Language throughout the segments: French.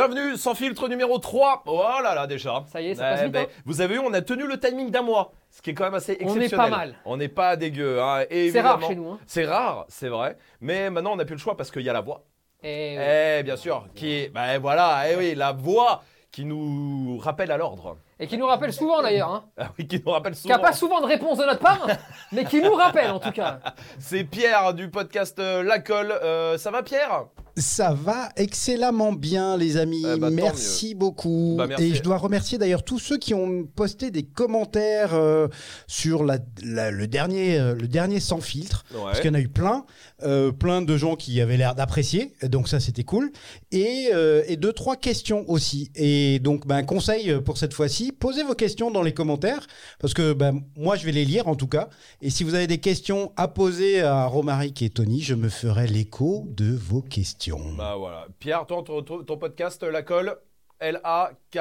Bienvenue, sans filtre numéro 3. Oh là là, déjà. Ça y est, ça passe Eh vite, ben, hein. Vous avez vu, on a tenu le timing d'un mois. Ce qui est quand même assez On exceptionnel. est pas mal. On n'est pas dégueu. Hein. C'est rare chez nous. Hein. C'est rare, c'est vrai. Mais maintenant, on n'a plus le choix parce qu'il y a la voix. Et Eh, bien sûr. Qui. Ben voilà, eh oui, la voix qui nous rappelle à l'ordre. Et qui nous rappelle souvent d'ailleurs. Hein. Ah oui, qui nous rappelle Qui souvent. n'a pas souvent de réponse de notre part, mais qui nous rappelle en tout cas. C'est Pierre du podcast euh, La Colle. Euh, ça va, Pierre? Ça va excellemment bien, les amis. Eh bah, merci beaucoup. Bah, merci. Et je dois remercier d'ailleurs tous ceux qui ont posté des commentaires euh, sur la, la- le dernier, euh, le dernier sans filtre. Ouais. Parce qu'il y en a eu plein, euh, plein de gens qui avaient l'air d'apprécier, donc ça c'était cool. Et, et deux trois questions aussi. Et donc ben conseil pour cette fois-ci, posez vos questions dans les commentaires parce que ben moi je vais les lire en tout cas. Et si vous avez des questions à poser à Romaric et Tony, je me ferai l'écho de vos questions. Bah voilà. Pierre, ton, ton, ton- ton podcast La Colle, L-A-K.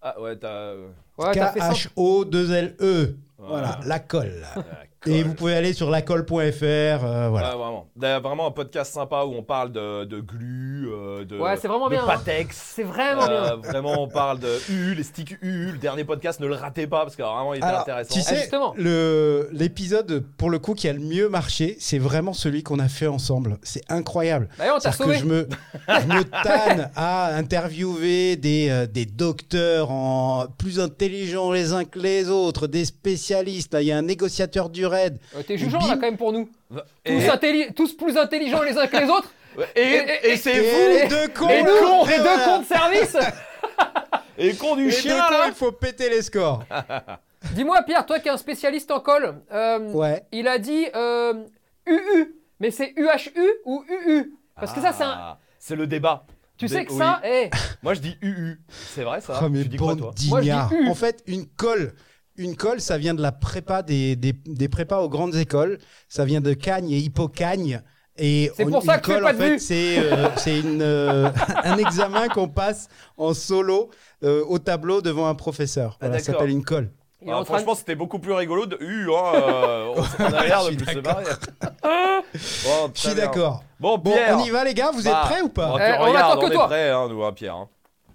Ah, ouais, t'as. euh, Ouais, t'as fait ça. K-H-O-2-L-E. Voilà, la colle. Et vous pouvez aller sur lacolle.fr. euh, voilà. Ouais, vraiment. D'ailleurs, vraiment un podcast sympa où on parle de, de glu, euh, de, Ouais, c'est vraiment de bien, hein. Patex. C'est vraiment Euh, bien. vraiment, on parle de UU, les sticks UU. Le dernier podcast, ne le ratez pas parce que vraiment, il était Alors, intéressant. Tu Ah, sais, le l'épisode pour le coup qui a le mieux marché, c'est vraiment celui qu'on a fait ensemble. C'est incroyable. D'ailleurs, on t'a C'est-à-dire que je me, je me tanne à interviewer des, euh, des docteurs en plus intelligents les uns que les autres, des spécialistes. Il y a un négociateur du RAID. Euh, T'es jugeant Bim. là quand même pour nous. et, Tous, intelli- tous plus intelligents les uns que les autres. et, et- et c'est vous, les deux cons, Et là, nous, les voilà. deux cons de service. et con du Les chien deux cons, là. il faut péter les scores. Dis-moi, Pierre, toi qui es un spécialiste en colle, euh, Ouais. il a dit euh, UU, mais c'est UHU ou UU Parce que ça, c'est un. Ah, C'est le débat. Tu sais que oui. ça, eh, Moi, je dis UU. C'est vrai ça Oh, mais Tu dis quoi, bande toi Moi, je dis d'ignards. U. En fait, une colle, une colle, ça vient de la prépa des, des, des prépas aux grandes écoles. Ça vient de Cagne et Hippocagne. Et C'est on- pour ça une que colle, pas en de fait, vue. c'est euh, c'est une, euh, un examen qu'on passe en solo euh, au tableau devant un professeur. Ah, ça s'appelle une colle. Ah, de- franchement, c'était beaucoup plus rigolo de U. Hein, euh, on on a de suis plus se. Bon, Je très suis d'accord. Bon, Bon, on y va les gars, vous Bah, êtes prêts ou pas on Eh, on attend que on est toi. prêts, hein, nous, hein, Pierre.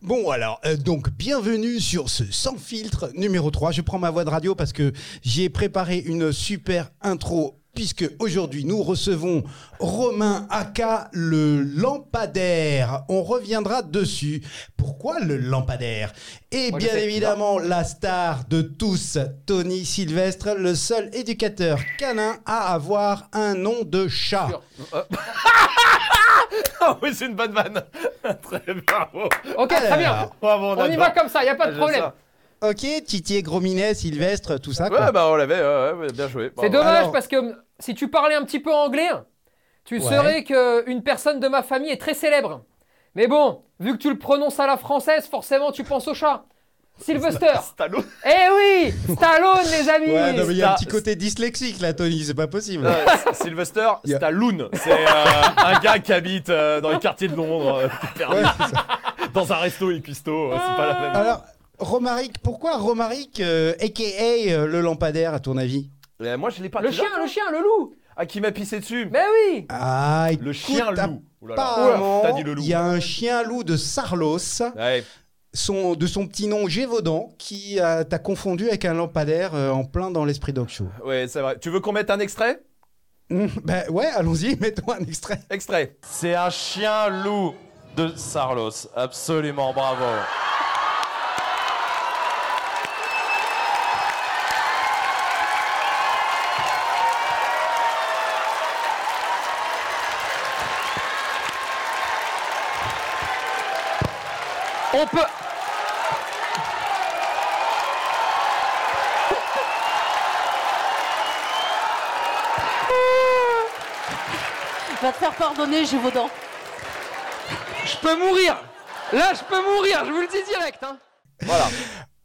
Bon alors, euh, donc bienvenue sur ce sans filtre numéro 3. Je prends ma voix de radio parce que j'ai préparé une super intro puisque aujourd'hui nous recevons Romain Aka le lampadaire. On reviendra dessus. Pourquoi le lampadaire? Et Moi, bien évidemment la star de tous, Tony Sylvestre, le seul éducateur canin à avoir un nom de chat. Sûr. Ah oui, c'est une bonne vanne. très bien. bravo. Ok, très bien. Bravo, On y va comme ça, y a pas de J'aime problème. Ok, Titi Grominet, Sylvestre, tout ça. quoi. Ouais, bah on l'avait, ouais, ouais, bien joué. C'est dommage Alors- parce que hum, si tu parlais un petit peu anglais, tu Ouais. saurais qu'une personne de ma famille est très célèbre. Mais bon, vu que tu le prononces à la française, forcément tu penses au chat. Sylvester. Stallone. Eh oui Stallone, les amis Ouais, non, mais il y a un petit côté dyslexique là, Tony, c'est pas possible. Euh, Sylvester Y a- Stallone, c'est euh, un gars qui habite euh, dans les quartiers de Londres, euh, Ouais, dans un resto et cuistot, euh, c'est pas la même. Alors, Romaric, pourquoi Romaric, euh, aka euh, le lampadaire, à ton avis Euh, moi je l'ai pas. Le chien, le chien, le loup Ah, qui m'a pissé dessus Mais oui Ah, Le écoute, chien loup. Ouh là là. Apparemment, T'as dit le loup. il y a un chien loup de Sarlos, Ouais. son, de son petit nom Gévaudan, qui euh, t'a confondu avec un lampadaire euh, en plein dans l'esprit dog show. ouais, c'est vrai. Tu veux qu'on mette un extrait? Hum, ben ouais, allons-y, mettons un extrait. Extrait. C'est un chien loup de Sarlos. Absolument, bravo. On peut... Va te faire pardonner, Gévaudan. Je peux mourir Là, je peux mourir, je vous le dis direct hein. Voilà.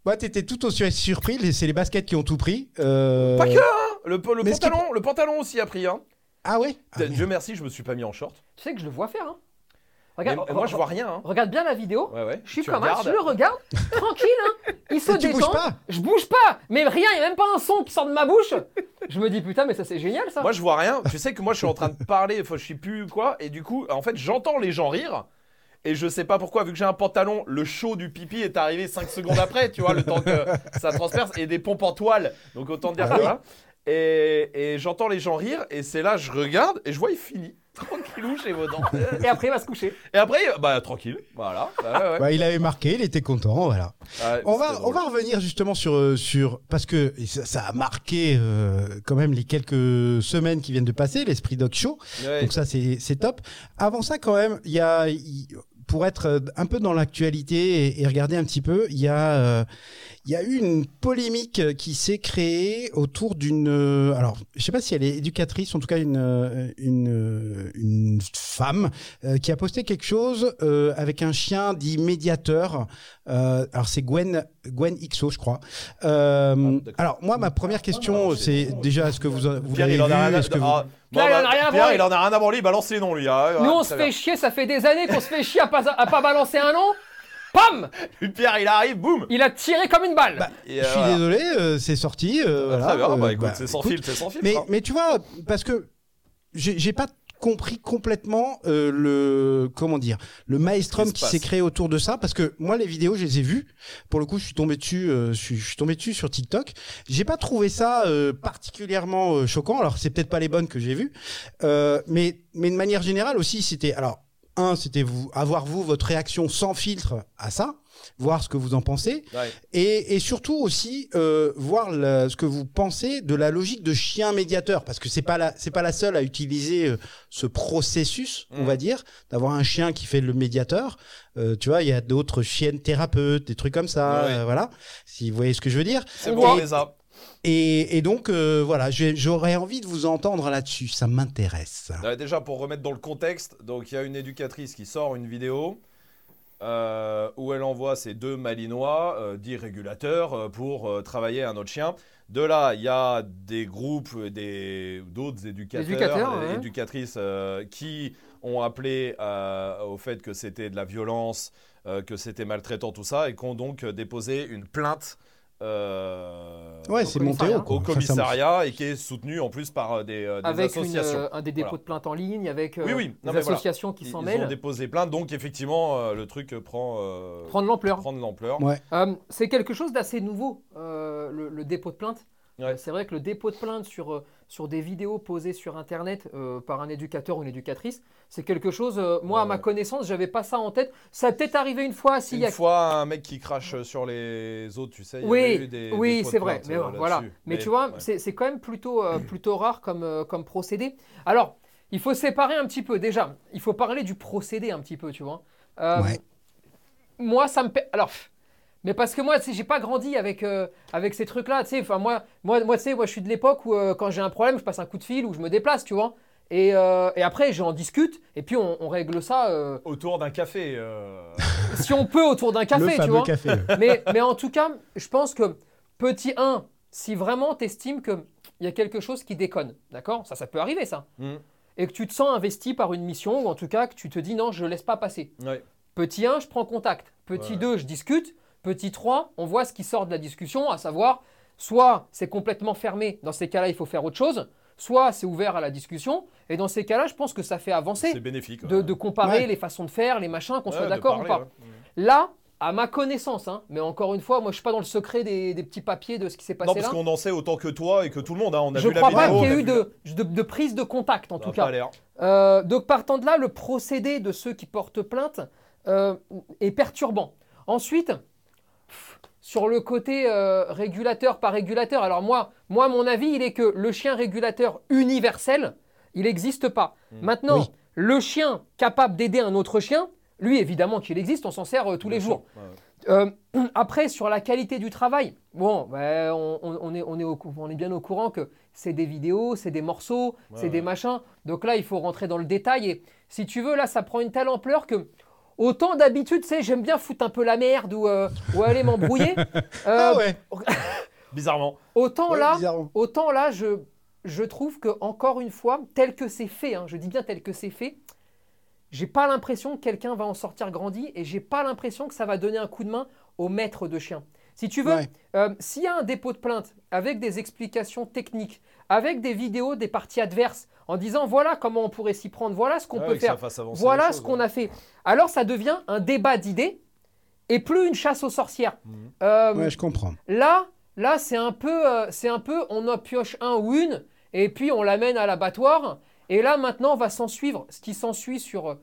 Ouais, t'étais tout aussi surpris, les- c'est les baskets qui ont tout pris. euh, Pas que, hein Le, qui- pantalon, le pantalon aussi a pris, hein. Ah ouais? Ah, Dieu merci, je me suis pas mis en short. Tu sais que je le vois faire, hein Mais, Regarde, moi je vois rien, hein. Regarde bien la vidéo. Ouais, ouais. Je suis Tu pas mal, regardes je le regarde, tranquille, hein. Il se détend. bouges pas Je bouge pas, mais rien, il n'y a même pas un son qui sort de ma bouche. Je me dis putain, mais ça c'est génial ça. Moi je vois rien. Tu sais que moi je suis en train de parler, enfin, je sais plus quoi, et du coup, en fait, j'entends les gens rire. Et je sais pas pourquoi, vu que j'ai un pantalon, le chaud du pipi est arrivé 5 secondes après, tu vois, le temps que ça transperce, et des pompes en toile. Donc autant dire Ah que oui. voilà. Et, et j'entends les gens rire, et c'est là, je regarde, et je vois, il finit. Tranquillou chez Vaudan. Et après, il va se coucher. Et après, bah tranquille, voilà. Bah, ouais. Bah, il avait marqué, il était content, voilà. Ouais, On va, on va revenir justement sur, euh, sur parce que ça, ça a marqué euh, quand même les quelques semaines qui viennent de passer, l'esprit Doc Show. Ouais. Donc ça, c'est c'est top. Avant ça, quand même, il y a, pour être un peu dans l'actualité et, et regarder un petit peu, il y a, euh, il y a eu une polémique qui s'est créée autour d'une, euh, alors, je sais pas si elle est éducatrice, en tout cas une, euh, une, euh, une femme euh, qui a posté quelque chose euh, avec un chien dit médiateur. Euh, alors c'est Gwen, Gwen XO, je crois. Euh, Ah, alors moi, ma première question, c'est déjà est-ce que vous, vous Pierre, l'avez il en a rien vu à Est-ce que vous- ah, Pierre, il en a bah, rien à branler. il en a rien à branler, il balance les noms, lui. hein. Nous, Ouais, on se bien. fait chier, ça fait des années qu'on se fait chier à pas, à pas balancer un nom. Pam Pierre, il arrive, boum Il a tiré comme une balle. Bah, Je suis euh, voilà. désolé, euh, c'est sorti. euh, Bah, voilà, Très bien, euh, bah écoute, bah, c'est sans écoute. fil, c'est sans fil. Mais, ça. mais tu vois, parce que j'ai j'ai pas compris complètement euh, le comment dire le maelstrom qui s'est créé autour de ça parce que moi les vidéos je les ai vues pour le coup je suis tombé dessus euh, je, suis, je suis tombé dessus sur TikTok j'ai pas trouvé ça euh, particulièrement euh, choquant alors c'est peut-être pas les bonnes que j'ai vues euh, mais mais de manière générale aussi c'était alors un c'était vous avoir vous votre réaction sans filtre à ça voir ce que vous en pensez Ouais. et, et surtout aussi euh, voir ce que vous pensez de la logique de chien médiateur, parce que c'est pas la c'est pas la seule à utiliser euh, ce processus, on va dire, d'avoir un chien qui fait le médiateur. Euh, tu vois, il y a d'autres chiennes thérapeutes, des trucs comme ça, Ouais. euh, voilà. Si vous voyez ce que je veux dire. C'est On bon, on les a. Et, et donc euh, voilà, j'aurais envie de vous entendre là-dessus, ça m'intéresse. Euh, déjà, pour remettre dans le contexte, donc il y a une éducatrice qui sort une vidéo euh, où elle envoie ses deux malinois, euh, dits régulateurs, euh, pour euh, travailler un autre chien. De là, il y a des groupes, euh, des d'autres éducateurs, Éducateurs, ouais. éducatrices euh, qui ont appelé euh, au fait que c'était de la violence, euh, que c'était maltraitant, tout ça, et qui ont donc déposé une plainte. Euh, Ouais, Au c'est monté au me- commissariat et qui est soutenu en plus par euh, des, euh, des avec une, associations. euh, un des dépôts Voilà. de plainte en ligne, avec euh, Oui, oui. Non, des voilà. associations qui Ils, s'en ils mêlent. ont déposé plainte, donc effectivement, euh, le truc prend, euh, prend de l'ampleur. Ouais. Euh, c'est quelque chose d'assez nouveau, euh, le, le dépôt de plainte. Ouais. C'est vrai que le dépôt de plainte sur, euh, sur des vidéos posées sur Internet euh, par un éducateur ou une éducatrice, c'est quelque chose, euh, moi, à ma connaissance, j'avais pas ça en tête. Ça a peut-être arrivé une fois, s'il Une y a fois, un mec qui crache sur les autres, tu sais, il y Oui, avait eu des, oui, c'est vrai. Mais euh, voilà. Mais, tu vois, ouais. c'est c'est quand même plutôt, euh, plutôt rare comme, euh, comme procédé. Alors, il faut séparer un petit peu. Déjà, il faut parler du procédé un petit peu, tu vois. Euh, Ouais. Moi, ça me. Alors. Mais parce que moi, tu sais, j'ai pas grandi avec, euh, avec ces trucs-là, tu sais. Enfin, moi, moi, moi, tu sais, moi, je suis de l'époque où, euh, quand j'ai un problème, je passe un coup de fil ou je me déplace, tu vois. Et, euh, et après, j'en discute, et puis on, on règle ça, euh, Autour d'un café. euh, si on peut, autour d'un le café, tu vois café. mais, mais en tout cas, je pense que petit 1, si vraiment tu estimes qu'il y a quelque chose qui déconne, d'accord? Ça, ça peut arriver, ça. hmm, Et que tu te sens investi par une mission, ou en tout cas que tu te dis non, je ne laisse pas passer. ouais. Petit 1, je prends contact. Petit Ouais. 2, je discute. Petit 3, on voit ce qui sort de la discussion, à savoir, soit c'est complètement fermé, dans ces cas-là, il faut faire autre chose, soit c'est ouvert à la discussion. Et dans ces cas-là, je pense que ça fait avancer C'est bénéfique. de, ouais. de comparer Ouais. les façons de faire, les machins, qu'on Ouais, soit d'accord ou pas. ouais. Là, à ma connaissance, hein, mais encore une fois, moi je suis pas dans le secret des, des petits papiers de ce qui s'est passé Non, parce qu'on en sait autant que toi et que tout le monde. hein. On a Je vu crois la pas vidéo. qu'il y ait eu de, de- de prise de contact en Ça tout pas cas. Euh, donc partant de là, le procédé de ceux qui portent plainte euh, est perturbant. Ensuite, sur le côté euh, régulateur par régulateur, alors moi, moi, mon avis, il est que le chien régulateur universel, il n'existe pas. Mm. Maintenant, Oui. le chien capable d'aider un autre chien, lui, évidemment qu'il existe, on s'en sert euh, tous les Bien jours. ouais. Euh, après, sur la qualité du travail, bon, ben, on, est, on, est au cou- on est bien au courant que c'est des vidéos, c'est des morceaux, Ouais, c'est des machins. Donc là, il faut rentrer dans le détail. Et si tu veux, là, ça prend une telle ampleur que, autant d'habitude, tu sais, j'aime bien foutre un peu la merde ou, euh, ou aller m'embrouiller. Ah euh, ouais. Bizarrement. Autant Ouais, là, bizarrement. autant là, je, je trouve que encore une fois, tel que c'est fait, hein, je dis bien tel que c'est fait, j'ai pas l'impression que quelqu'un va en sortir grandi et j'ai pas l'impression que ça va donner un coup de main au maître de chien. Si tu veux, Ouais. euh, s'il y a un dépôt de plainte avec des explications techniques, avec des vidéos des parties adverses, en disant voilà comment on pourrait s'y prendre, voilà ce qu'on Ouais, peut faire, voilà ce qu'on ouais. a fait, alors ça devient un débat d'idées et plus une chasse aux sorcières. Mhm. Euh, Ouais, je comprends. Là, là c'est un peu, euh, c'est un peu, on en pioche un ou une, et puis on l'amène à l'abattoir. Et là, maintenant, va s'en suivre. Ce qui s'ensuit sur, euh,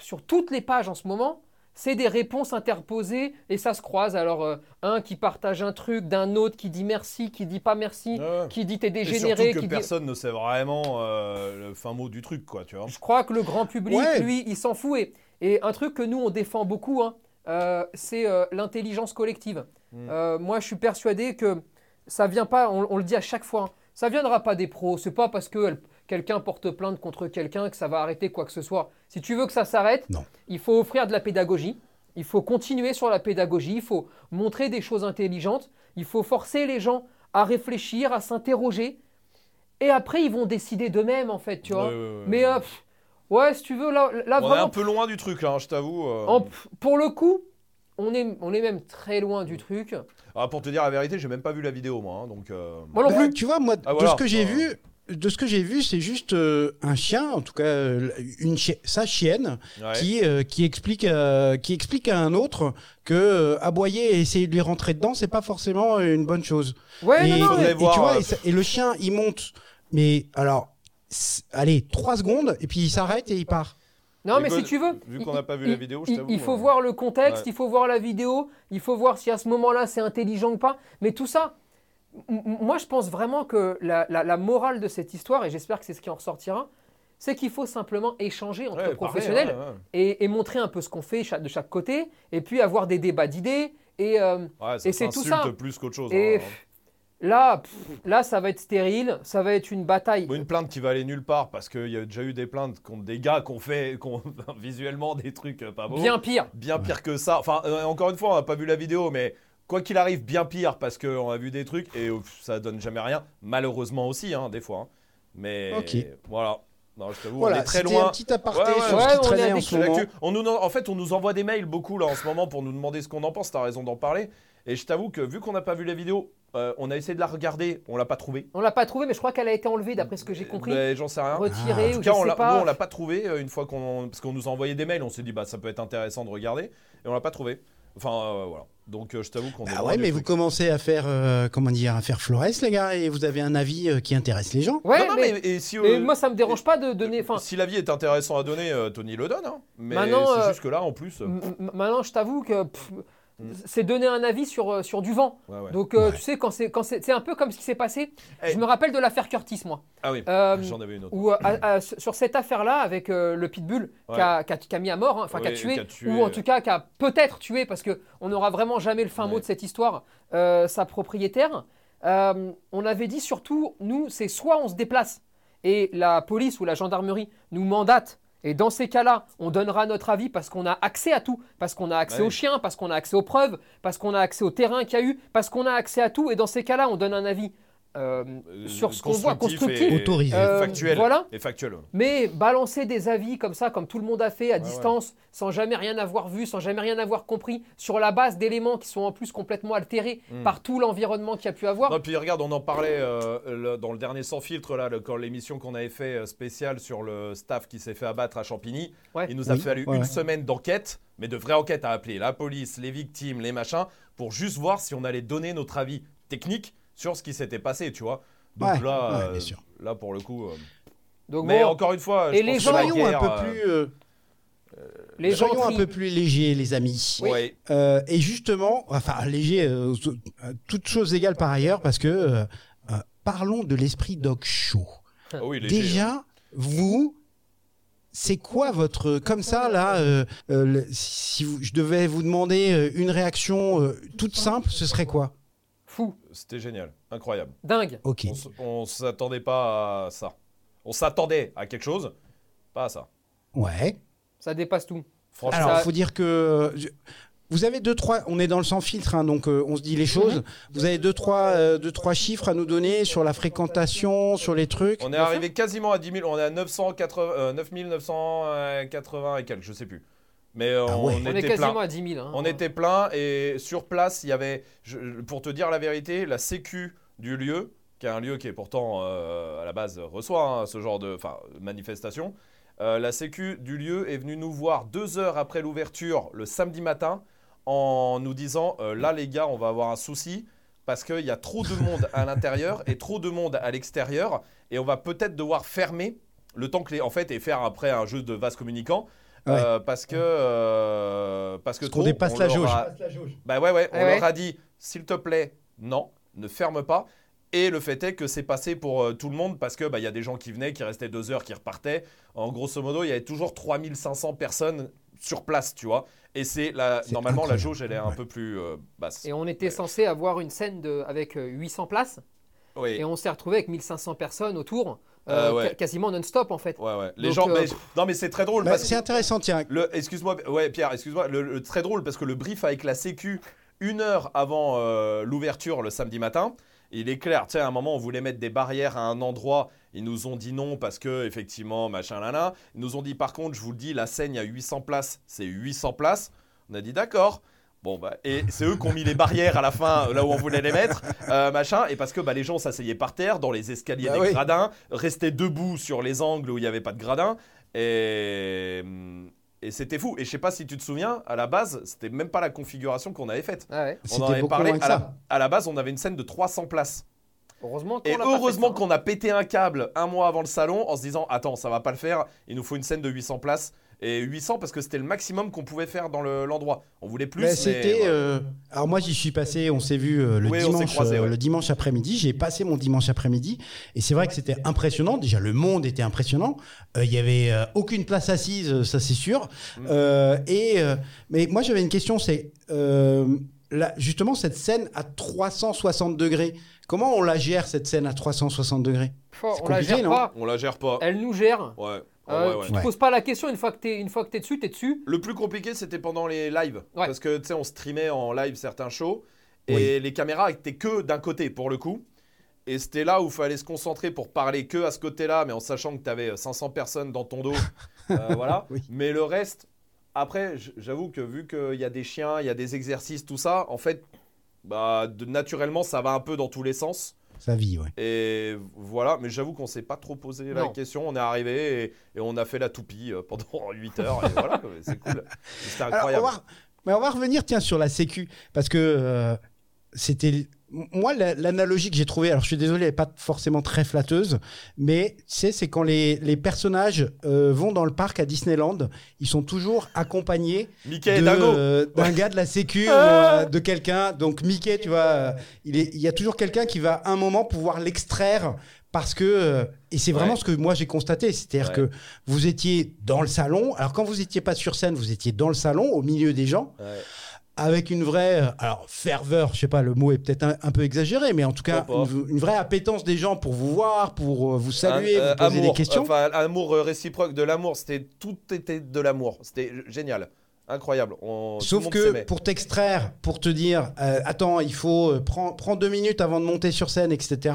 sur toutes les pages en ce moment, c'est des réponses interposées et ça se croise. Alors, euh, un qui partage un truc, d'un autre qui dit merci, qui dit pas merci, Ouais, ouais. qui dit t'es Et dégénéré, surtout que qui dit. personne ne sait vraiment euh, le fin mot du truc, quoi, tu vois. Je crois que le grand public, Ouais. lui, il s'en fout. Et, et un truc que nous, on défend beaucoup, hein, euh, c'est l'intelligence collective. Mm. Euh, moi, je suis persuadé que ça vient pas, on, on le dit à chaque fois, hein, ça viendra pas des pros. C'est pas parce que elle- quelqu'un porte plainte contre quelqu'un que ça va arrêter quoi que ce soit. Si tu veux que ça s'arrête, Non. il faut offrir de la pédagogie. Il faut continuer sur la pédagogie. Il faut montrer des choses intelligentes. Il faut forcer les gens à réfléchir, à s'interroger. Et après, ils vont décider d'eux-mêmes, en fait, tu vois. Ouais, ouais, ouais. Mais euh, pff, ouais, si tu veux, là, là on est un peu loin du truc, là, hein, je t'avoue. euh. en- pour le coup, on est, on est même très loin du truc. Ah, pour te dire la vérité, j'ai même pas vu la vidéo, moi. hein, donc, euh, Moi non Bah, tu vois, moi, Ah, de ce que j'ai vu, de ce que j'ai vu, c'est juste euh, un chien, en tout cas euh, une chi- sa chienne, ouais. qui euh, qui explique euh, qui explique à un autre que euh, aboyer et essayer de lui rentrer dedans, c'est pas forcément une bonne chose. Ouais, et, non, non, faudrait mais- et voir, tu vois, et, ça- et le chien, il monte, mais alors, allez, trois secondes, et puis il s'arrête et il part. non, mais si tu veux, Vu il- qu'on n'a pas vu il- la vidéo, je il, t'avoue. il faut voir le contexte, Ouais. il faut voir la vidéo, il faut voir si à ce moment-là c'est intelligent ou pas. Mais tout ça, moi je pense vraiment que la, la- la morale de cette histoire, et j'espère que c'est ce qui en ressortira, c'est qu'il faut simplement échanger entre ouais, pareil, professionnels ouais, ouais. et, et montrer un peu ce qu'on fait de chaque côté, et puis avoir des débats d'idées. Et euh, Et c'est tout ça. plus qu'autre chose. Et hein. là, pff, là, ça va être stérile, ça va être une bataille. Bon, une plainte qui va aller nulle part parce qu'il y a déjà eu des plaintes contre des gars qui ont fait visuellement des trucs euh, pas beaux. Bien pire. Bien pire que ça. Enfin, euh, encore une fois, on n'a pas vu la vidéo, mais quoi qu'il arrive, bien pire parce qu'on a vu des trucs et ça donne jamais rien. Malheureusement aussi, hein, des fois. hein. Mais voilà. Non, je t'avoue, on Voilà, est très loin. un petit aparté Ouais, ouais. sur Ouais, ce qui on est traînait en ce moment. On nous, en fait, on nous envoie des mails beaucoup là en ce moment pour nous demander ce qu'on en pense. T'as raison d'en parler. Et je t'avoue que vu qu'on n'a pas vu la vidéo, euh, on a essayé de la regarder, on l'a pas trouvée. On l'a pas trouvé, mais je crois qu'elle a été enlevée d'après ce que j'ai compris. Mais J'en sais rien. Retirée Ah, En tout ou cas, je on sais l'a, pas. nous, on l'a pas trouvé euh, une fois qu'on, parce qu'on nous a envoyé des mails. On s'est dit bah ça peut être intéressant de regarder et on l'a pas trouvé. Enfin euh, voilà. Donc euh, je t'avoue qu'on est Bah loin ouais, mais vous commencez à faire, euh, comment dire, à faire Flores, les gars, et vous avez un avis euh, qui intéresse les gens. Ouais, non, non, mais, mais, et si, mais euh, moi ça me dérange pas de donner. Si l'avis est intéressant à donner, euh, Tony le donne. hein. Mais Maintenant, c'est euh, juste que là en plus. euh, maintenant, je t'avoue que pff, Mm. c'est donner un avis sur, euh, sur du vent. ouais, ouais. Donc, euh, Ouais. tu sais, quand c'est, quand c'est, c'est un peu comme ce qui s'est passé. Hey. Je me rappelle de l'affaire Curtis, moi. Ah oui. Euh, J'en avais une autre. Où, à- à- sur cette affaire-là, avec euh, le pitbull Ouais. qui, a, a mis à mort, hein, enfin qui a tué, qui a tué, ou en tout cas qui a peut-être tué, parce qu'on n'aura vraiment jamais le fin mot de cette histoire, euh, sa propriétaire. Euh, on avait dit surtout, nous, c'est soit on se déplace et la police ou la gendarmerie nous mandate. Et dans ces cas-là, on donnera notre avis parce qu'on a accès à tout, parce qu'on a accès Ouais. aux chiens, parce qu'on a accès aux preuves, parce qu'on a accès au terrain qu'il y a eu, parce qu'on a accès à tout. Et dans ces cas-là, on donne un avis euh, sur ce qu'on voit, constructif et- Autorisé. et Euh, factuel. voilà. Et factuel. Mais balancer des avis comme ça, comme tout le monde a fait à ouais. distance, sans jamais rien avoir vu, sans jamais rien avoir compris, sur la base d'éléments qui sont en plus complètement altérés Mm. par tout l'environnement qu'il y a pu avoir. Non, puis regarde, on en parlait euh, le- dans le dernier sans filtre là, le- quand l'émission qu'on avait fait spéciale sur le staff qui s'est fait abattre à Champigny. Ouais. Il nous a Oui, fallu ouais, une semaine d'enquête, mais de vraie enquête à appeler la police, les victimes, les machins, pour juste voir si on allait donner notre avis technique sur ce qui s'était passé, tu vois. Donc Ouais, là, ouais, euh, bien sûr. là pour le coup. euh, Donc mais bon, encore une fois, Et je les pense gens- que la Soyons un peu euh, plus, euh, les gens soyons un peu plus légers, les amis. Euh, et justement, enfin léger, toutes choses égales par ailleurs, parce que parlons de l'esprit dog show. Ah oui, léger, Déjà, vous, c'est quoi votre comme ça là euh, euh, le- Si vous- je devais vous demander une réaction euh, toute simple, ce serait quoi? Fou, C'était génial, incroyable. dingue. Ok. On s'attendait pas à ça. On s'attendait à quelque chose, pas à ça. Ouais. Ça dépasse tout. Franchement, Alors, ça- faut dire que je- vous avez deux trois. On est dans le sans filtre, hein, donc euh, on se dit les choses. Vous avez deux trois, euh, deux trois chiffres à nous donner sur la fréquentation, sur les trucs. on est arrivé quasiment à 10 000. On est à 980, euh, 9 980 et quelques, je sais plus. Mais euh, Ah on, ouais. On est était quasiment plein. à 10 000. hein. On était plein et sur place, il y avait, je- pour te dire la vérité, la sécu du lieu, qui est un lieu qui est pourtant euh, à la base reçoit hein, ce genre de manifestation. euh, la sécu du lieu est venue nous voir deux heures après l'ouverture le samedi matin en nous disant euh, là les gars on va avoir un souci parce qu'il y a trop de monde à l'intérieur et trop de monde à l'extérieur et on va peut-être devoir fermer le temps que les en fait et faire après un jeu de vase communicant Ouais. euh, parce que euh, parce que Parce qu'on trop, dépasse on la leur jauge. a- bah ouais, ouais, on Ouais, leur a dit, s'il te plaît, non, ne ferme pas. Et le fait est que c'est passé pour euh, tout le monde parce que bah, il y a des gens qui venaient, qui restaient deux heures, qui repartaient. En grosso modo, il y avait toujours 3500 personnes sur place, tu vois. Et c'est la normalement la jauge, elle est un peu plus euh, basse. Et on était censé avoir une scène de, avec euh, 800 places. Oui. Et on s'est retrouvé avec 1500 personnes autour, Euh, euh, ouais. ca- quasiment non-stop en fait. Ouais, ouais. Les Donc, gens. euh, mais- non, mais c'est très drôle Bah, c'est intéressant, tiens. Le, excuse-moi, ouais, Pierre, excuse-moi, le, le- très drôle parce que le brief avec la Sécu, une heure avant euh, l'ouverture le samedi matin, il est clair, tu sais, à un moment, on voulait mettre des barrières à un endroit, ils nous ont dit non parce que, effectivement, machin, là, là. Ils nous ont dit, par contre, je vous le dis, la scène, il y a 800 places, c'est 800 places. On a dit, d'accord. Bon, bah, et c'est eux qui ont mis les barrières à la fin, là où on voulait les mettre, euh, machin, et parce que bah, les gens s'asseyaient par terre, dans les escaliers Bah des oui. gradins, restaient debout sur les angles où il n'y avait pas de gradins, et, et c'était fou. Et je sais pas si tu te souviens, à la base, c'était même pas la configuration qu'on avait faite. Ah ouais. On en avait parlé, à ça. la, à la base, on avait une scène de 300 places. Heureusement qu'on Et heureusement hein. qu'on a pété un câble un mois avant le salon en se disant Attends, ça va pas le faire, il nous faut une scène de 800 places. Et 800 parce que c'était le maximum qu'on pouvait faire dans le- l'endroit. on voulait plus. Bah, mais c'était. voilà. euh, Alors moi j'y suis passé, on s'est vu euh, le Oui, dimanche, croisés, euh, ouais. le dimanche après-midi. J'ai passé mon dimanche après-midi et c'est vrai que c'était impressionnant. Déjà le monde était impressionnant. Euh, Il y avait euh, aucune place assise, ça c'est sûr. Mm. Euh, et euh, mais moi j'avais une question, c'est euh, là, justement cette scène à 360 degrés. Comment on la gère cette scène à 360 degrés? On la compliqué, gère non? pas. On la gère pas. Elle nous gère. Ouais. Euh, Ouais, ouais, Tu te poses pas la question une fois que t'es une fois que t'es dessus, t'es dessus. Le plus compliqué, c'était pendant les lives. Ouais. Parce que, tu sais, on streamait en live certains shows. Et les caméras étaient que d'un côté, pour le coup. Et c'était là où il fallait se concentrer pour parler que à ce côté-là, mais en sachant que tu avais 500 personnes dans ton dos. Euh, voilà. Oui. Mais le reste, après, j'avoue que vu qu'il y a des chiens, il y a des exercices, tout ça, en fait, bah, de- naturellement, ça va un peu dans tous les sens. Sa vie, ouais. Et voilà, mais j'avoue qu'on s'est pas trop posé la question. On est arrivé et, et on a fait la toupie euh, pendant 8 heures. Et voilà, c'est cool. C'était Alors, on incroyable. va, mais on va revenir tiens sur la Sécu parce que euh, c'était moi la- l'analogie que j'ai trouvée. Alors je suis désolé, elle n'est pas forcément très flatteuse, mais tu sais, c'est quand les, les personnages euh, vont dans le parc à Disneyland, ils sont toujours accompagnés euh, d'un gars de la Sécu ou euh, de quelqu'un. Donc Mickey, tu vois, il, est, il y a toujours quelqu'un qui va à un moment pouvoir l'extraire. Parce que, et c'est vraiment Ouais. ce que moi j'ai constaté, c'est-à-dire Ouais. que vous étiez dans le salon, alors quand vous n'étiez pas sur scène, vous étiez dans le salon, au milieu des gens, Ouais. Avec une vraie, alors ferveur, je sais pas, le mot est peut-être un, un peu exagéré, mais en tout cas, une, une vraie appétence des gens pour vous voir, pour euh, vous saluer, Un- euh, vous poser amour, des questions. Enfin, amour euh, réciproque de l'amour. C'était tout était de l'amour. C'était génial, incroyable. On, Sauf que pour t'extraire, pour te dire, euh, attends, il faut euh, prends, prends deux minutes avant de monter sur scène, etc.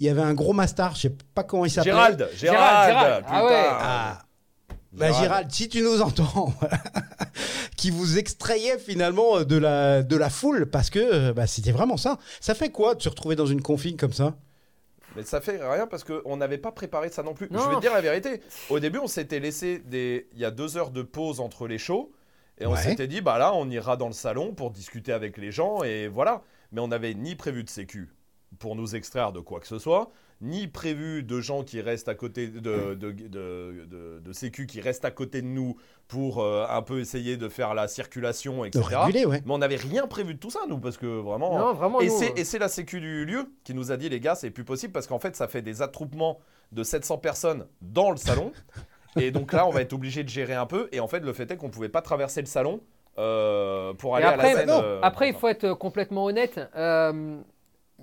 Il y avait un gros master, je sais pas comment il s'appelle. Gérald, Gérald, Gérald. Ah ouais. Ah. Bah, Gérald, si tu nous entends, qui vous extrayait finalement de la, de la foule, parce que euh, bah, c'était vraiment ça. Ça fait quoi de se retrouver dans une config comme ça? Mais ça fait rien parce qu'on n'avait pas préparé ça non plus. Non. Je vais te dire la vérité. Au début, on s'était laissé des. Il y a deux heures de pause entre les shows. Et on Ouais. s'était dit, bah là, on ira dans le salon pour discuter avec les gens. Et voilà. Mais on n'avait ni prévu de sécu pour nous extraire de quoi que ce soit, ni prévu de gens qui restent à côté de, de, de, de- de sécu qui restent à côté de nous pour euh, un peu essayer de faire la circulation, De etc. réguler, ouais. Mais on n'avait rien prévu de tout ça, nous, parce que vraiment. Non, vraiment. Et nous, c'est, euh, et c'est la sécu du lieu qui nous a dit, les gars, c'est plus possible parce qu'en fait, ça fait des attroupements de 700 personnes dans le salon. et donc là, on va être obligé de gérer un peu. Et en fait, le fait est qu'on pouvait pas traverser le salon euh, pour aller à la scène. euh, Après, il faut être complètement honnête.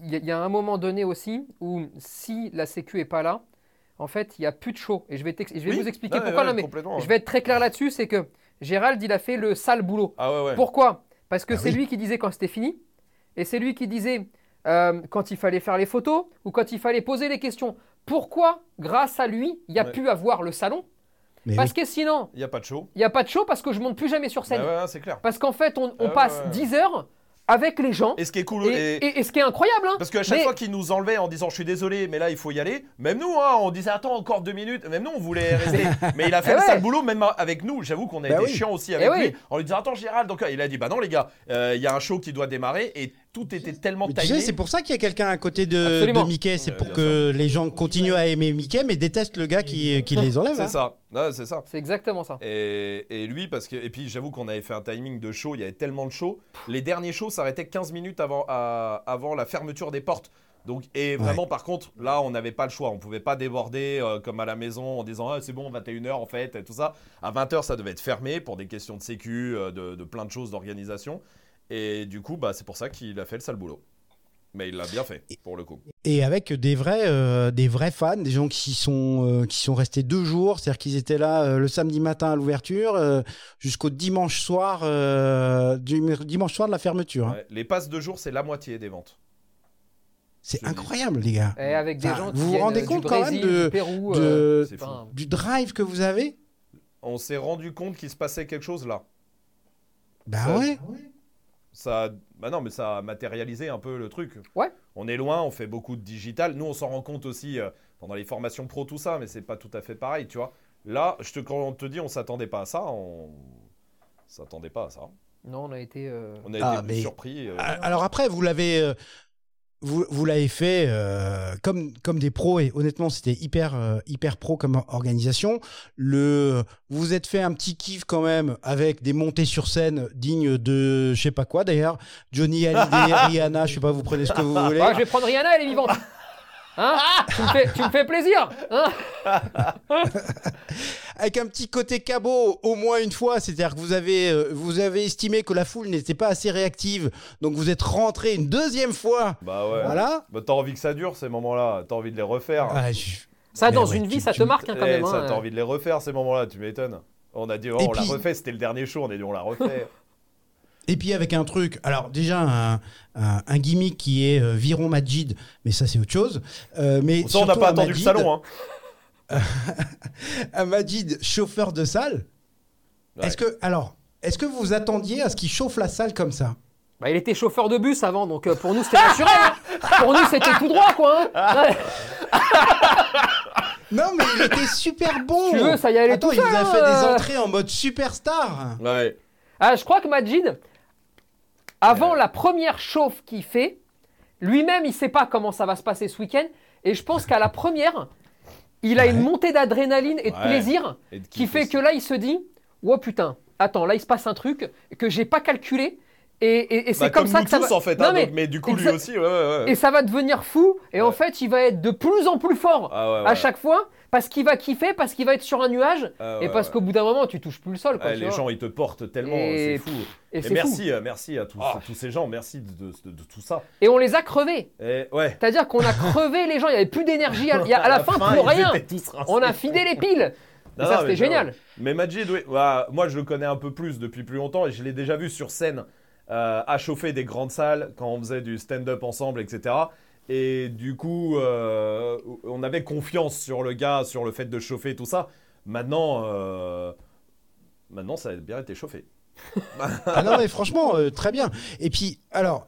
Il y, y a un moment donné aussi où si la Sécu est pas là, en fait, il y a plus de show. Et je vais, t'ex- je vais Oui. vous expliquer pourquoi. ouais, non, mais complètement, je vais être très clair là-dessus, c'est que Gérald, il a fait le sale boulot. Ah ouais, ouais. Pourquoi? Parce que Ah c'est oui. lui qui disait quand c'était fini, et c'est lui qui disait euh, quand il fallait faire les photos ou quand il fallait poser les questions. Pourquoi, grâce à lui, il y a Ouais. pu avoir le salon? Mais Parce que sinon, Il n'y a pas de show. il n'y a pas de show parce que je monte plus jamais sur scène. Bah ouais, ouais, c'est clair. Parce qu'en fait, on, on Ah ouais, passe ouais. 10 heures avec les gens. Et ce qui est cool, Et, et- et- et ce qui est incroyable, hein, parce qu'à chaque mais- fois qu'il nous enlevait en disant je suis désolé, mais là il faut y aller, même nous, hein, on disait attends encore deux minutes, même nous on voulait rester. mais il a fait Eh le ouais. sale boulot, même avec nous. J'avoue qu'on a Bah été oui. chiant aussi avec Eh lui, oui. en lui disant attends Gérald, donc il a dit bah non les gars, euh, il y a un show qui doit démarrer et tout était tellement Mais tu taillé. sais, c'est pour ça qu'il y a quelqu'un à côté de, de Mickey. C'est pour que les gens continuent à aimer Mickey, mais détestent le gars qui, qui les enlève. C'est hein. ça, c'est ça. c'est exactement ça. Et, et lui, parce que. Et puis j'avoue qu'on avait fait un timing de show, il y avait tellement de shows. Les derniers shows s'arrêtaient 15 minutes avant, à- avant la fermeture des portes. Donc, et vraiment, par contre, là, on n'avait pas le choix. On pouvait pas déborder euh, comme à la maison en disant ah, c'est bon, 21h en fait, et tout ça. À 20h, ça devait être fermé pour des questions de sécu, euh, de, de plein de choses d'organisation. Et du coup, bah, c'est pour ça qu'il a fait le sale boulot. Mais il l'a bien fait, pour le coup. Et avec des vrais, euh, des vrais fans, des gens qui sont, euh, qui sont restés deux jours, c'est-à-dire qu'ils étaient là euh, le samedi matin à l'ouverture euh, jusqu'au dimanche soir, euh, du dimanche soir de la fermeture. hein. Ouais. Les passes de jour, c'est la moitié des ventes. C'est incroyable, les gars. Et avec des Enfin, gens qui vous vous rendez compte quand même de- du Pérou. de- euh, C'est fou. enfin, Du drive que vous avez? On s'est rendu compte qu'il se passait quelque chose là. Bah Ça- ouais? Ça bah non mais ça a matérialisé un peu le truc Ouais. on est loin on fait beaucoup de digital nous on s'en rend compte aussi euh, pendant les formations pro tout ça mais c'est pas tout à fait pareil tu vois là je te quand on te dit on s'attendait pas à ça on s'attendait pas à ça Non, on a été. euh, on a Ah, été mais- surpris euh, Ah, Alors après, vous l'avez, euh, vous, vous l'avez fait euh, comme comme des pros et honnêtement, c'était hyper euh, hyper pro comme organisation. Le, vous vous êtes fait un petit kiff quand même avec des montées sur scène dignes de je sais pas quoi d'ailleurs. Johnny Hallyday, Rihanna, je sais pas, vous prenez ce que vous voulez. Ah, je vais prendre Rihanna, elle est vivante. Hein? Tu, me fais, tu me fais plaisir. Hein? Avec un petit côté cabot au moins une fois, c'est-à-dire que vous avez, euh, vous avez estimé que la foule n'était pas assez réactive, donc vous êtes rentré une deuxième fois. bah ouais Voilà. bah, t'as envie que ça dure ces moments là t'as envie de les refaire Ah, je- ça, Mais dans ouais, une tu- vie, ça te marque hein, quand Eh, même. ça hein. t'as envie de les refaire ces moments là tu m'étonnes on a dit oh, on puis- l'a refait c'était le dernier show on a dit on l'a refait Et puis avec un truc, alors déjà un, un, un gimmick qui est euh, Viron Majid, mais ça c'est autre chose. Euh, mais ça on n'a pas attendu le salon hein Un Majid chauffeur de salle. Ouais. Est-ce que alors, est-ce que vous attendiez à ce qu'il chauffe la salle comme ça? Bah, il était chauffeur de bus avant, donc euh, pour nous, c'était naturel. hein. Pour nous, c'était tout droit, quoi. hein. Ouais. Non, mais il était super bon. Tu veux, ça y allait Attends, tout il vous a fait euh. des entrées en mode superstar. ouais Ah, je crois que Majid, avant la première chauffe qu'il fait, lui-même, il sait pas comment ça va se passer ce week-end. Et je pense qu'à la première, il a Ouais. une montée d'adrénaline et de Ouais. plaisir Et de qui fait que là, il se dit Oh putain, attends, là, il se passe un truc que j'ai pas calculé. Et, et- et c'est Bah, comme, ça nous que ça tous, va. en fait Non, hein, mais, donc- mais du coup lui aussi ouais, ouais, ouais. Et ça va devenir fou. Et en fait, il va être de plus en plus fort Ah à chaque fois parce qu'il va kiffer, parce qu'il va être sur un nuage. Ah et parce qu'au bout d'un moment, tu touches plus le sol. Quoi, tu les vois. gens ils te portent tellement, Et- c'est fou. Et Et, c'est fou. merci, euh, merci à tous, Ah. tous ces gens, merci de, de- de- de tout ça. Et on les a crevés. Et ouais. C'est-à-dire qu'on a crevé les gens, il n'y avait plus d'énergie. À, la, fin, plus ils rien. On a fidé les piles. Et ça, c'était génial. Mais Majid, oui, ouais, moi je le connais un peu plus depuis plus longtemps et je l'ai déjà vu sur scène euh, à chauffer des grandes salles quand on faisait du stand-up ensemble, etc. Et du coup, euh, on avait confiance sur le gars, sur le fait de chauffer tout ça. Maintenant, euh, maintenant ça a bien été chauffé. Ah non, mais franchement, très bien. Et puis, alors,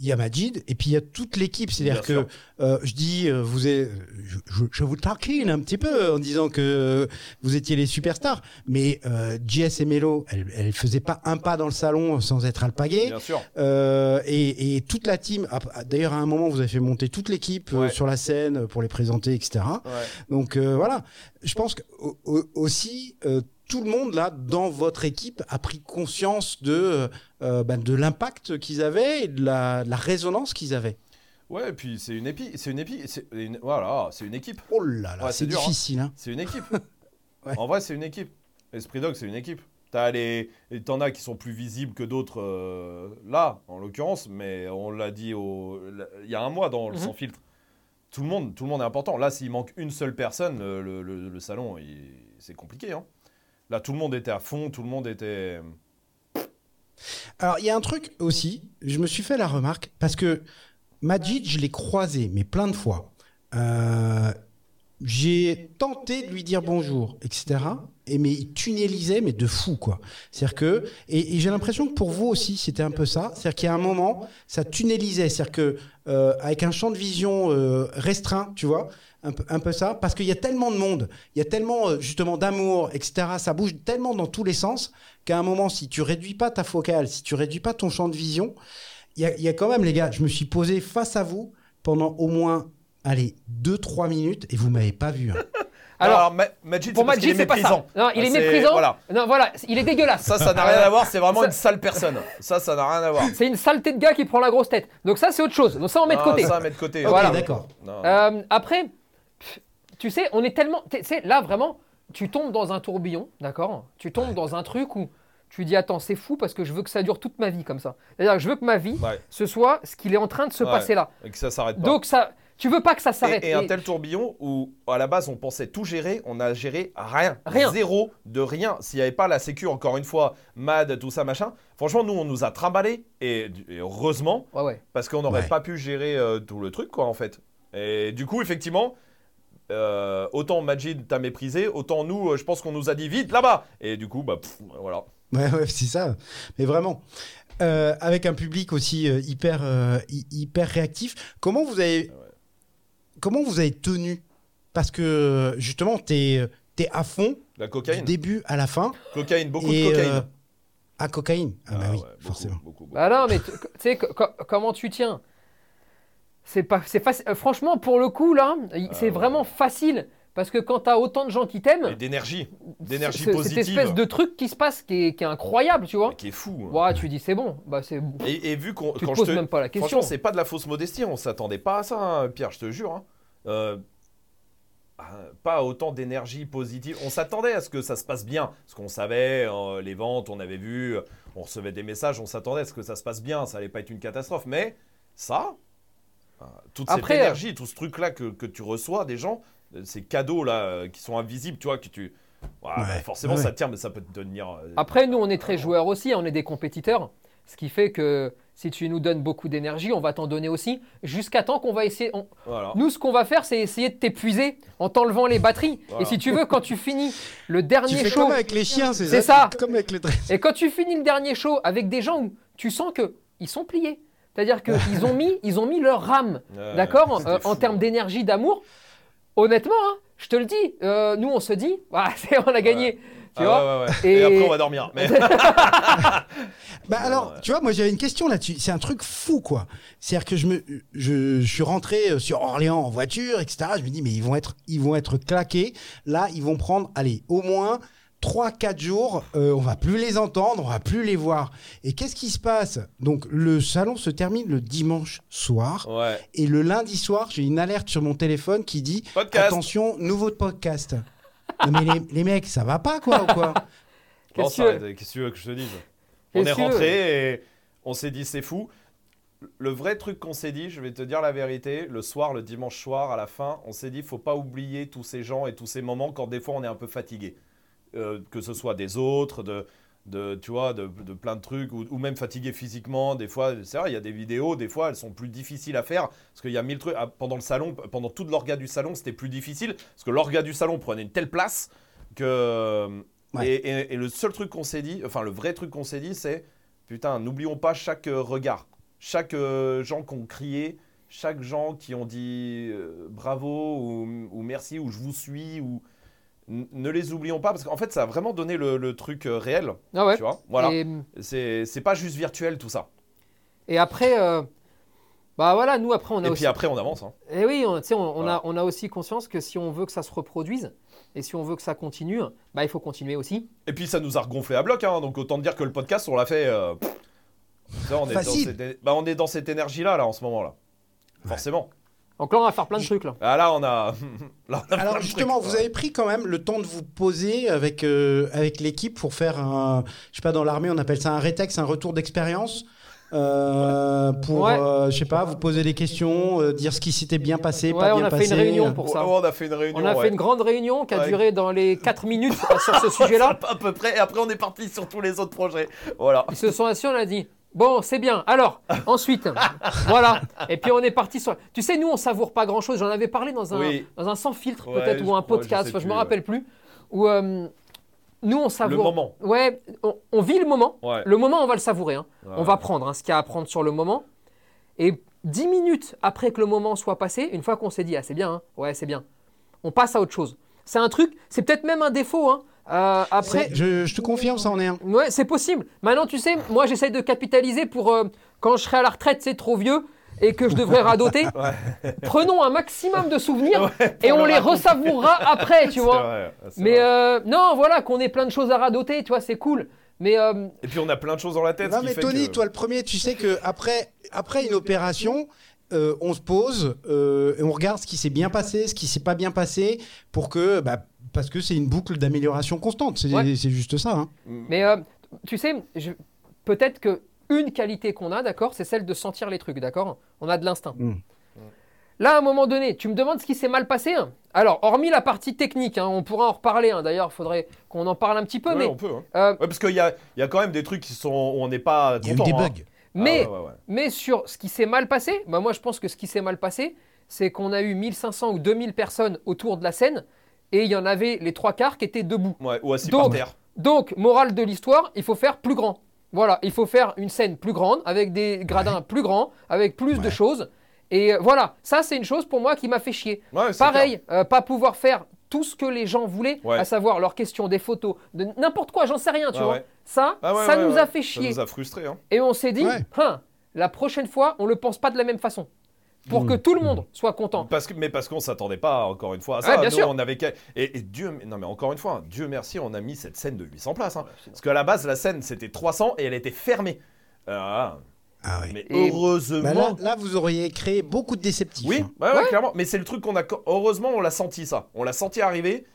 il y a Majid, et puis il y a toute l'équipe. C'est-à-dire que euh, je dis, euh, vous êtes, je, je- je vous taquine un petit peu en disant que vous étiez les superstars, mais euh, JS et Melo, elle, elle faisait pas un pas dans le salon sans être alpaguée. Bien sûr. Euh, et, et toute la team, d'ailleurs à un moment vous avez fait monter toute l'équipe euh, Ouais. sur la scène pour les présenter, etc. Ouais. Donc euh, voilà, je pense que au- au- aussi euh, tout le monde là dans votre équipe a pris conscience de euh, bah, de l'impact qu'ils avaient et de la, de la résonance qu'ils avaient. Ouais, et puis c'est une épi, c'est une épi, c'est une, voilà, c'est une équipe. Oh là là, Ouais, c'est hein. difficile. hein. C'est une équipe. Ouais. En vrai, c'est une équipe. Esprit Dog, c'est une équipe. T'as les, et t'en as qui sont plus visibles que d'autres euh, là, en l'occurrence, mais on l'a dit au, il y a un mois dans le Mhm. sans filtre. Tout le monde, tout le monde est important. Là, s'il manque une seule personne, le, le- le- le salon, il- c'est compliqué. hein. Là, tout le monde était à fond, tout le monde était. Alors, il y a un truc aussi, je me suis fait la remarque, parce que Majid, je l'ai croisé, mais plein de fois. Euh, j'ai tenté de lui dire bonjour, etc. Et mais il tunnelisait, mais de fou, quoi. C'est-à-dire que, et, j'ai l'impression que pour vous aussi, c'était un peu ça. C'est-à-dire qu'il y a un moment, ça tunnelisait. C'est-à-dire que, euh, avec un champ de vision euh, restreint, tu vois, un peu, un peu ça, parce qu'il y a tellement de monde, il y a tellement, euh, justement, d'amour, etc. Ça bouge tellement dans tous les sens qu'à un moment, si tu réduis pas ta focale, si tu réduis pas ton champ de vision, il y a, il y a quand même, les gars, je me suis posé face à vous pendant au moins, allez, 2-3 minutes et vous m'avez pas vu. hein. Alors, Alors, Ma- Majid, pour est c'est pas ça. méprisant. Non, il Ah, est méprisant. Voilà. Non, voilà, il est dégueulasse. Ça, ça n'a rien à voir, c'est vraiment Ça- une sale personne. Ça, ça n'a rien à voir. C'est une saleté de gars qui prend la grosse tête. Donc ça, c'est autre chose. Donc ça, on met de côté. Ça, à mettre de côté. Voilà. d'accord. Euh, après, tu sais, on est tellement. Tu sais, là, vraiment, tu tombes dans un tourbillon, d'accord? Tu tombes dans un truc où tu dis Attends, c'est fou parce que je veux que ça dure toute ma vie comme ça. C'est-à-dire que je veux que ma vie, Ouais. ce soit ce qu'il est en train de se Ouais. passer là. Et que ça s'arrête pas. Donc, ça, tu veux pas que ça s'arrête. et, et un Et- tel tourbillon où, à la base, on pensait tout gérer, on a géré rien. Rien. Zéro de rien. S'il n'y avait pas la sécu, encore une fois, MAD, tout ça, machin. Franchement, nous, on nous a trimballé. Et, et heureusement, Ouais, ouais. parce qu'on n'aurait Ouais. pas pu gérer euh, tout le truc, quoi, en fait. Et du coup, effectivement, euh, autant Majid t'a méprisé, autant nous, euh, je pense qu'on nous a dit vite là-bas. Et du coup, bah, pff, voilà. Ouais, ouais, c'est ça. Mais vraiment. Euh, avec un public aussi euh, hyper, euh, hy- hyper réactif. Comment vous avez, comment vous avez tenu? Parce que justement, t'es es à fond La du début à la fin. Cocaïne, beaucoup et, de cocaïne. euh, à cocaïne. Ah, bah Ah oui, ouais, beaucoup, forcément. beaucoup, beaucoup. Bah non, mais tu sais, co- co- comment tu tiens? C'est pas, c'est facile. euh, franchement, pour le coup, là, il- c'est ouais. vraiment facile. Parce que quand t'as autant de gens qui Et t'aiment, d'énergie. D'énergie c'est- positive. Cette espèce de truc qui se passe qui est, qui est incroyable, tu vois. Mais qui est fou. hein. Ouais, tu dis c'est bon. Bah, c'est bon. Et, et vu qu'on. Tu te quand poses je te... même pas la question. Franchement, c'est pas de la fausse modestie, on s'attendait pas à ça, hein, Pierre, je te jure. hein. Euh, ah, Pas autant d'énergie positive. On s'attendait à ce que ça se passe bien, parce qu'on savait euh, les ventes, on avait vu, on recevait des messages, on s'attendait à ce que ça se passe bien, ça allait pas être une catastrophe. Mais ça, toute Après, cette énergie, tout ce truc-là que, que tu reçois des gens, euh, ces cadeaux-là euh, qui sont invisibles, tu vois, que tu. Ouais, bah, Ouais, forcément, ouais. ça tient, mais ça peut te devenir. euh, Après, nous, on est très joueurs aussi, on est des compétiteurs. Ce qui fait que si tu nous donnes beaucoup d'énergie, on va t'en donner aussi, jusqu'à temps qu'on va essayer. on- Voilà. Nous, ce qu'on va faire, c'est essayer de t'épuiser en t'enlevant les batteries. Voilà. Et si tu veux, quand tu finis le Tu dernier fais show, comme avec les chiens, c'est ça ça. Comme avec les et quand tu finis le dernier show avec des gens où tu sens que ils sont pliés, c'est-à-dire qu'ils ont mis, ils ont mis leur rame, d'accord, euh, en termes hein. d'énergie, d'amour. Honnêtement, hein, je te le dis, euh, nous, on se dit, ah, c'est- on a gagné, tu Ah, vois. ouais, ouais, ouais. Et... Et- après, on va dormir. Mais... Bah alors, ouais. tu vois, moi j'avais une question là-dessus. C'est un truc fou, quoi. C'est-à-dire que je me, je, je suis rentré euh, sur Orléans en voiture, etc. Je me dis, mais ils vont être, ils vont être claqués. Là, ils vont prendre, allez, au moins 3-4 jours. euh, on va plus les entendre, on va plus les voir. Et qu'est-ce qui se passe? Donc, le salon se termine le dimanche soir. ouais. Et le lundi soir, j'ai une alerte sur mon téléphone qui dit Podcast. attention, nouveau podcast. non, mais les, les mecs, ça va pas, quoi, ou quoi? Qu'est-ce que- tu veux? que je te dise? On est rentré et on s'est dit c'est fou. Le vrai truc qu'on s'est dit, je vais te dire la vérité, le soir, le dimanche soir, à la fin, on s'est dit faut pas oublier tous ces gens et tous ces moments quand des fois on est un peu fatigué. Euh, que ce soit des autres, de, de, tu vois, de, de plein de trucs, ou, ou même fatigué physiquement. Des fois, c'est vrai, il y a des vidéos, des fois elles sont plus difficiles à faire parce qu'il y a mille trucs. Ah, Pendant le salon, pendant toute l'orga du salon, c'était plus difficile parce que l'orga du salon prenait une telle place que. Ouais. Et, et- et le seul truc qu'on s'est dit, enfin le vrai truc qu'on s'est dit, c'est putain, n'oublions pas chaque euh, regard, chaque euh, gens qui ont crié, chaque gens qui ont dit euh, bravo ou, ou merci ou je vous suis ou ne les oublions pas parce qu'en fait ça a vraiment donné le, le truc euh, réel, Ah ouais. tu vois. Voilà, Et- c'est pas juste virtuel tout ça. Et après, euh, bah voilà, nous après on a et aussi. puis après on avance. hein. Et oui, on, tu sais, on, on Voilà. a, on a aussi conscience que si on veut que ça se reproduise et si on veut que ça continue, bah il faut continuer aussi. Et puis ça nous a regonflé à bloc, hein, donc autant dire que le podcast on l'a fait. euh, on, est dans Facile. cette, bah, on est dans cette énergie là là en ce moment là. Forcément. Donc là, on va faire plein de trucs là. Ah là on a. là, on a plein Alors de justement, trucs, vous ouais. avez pris quand même le temps de vous poser avec, euh, avec l'équipe pour faire un, je sais pas, dans l'armée on appelle ça un rétex, un retour d'expérience. euh, pour, Ouais. euh, je sais pas, vous poser des questions, euh, dire ce qui s'était bien passé, Ouais, pas on bien a fait passé. une réunion pour ça. Ouais, on a fait une réunion. On a ouais. fait une grande réunion qui a Ouais. duré dans les 4 minutes sur ce sujet-là. à peu près. Et après, on est parti sur tous les autres projets. Voilà. Ils se sont assis, on a dit Bon, c'est bien. Alors, ensuite, voilà. Et puis on est parti sur. Tu sais, nous, on savoure pas grand chose. J'en avais parlé dans un, Oui. dans un sans filtre, Ouais, peut-être, ou un crois, je podcast. enfin, je me plus, rappelle plus. Où euh, nous, on Le savoure. moment. Ouais, on, on vit le moment. Ouais. Le moment, on va le savourer. hein. On va prendre hein, ce qu'il y a à prendre sur le moment. Et dix minutes après que le moment soit passé, une fois qu'on s'est dit, ah, c'est bien, hein, ouais, c'est bien, on passe à autre chose. C'est un truc, c'est peut-être même un défaut. hein. Euh, après, Je, je te confirme, ça en est un. Ouais, c'est possible. Maintenant, tu sais, moi, j'essaye de capitaliser pour euh, quand je serai à la retraite, c'est trop vieux et que je devrais radoter. Prenons un maximum de souvenirs et on les ressavourera après, tu vois. vrai, Mais euh, non, voilà, qu'on ait plein de choses à radoter, tu vois, c'est cool. Mais euh, Et puis on a plein de choses dans la tête. Non ce qui mais fait Tony, que- toi le premier, tu sais que après, après une opération, euh, on se pose euh, et on regarde ce qui s'est bien passé, ce qui s'est pas bien passé, pour que, bah, parce que c'est une boucle d'amélioration constante. C'est Ouais. juste ça. hein. Mais euh, tu sais, je- peut-être que une qualité qu'on a, d'accord, c'est celle de sentir les trucs, d'accord? On a de l'instinct. Mm. Là, à un moment donné, tu me demandes ce qui s'est mal passé. hein Alors, hormis la partie technique, hein, on pourra en reparler. hein, D'ailleurs, il faudrait qu'on en parle un petit peu. Ouais, mais, on peut. hein. euh, Ouais, parce qu'il y a, il y a quand même des trucs qui sont, où on n'est pas Il y a eu content. des hein. bugs. mais, Ah ouais, ouais, ouais. mais sur ce qui s'est mal passé, bah moi, je pense que ce qui s'est mal passé, c'est qu'on a eu 1500 ou 2000 personnes autour de la scène et il y en avait les trois quarts qui étaient debout. Ouais, ou assis Donc- par terre. Donc, morale de l'histoire, il faut faire plus grand. Voilà, il faut faire une scène plus grande, avec des gradins plus grands, avec plus de choses. Et euh, voilà, ça c'est une chose pour moi qui m'a fait chier. Pareil, euh, pas pouvoir faire tout ce que les gens voulaient, Ouais. à savoir leurs questions, des photos, de n'importe quoi, j'en sais rien, tu Ouais, vois. ouais. Ça, Ah ouais, ça ouais, nous ouais. a fait Ça chier. nous a frustrés. Hein. Et on s'est dit, Ouais. Hein, la prochaine fois, on le pense pas de la même façon. Pour Mmh. que tout le monde soit content. Parce que, mais parce qu'on s'attendait pas encore une fois à ça. Ouais, bien Nous, sûr. on avait et, et Dieu, non mais encore une fois, hein, Dieu merci, on a mis cette scène de 800 places. hein. parce qu'à la base, la scène c'était 300 et elle était fermée. Ah, Ah ouais. mais Et- heureusement. Bah là, là, vous auriez créé beaucoup de déceptifs. oui, hein. ouais, ouais, clairement. Mais c'est le truc qu'on a. Heureusement, on l'a senti ça. On l'a senti arriver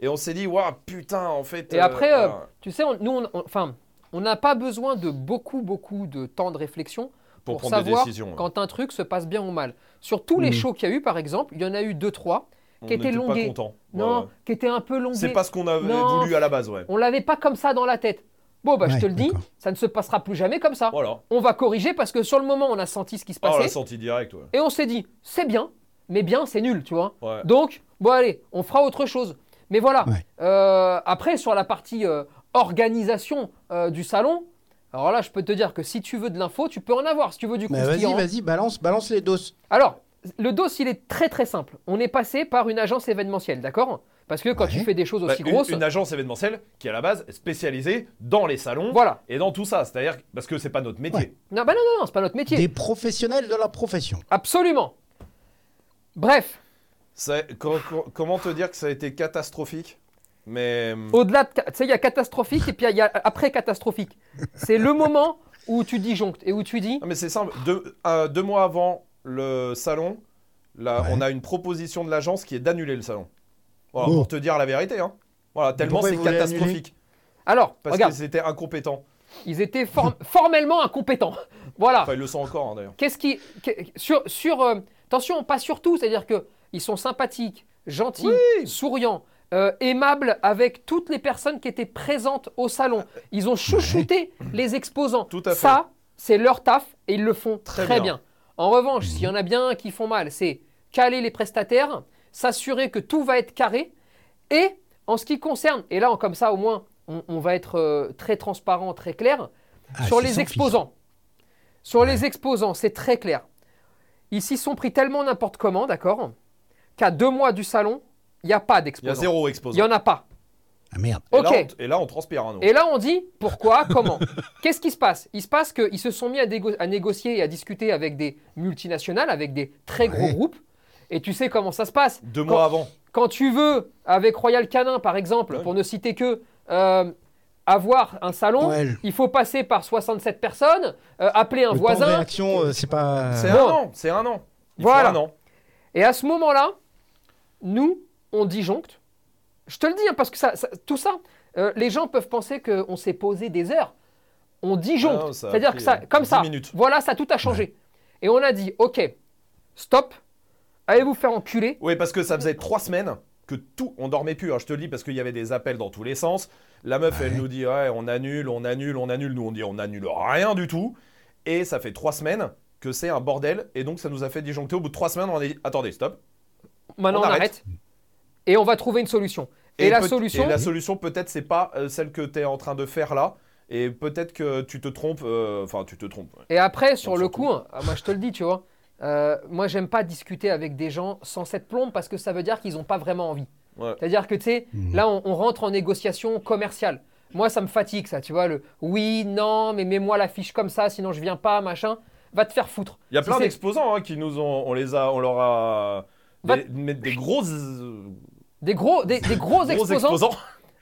et on s'est dit, waouh, putain, en fait. Et euh, après, euh, voilà. tu sais, on- nous, enfin, on n'a pas besoin de beaucoup, beaucoup de temps de réflexion pour, pour, prendre savoir des décisions. quand un truc se passe bien ou mal. Sur tous les Mhm. shows qu'il y a eu, par exemple, il y en a eu deux, trois on qui étaient n'était longués. pas content. Non, qui étaient un peu longués. C'est pas ce qu'on avait Non. voulu à la base, ouais. On l'avait pas comme ça dans la tête. Bon, bah, je te le dis, ça ne se passera plus jamais comme ça. Voilà. On va corriger parce que sur le moment, on a senti ce qui se Ah, on passait l'a senti direct, ouais. et on s'est dit, c'est bien, mais bien, c'est nul, tu vois. Ouais. Donc, bon, allez, on fera autre chose. Mais voilà. Ouais. Euh, après, sur la partie euh, organisation euh, du salon, alors là, je peux te dire que si tu veux de l'info, tu peux en avoir. Si tu veux du Bah, vas-y, vas-y, balance, balance les doses. Alors, le dos, il est très très simple. On est passé par une agence événementielle, d'accord? Parce que quand Ouais. tu fais des choses Bah, aussi une- grosses, Une, agence événementielle qui à la base est spécialisée dans les salons voilà. et dans tout ça. C'est-à-dire que- parce que c'est pas notre métier. Ouais. Non, bah non, non, non, c'est pas notre métier. Des professionnels de la profession. Absolument. Bref, comment te dire que ça a été catastrophique? Mais au-delà de. Tu sais, il y a catastrophique et puis il y a après catastrophique. C'est le moment où tu disjonctes et où tu dis Non, mais c'est simple. Deux, euh, deux mois avant le salon, là, Ouais. on a une proposition de l'agence qui est d'annuler le salon. Voilà, Oh. Pour te dire la vérité. Hein. Voilà, tellement c'est catastrophique. Alors, Parce regarde, que c'était incompétent. ils étaient for- formellement incompétents. Voilà. Enfin, ils le sont encore hein, d'ailleurs. Qu'est-ce qui. sur. sur euh, attention, pas sur tout, c'est-à-dire qu'ils sont sympathiques, gentils, souriants. Euh, aimables avec toutes les personnes qui étaient présentes au salon. Ils ont chouchouté les exposants. Tout à fait. Ça, c'est leur taf et ils le font très, Très bien. bien. En revanche, s'il y en a bien qui font mal, c'est caler les prestataires, s'assurer que tout va être carré. Et en ce qui concerne, et là, comme ça au moins, on, on va être euh, très transparent, très clair, Ah, sur les exposants. Sur les exposants, c'est très clair. Ils s'y sont pris tellement n'importe comment, d'accord, qu'à deux mois du salon, il n'y a pas Il y a zéro Il n'y exposant. en a pas. Ah merde. Et, Ok. là, on, et là, on transpire. hein. Et là, on dit pourquoi, comment? Qu'est-ce qui se passe? Il se passe qu'ils se sont mis à, négocier et à discuter avec des multinationales, avec des très gros groupes. Et tu sais comment ça se passe? Deux Quand- mois avant. Quand tu veux, avec Royal Canin, par exemple, Ouais. pour ne citer que, euh, avoir un salon, Ouais. il faut passer par 67 personnes, euh, appeler un Le temps de voisin. réaction, euh, c'est pas. C'est Bon. un an. C'est un an. Il Voilà. faut un an. Et à ce moment-là, nous, on disjoncte. Je te le dis, hein, parce que ça, ça- tout ça, euh, les gens peuvent penser qu'on s'est posé des heures. On disjoncte. Ah C'est-à-dire que ça, euh, comme 10 ça, minutes. voilà, ça tout a changé. Et on a dit, ok, stop, allez vous faire enculer. Oui, parce que ça faisait trois semaines que tout, on dormait plus. hein, je te le dis parce qu'il y avait des appels dans tous les sens. La meuf, elle nous dit ouais, on annule, on annule, on annule. Nous, on dit on annule rien du tout. Et ça fait trois semaines que c'est un bordel. Et donc, ça nous a fait disjoncter. Au bout de trois semaines, on a dit attendez, stop. Maintenant, On on, arrête. arrête. Et on va trouver une solution. Et, la solution, et la solution, peut-être, c'est pas euh, celle que tu es en train de faire là. Et peut-être que tu te trompes. euh, Enfin, tu te trompes. ouais. Et après, sur Donc, le coup, hein, moi je te le dis, tu vois, euh, moi j'aime pas discuter avec des gens sans cette plombe parce que ça veut dire qu'ils n'ont pas vraiment envie. Ouais. C'est-à-dire que tu sais, Mhm. là on, on rentre en négociation commerciale. Moi ça me fatigue ça, tu vois, le oui, non, mais mets-moi la fiche comme ça, sinon je viens pas, machin. Va te faire foutre. Il y a plein d'exposants hein, qui nous ont. On les a. On leur a. Va- Des, mais des grosses. Euh, Des gros, des, des gros, gros exposants, exposants.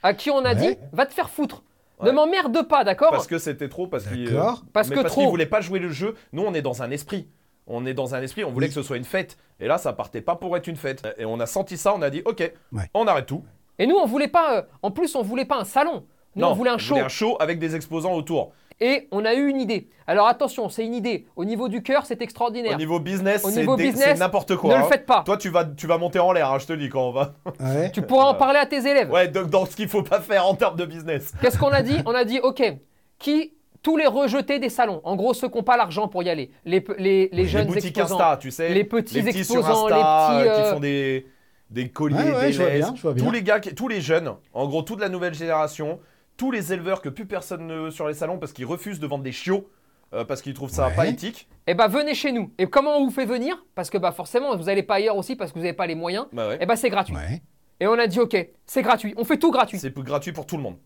à qui on a Ouais. dit va te faire foutre. Ouais. Ne m'emmerde pas, d'accord Parce que c'était trop. Parce qu'ils. D'accord. Parce mais que parce trop. qu'ils voulaient pas jouer le jeu. Nous, on est dans un esprit. On est dans un esprit. On voulait Oui. que ce soit une fête. Et là, ça partait pas pour être une fête. Et on a senti ça. On a dit ok, Ouais. on arrête tout. Et nous on voulait pas, euh, en plus on voulait pas un salon. Nous non, on voulait un show. un show avec des exposants autour. Et on a eu une idée. Alors attention, c'est une idée. Au niveau du cœur, c'est extraordinaire. niveau business, Au niveau business, c'est n'importe quoi. ne le hein. faites pas. Toi, tu vas, tu vas monter en l'air, hein, je te dis quand on va. Ouais. Tu pourras en parler à tes élèves. Ouais, donc dans ce qu'il faut pas faire en termes de business. Qu'est-ce qu'on a dit? On a dit, ok, qui tous les rejetés des salons. En gros, ceux qui n'ont pas l'argent pour y aller. Les, les, les les jeunes boutiques exposants. Insta, tu sais. les petits les petits sur exposants, Insta, les petits, euh, qui euh, font des, des colliers, Ouais, ouais, des je vois bien, je vois bien. Tous les gars, tous les jeunes, en gros, toute la nouvelle génération, tous les éleveurs que plus personne ne veut sur les salons parce qu'ils refusent de vendre des chiots. euh, parce qu'ils trouvent ça Ouais. pas éthique. Eh ben, venez chez nous. Et comment on vous fait venir? Parce que bah forcément, vous n'allez pas ailleurs aussi parce que vous n'avez pas les moyens. Bah ouais. Eh ben, c'est gratuit. Ouais. Et on a dit, ok, c'est gratuit. On fait tout gratuit. C'est gratuit pour tout le monde.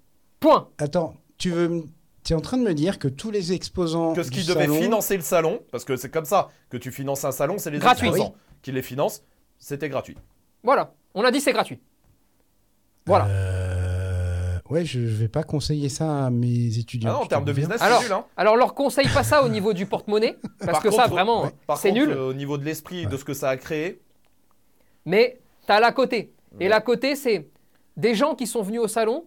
Point. Attends, tu veux. Tu es en train de me dire que tous les exposants. Que ce qui devait salon- financer le salon, parce que c'est comme ça que tu finances un salon, c'est les Gratuit. exposants qui les financent. C'était gratuit. Voilà. On a dit, c'est gratuit. Voilà. Euh, Ouais, je, je vais pas conseiller ça à mes Ah étudiants. non, en termes de business, Alors, c'est nul. Hein. alors, leur conseille pas ça au niveau du porte-monnaie. Parce Par que ça, vraiment, ouais. Par c'est contre, nul. euh, au niveau de l'esprit, de ce que ça a créé, Mais tu as l'à côté. Et l'à côté, c'est des gens qui sont venus au salon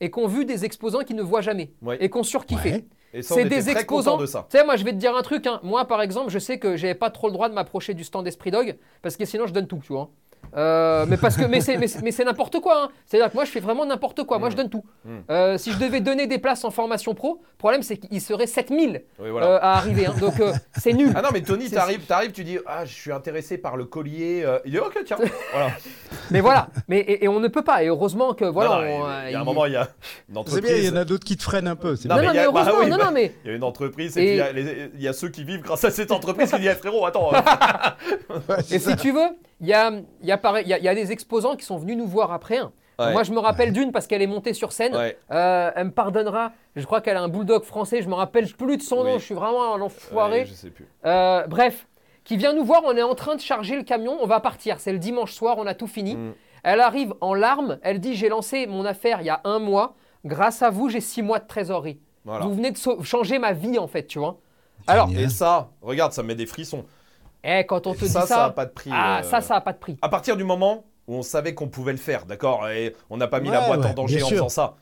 et qui ont vu des exposants qu'ils ne voient jamais Ouais. et qui ont surkiffé. Ouais. et ça, on C'est était des très exposants. contents de ça. Tu sais, moi, je vais te dire un truc. hein. Moi, par exemple, je sais que j'avais pas trop le droit de m'approcher du stand Esprit Dog parce que sinon, je donne tout, tu vois. Euh, mais parce que mais c'est mais c'est- mais c'est n'importe quoi. hein. C'est-à-dire que moi, je fais vraiment n'importe quoi. Moi, je donne tout. Mm. Euh, si je devais donner des places en formation pro, le problème, c'est qu'il serait 7000 Oui, voilà. euh, à arriver. hein. Donc, euh, c'est nul. Ah non, mais Tony, t'arrives, t'arrives, tu dis Ah, je suis intéressé par le collier. Il dit Ok, tiens. voilà. Mais voilà. Mais et, et on ne peut pas. Et heureusement que voilà. Non, non, on, il y a un il- moment, il y a une C'est bien, entreprise. il y en a d'autres qui te freinent un peu. Non, Non, bien. non, mais il y mais a- bah heureusement. oui, non, bah- non, mais Il y a une entreprise et, il y a les- il y, a ceux qui vivent grâce à cette entreprise qui disent Eh, frérot, attends. Et si tu veux, il y a, il y, a y a- il y a des exposants qui sont venus nous voir après. hein. Ouais. Moi, je me rappelle d'une parce qu'elle est montée sur scène. Ouais. Euh, elle me pardonnera. Je crois qu'elle a un bulldog français. Je me rappelle plus de son Oui. nom. Je suis vraiment un enfoiré. Ouais, je sais plus. Euh, bref, qui vient nous voir. On est en train de charger le camion. On va partir. C'est le dimanche soir. On a tout fini. Mm. Elle arrive en larmes. Elle dit J'ai lancé mon affaire il y a un mois. Grâce à vous, j'ai six mois de trésorerie. Voilà. Vous venez de changer ma vie, en fait, tu vois. Alors, Génial. Et ça, regarde, ça met des frissons. Eh, quand on te ça, dit ça ça, a pas de prix. ah, euh, ça, ça a pas de prix. À partir du moment où on savait qu'on pouvait le faire, d'accord Et on n'a pas mis la boîte ouais, en danger en sûr. faisant ça.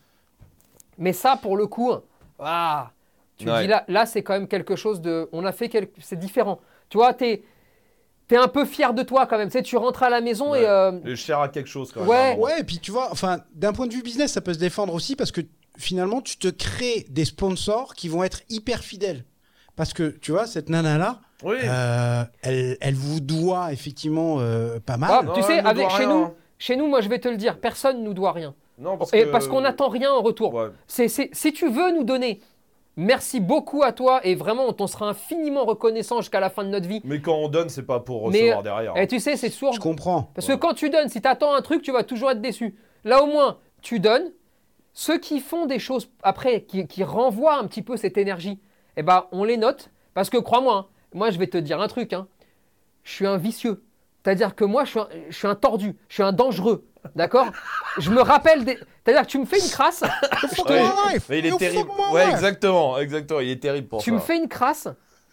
Mais ça, pour le coup, ah, tu Ouais. dis là, là c'est quand même quelque chose de. On a fait quelque. C'est différent. Tu vois, t'es es un peu fier de toi quand même. Tu sais, tu rentres à la maison Ouais. et. euh, Je cher à quelque chose quand même. Ouais. Ouais, et puis tu vois, enfin, d'un point de vue business, ça peut se défendre aussi parce que finalement, tu te crées des sponsors qui vont être hyper fidèles. Parce que tu vois, cette nana-là, Oui. euh, elle, elle vous doit effectivement euh, pas mal. Ah, Non, tu sais, avec, chez rien. nous, chez nous, moi je vais te le dire, personne nous doit rien. Non, parce Et que- parce qu'on n'attend rien en retour. Ouais. C'est, c'est- si tu veux nous donner, merci beaucoup à toi et vraiment, on t'en sera infiniment reconnaissant jusqu'à la fin de notre vie. Mais quand on donne, c'est pas pour Mais- recevoir derrière. Et tu sais, c'est toujours Je comprends. Parce que quand tu donnes, si tu attends un truc, tu vas toujours être déçu. Là, au moins, tu donnes. Ceux qui font des choses après, qui, qui renvoient un petit peu cette énergie, eh ben, on les note. Parce que crois-moi, hein, moi, je vais te dire un truc. hein. Je suis un vicieux. C'est-à-dire que moi, je suis un, je suis un tordu. Je suis un dangereux. D'accord? Je me rappelle des. C'est-à-dire que tu me fais une crasse. je te- Ouais. Mais il est You terrible. Ouais, exactement, exactement. Il est terrible pour tu ça. me fais une crasse.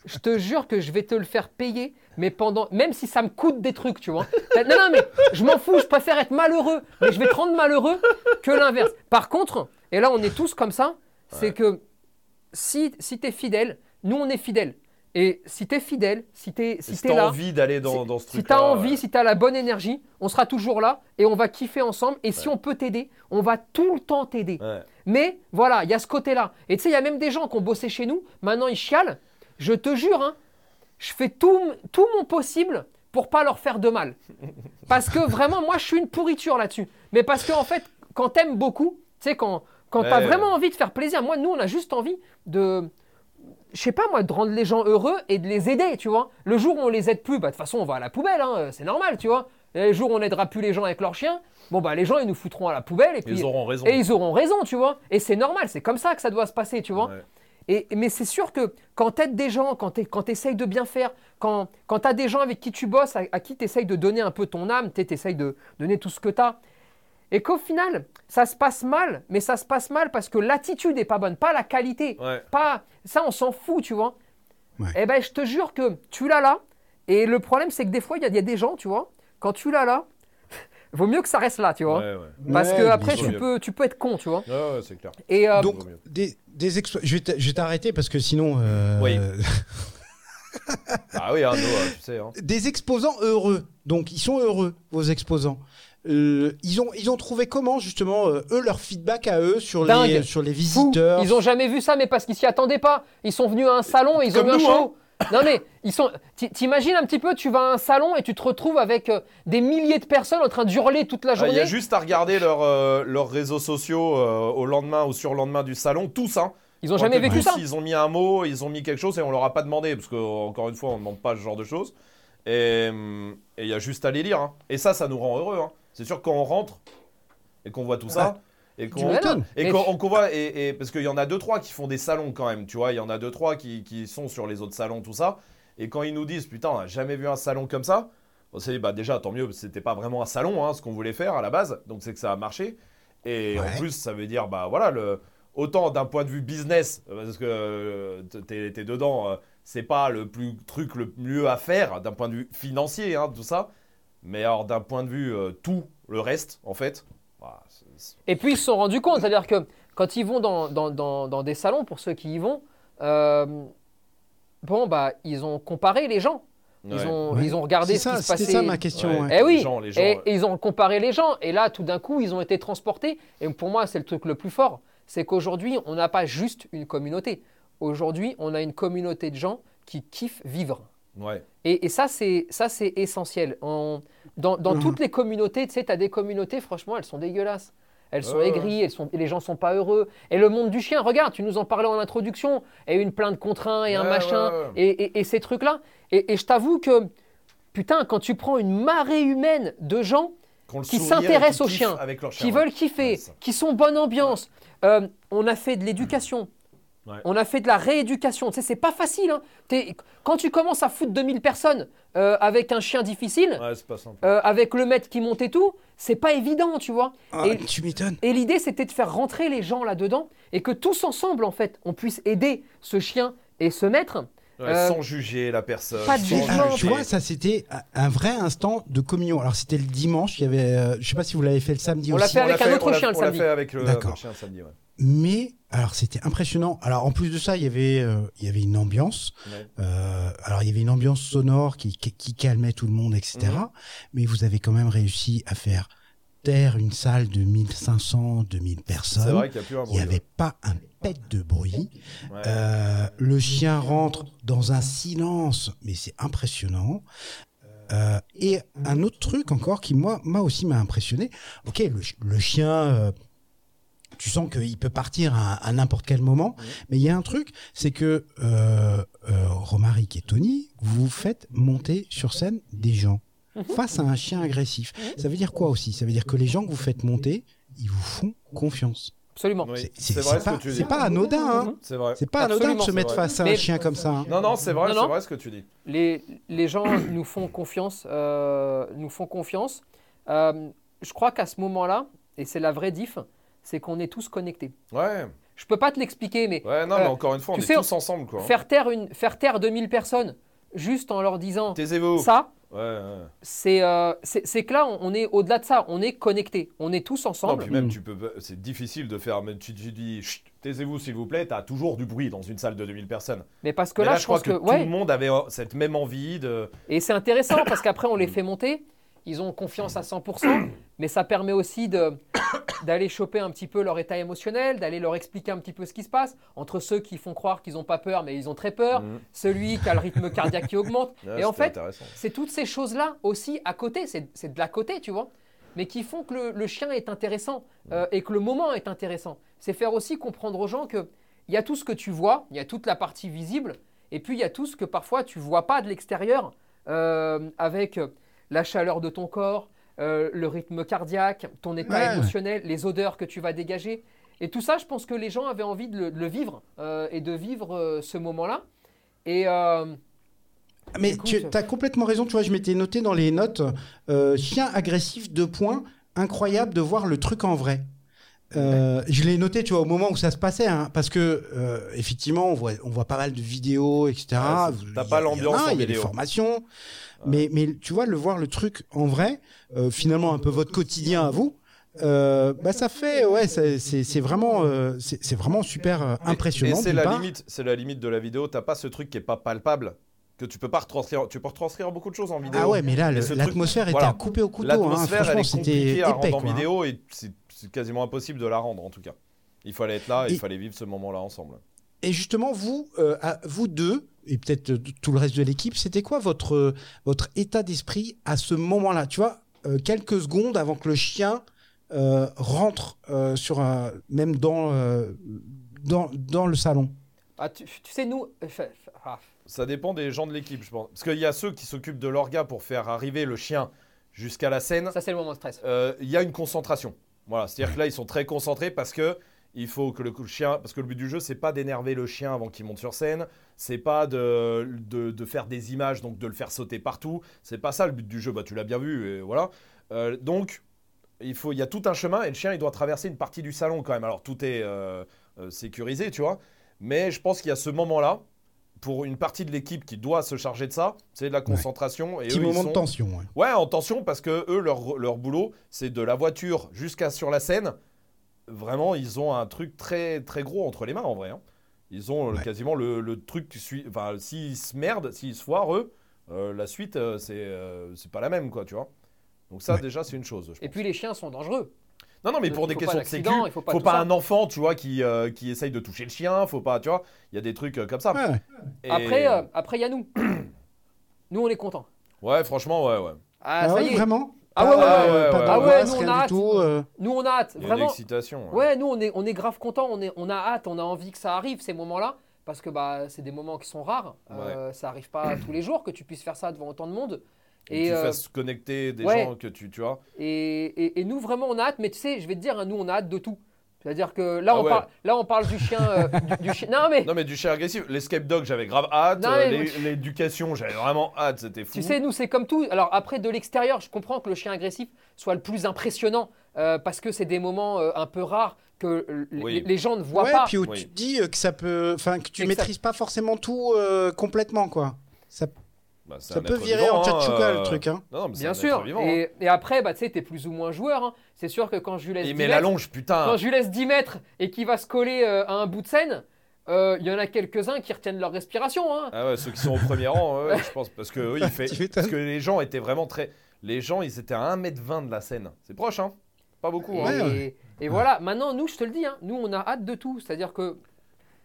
Je te jure que je vais te le faire payer, mais pendant, même si ça me coûte des trucs, tu vois. Non, non, mais je m'en fous, je préfère être malheureux, mais je vais te rendre malheureux que l'inverse. Par contre, et là on est tous comme ça, c'est que si, si tu es fidèle, nous on est fidèles. Et si tu es fidèle, si tu es, si Si là, envie d'aller dans, si- dans ce si truc tu as envie, si tu as la bonne énergie, on sera toujours là et on va kiffer ensemble. Et si on peut t'aider, on va tout le temps t'aider. Ouais. Mais voilà, il y a ce côté-là. Et tu sais, il y a même des gens qui ont bossé chez nous, maintenant ils chialent. je te jure, hein, je fais tout, tout mon possible pour pas leur faire de mal. Parce que vraiment, moi, je suis une pourriture là-dessus. Mais parce que en fait, quand t'aimes beaucoup, tu sais, quand, quand t'as Ouais. vraiment envie de faire plaisir, moi, nous, on a juste envie de, je sais pas moi, de rendre les gens heureux et de les aider, tu vois. Le jour où on les aide plus, bah de toute façon, on va à la poubelle, hein, c'est normal, tu vois. Et le jour où on aidera plus les gens avec leurs chiens, bon bah les gens ils nous foutront à la poubelle et puis Ils auront raison. et ils auront raison, tu vois. Et c'est normal, c'est comme ça que ça doit se passer, tu vois. Ouais. Et, mais c'est sûr que quand tu aides des gens, quand tu essayes de bien faire, quand, quand tu as des gens avec qui tu bosses, à, à qui tu essayes de donner un peu ton âme, tu essayes de donner tout ce que tu as, et qu'au final, ça se passe mal, mais ça se passe mal parce que l'attitude n'est pas bonne, pas la qualité. Ouais. Pas, ça, on s'en fout, tu vois. Ouais. Eh ben, je te jure que tu l'as là. Et le problème, c'est que des fois, il y, a- il y a des gens, tu vois, quand tu l'as là, vaut mieux que ça reste là, tu vois. Ouais, ouais. Parce Ouais, que après, tu peux, tu peux être con, tu vois. Ouais, ouais, c'est clair. Et euh, Donc, des, je vais t'arrêter parce que sinon. euh, Oui. Ah oui, Arnaud, euh, tu sais. Hein. des exposants heureux. Donc, ils sont heureux, vos exposants. Euh, ils, ont, ils ont trouvé comment, justement, euh, eux, leur feedback à eux sur, les, Dingue. sur les fou. visiteurs Ils ont jamais vu ça, mais parce qu'ils s'y attendaient pas. Ils sont venus à un salon et ils Comme ont eu un nous, show. Non mais ils sont. t'i- T'imagines un petit peu, tu vas à un salon et tu te retrouves avec euh, des milliers de personnes en train d'hurler toute la Ah, Il journée. y a juste à regarder leurs euh, leurs réseaux sociaux euh, au lendemain ou sur le lendemain du salon, tous. Hein. Ils ont jamais vécu plus, ça. Ils ont mis un mot, ils ont mis quelque chose et on leur a pas demandé parce que encore une fois, on ne demande pas ce genre de choses. Et hum, et il y a juste à les lire. hein. Et ça, ça nous rend heureux. hein. C'est sûr quand on rentre et qu'on voit tout ça. Et qu'on et qu'on on- qu'on voit, et, et- parce qu'il y en a deux trois qui font des salons quand même, tu vois, il y en a deux trois qui, qui sont sur les autres salons, tout ça. Et quand ils nous disent, putain, on n'a jamais vu un salon comme ça, on s'est dit, bah déjà, tant mieux, c'était pas vraiment un salon, hein, ce qu'on voulait faire à la base, donc c'est que ça a marché. Et Ouais. en plus, ça veut dire, bah voilà, le, autant d'un point de vue business, parce que euh, t'es t'es dedans, euh, c'est pas le plus truc le mieux à faire d'un point de vue financier, hein, tout ça. Mais alors d'un point de vue euh, tout le reste, en fait, bah, c'est- c'est- Et puis ils se sont rendus compte, c'est-à-dire que quand ils vont dans, dans, dans- dans des salons, pour ceux qui y vont, euh, bon bah ils ont comparé les gens. Ils, ouais. ont, Ouais. ils ont regardé C'est ce ça, qui se c'était passait. ça ma question. Ouais. ouais. Eh oui, Les gens, les gens, et, ouais. et ils ont comparé les gens. Et là, tout d'un coup, ils ont été transportés. Et pour moi, c'est le truc le plus fort. C'est qu'aujourd'hui, on n'a pas juste une communauté. Aujourd'hui, on a une communauté de gens qui kiffent vivre. Ouais. Et, et ça, c'est ça, c'est essentiel. En- dans dans Mhm. toutes les communautés, tu sais, tu as des communautés, franchement, elles sont dégueulasses. Elles sont Ouais, aigries, elles sont, et les gens sont pas heureux. Et le monde du chien, regarde, tu nous en parlais en introduction, et une plainte contre un et un Ouais, machin, ouais, ouais. Et, et- et ces trucs-là. Et, et je t'avoue que, putain, quand tu prends une marée humaine de gens Qu'on Qui s'intéressent qui aux chiens, qui chien, ouais. veulent kiffer, qui sont bonne ambiance. Euh, on a fait de l'éducation. Ouais. On a fait de la rééducation. Tu sais, c'est pas facile. hein. T'es- Quand tu commences à foutre 2000 personnes euh, avec un chien difficile, Ouais, c'est pas simple. euh, avec le maître qui monte et tout, c'est pas évident, tu vois. Ah, Et- Tu m'étonnes. Et l'idée, c'était de faire rentrer les gens là-dedans et que tous ensemble, en fait, on puisse aider ce chien et ce maître. Ouais, euh, sans juger la personne. pas de jugement. Tu vois, ça c'était un- un vrai instant de communion. Alors c'était le dimanche, il y avait, euh, je sais pas si vous l'avez fait le samedi On l'a aussi. fait avec l'a un autre on l'a- chien le on l'a samedi. fait avec le, D'accord. le chien le samedi, ouais. Mais alors c'était impressionnant. Alors en plus de ça, il y avait, euh, il y avait une ambiance. Ouais. Euh, alors il y avait une ambiance sonore qui, qui, qui calmait tout le monde, etc. Mhm. Mais vous avez quand même réussi à faire taire une salle de 1500, 2000 C'est personnes. vrai qu'il n'y a plus un Il bruit. n'y avait pas un pet de bruit. ouais. Euh, le chien rentre dans un silence, mais c'est impressionnant. Euh, et un autre truc encore qui moi, moi aussi m'a impressionné. Ok, le, ch- le chien, euh, tu sens qu'il peut partir à, à n'importe quel moment, mais il y a un truc, c'est que euh, euh, Romaric et Tony, vous faites monter sur scène des gens Mhm. face à un chien agressif. Ça veut dire quoi aussi? Ça veut dire que les gens que vous faites monter, ils vous font confiance. Absolument. Oui, C'est- c'est ce pas, que tu dis. c'est pas anodin, hein. C'est vrai. c'est pas anodin de se mettre vrai. face à un Mais- chien comme ça. hein. Non, non, c'est vrai, vrai ce que tu dis. les, les gens nous font confiance. euh, nous font confiance. Euh, je crois qu'à ce moment-là, et c'est la vraie diff, c'est qu'on est tous connectés. Ouais. Je peux pas te l'expliquer, mais Ouais, non, Euh, mais encore une fois, on est tous ensemble, quoi. faire taire, une, faire taire 2000 personnes juste en leur disant Taisez-vous. ça, Ouais, ouais. c'est euh, que là, on, est au-delà de ça. On est connectés. On est tous Non, ensemble. puis même, tu peux, c'est difficile de faire, mais tu, tu dis, taisez-vous s'il vous plaît, t'as toujours du bruit dans une salle de 2000 personnes. mais parce que Mais là, là, je crois pense que, que. tout le monde avait euh, cette même envie de. Et c'est intéressant parce qu'après, on les fait monter. Ils ont confiance à 100%, mais ça permet aussi d'aller choper un petit peu leur état émotionnel, d'aller leur expliquer un petit peu ce qui se passe, entre ceux qui font croire qu'ils n'ont pas peur mais ils ont très peur, Mhm. celui qui a le rythme cardiaque qui augmente. Ouais, Et en fait, c'est toutes ces choses-là aussi à côté, c'est de la côté, tu vois, mais qui font que le, le chien est intéressant euh, et que le moment est intéressant. C'est faire aussi comprendre aux gens que il y a tout ce que tu vois, il y a toute la partie visible, et puis il y a tout ce que parfois tu vois pas de l'extérieur, euh, avec la chaleur de ton corps, euh, le rythme cardiaque, ton état Ouais. émotionnel, les odeurs que tu vas dégager. Et tout ça, je pense que les gens avaient envie de le, de le vivre euh, et de vivre euh, ce moment-là. Et euh, Mais Écoute. tu as complètement raison, tu vois, je m'étais noté dans les notes, euh, chien agressif, deux points, incroyable de voir le truc en vrai. Euh, je l'ai noté, tu vois, au moment où ça se passait, hein, parce que euh, effectivement, on voit, on voit pas mal de vidéos, etc. T'as il y pas en l'ambiance en Il y a des vidéo. formations, mais, mais tu vois, le voir le truc en vrai, euh, finalement un peu votre quotidien à vous. euh, bah ça fait ouais c'est vraiment euh, c'est vraiment super euh, impressionnant c'est la part. limite, c'est la limite de la vidéo. T'as pas ce truc qui est pas palpable, que tu peux pas retranscrire. Tu peux retranscrire beaucoup de choses en vidéo. ah ouais mais là l'atmosphère était voilà. à couper au couteau hein. L'atmosphère, est c'était à rendre en quoi, hein. vidéo et c'est quasiment impossible de la rendre en tout cas. Il fallait être là, et il fallait vivre ce moment-là ensemble. Et justement, vous, euh, vous deux, et peut-être euh, tout le reste de l'équipe, c'était quoi votre, euh, votre état d'esprit à ce moment-là Tu vois, euh, quelques secondes avant que le chien euh, rentre euh, sur un, même dans, euh, dans, dans le salon? ah, tu, tu sais, nous. ah, Ça dépend des gens de l'équipe, je pense. Parce qu'il y a ceux qui s'occupent de l'orga pour faire arriver le chien jusqu'à la scène. ça, c'est le moment de stress. Euh, Il y a une concentration. Voilà, c'est-à-dire que là, ils sont très concentrés parce que il faut que le le chien, parce que le but du jeu, c'est pas d'énerver le chien avant qu'il monte sur scène, c'est pas de, de, de faire des images, donc de le faire sauter partout. C'est pas ça le but du jeu. Bah, tu l'as bien vu, et voilà. Euh, donc, il faut, il y a tout un chemin et le chien, il doit traverser une partie du salon quand même. Alors, tout est euh, euh, sécurisé, tu vois. Mais je pense qu'il y a ce moment-là pour une partie de l'équipe qui doit se charger de ça, c'est de la concentration. Et Petit eux, ils moment sont- de tension. ouais. Ouais, en tension parce que eux, leur, leur boulot, c'est de la voiture jusqu'à sur la scène. Vraiment, ils ont un truc très très gros entre les mains en vrai. hein. Ils ont euh, Ouais. quasiment le, le truc qui suit. Enfin, s'ils se merdent, s'ils se foirent, eux, euh, la suite, euh, c'est euh, c'est pas la même, quoi, tu vois. Donc ça, Ouais. déjà, c'est une chose. je Et puis, les chiens sont dangereux. non, non, mais il pour des questions de sécu, il faut pas faut pas un enfant, tu vois, qui, euh, qui essaye de toucher le chien. Faut pas, tu vois. Il y a des trucs euh, comme ça. Ouais. Et- Après, euh, après, il y a nous. nous, on est contents. Ouais, franchement, ouais, ouais. Ah, Ah ça ouais, y est. vraiment? Ah ouais, ouais, Pas- ouais. Ah ouais, angoisse, nous, on a du hâte. tout. euh. Nous, on a hâte. Vraiment. l'excitation. ouais. Ouais, nous, on est, on est grave contents. On, est, on a hâte. On a envie que ça arrive, ces moments-là. Parce que bah, c'est des moments qui sont rares. Euh, ça arrive pas tous les jours que tu puisses faire ça devant autant de monde. Et Et, tu euh, fasses connecter des ouais. gens que tu, tu vois. Et, et- et nous, vraiment, on a hâte. Mais tu sais, je vais te dire, hein, nous, on a hâte de tout. C'est-à-dire que là, Ah on ouais. parle, là, on parle du chien. euh, du, du chien. Non, mais Non mais du chien agressif, l'escape dog j'avais grave hâte, Non, euh, l'éducation j'avais vraiment hâte, c'était fou. tu sais, nous, c'est comme tout. Alors, après, de l'extérieur, je comprends que le chien agressif soit le plus impressionnant euh, parce que c'est des moments euh, un peu rares que les- Oui. les gens ne voient ouais, pas. puis où Oui. tu te dis que ça peut, enfin que tu ça- maîtrises pas forcément tout euh, complètement quoi. Ça, Bah, ça un peut être virer vivant, en tchatchouka hein, le euh, truc hein. Non, non, mais c'est Bien sûr. hein. Et, après, bah, tu sais, t'es plus ou moins joueur. hein. C'est sûr que quand je lui laisse Il 10 met la mètres, longe, putain. quand je lui laisse 10 mètres et qu'il va se coller euh, à un bout de scène, euh, il y en a quelques-uns qui retiennent leur respiration. hein. Ah ouais, ceux qui sont au premier rang, je pense, parce que oui, il fait, parce que les gens étaient vraiment très, les gens ils étaient à 1m20 de la scène, c'est proche hein, pas beaucoup. Et, Hein. Ouais, ouais. et voilà, maintenant, nous, je te le dis, hein, nous, on a hâte de tout. C'est-à-dire que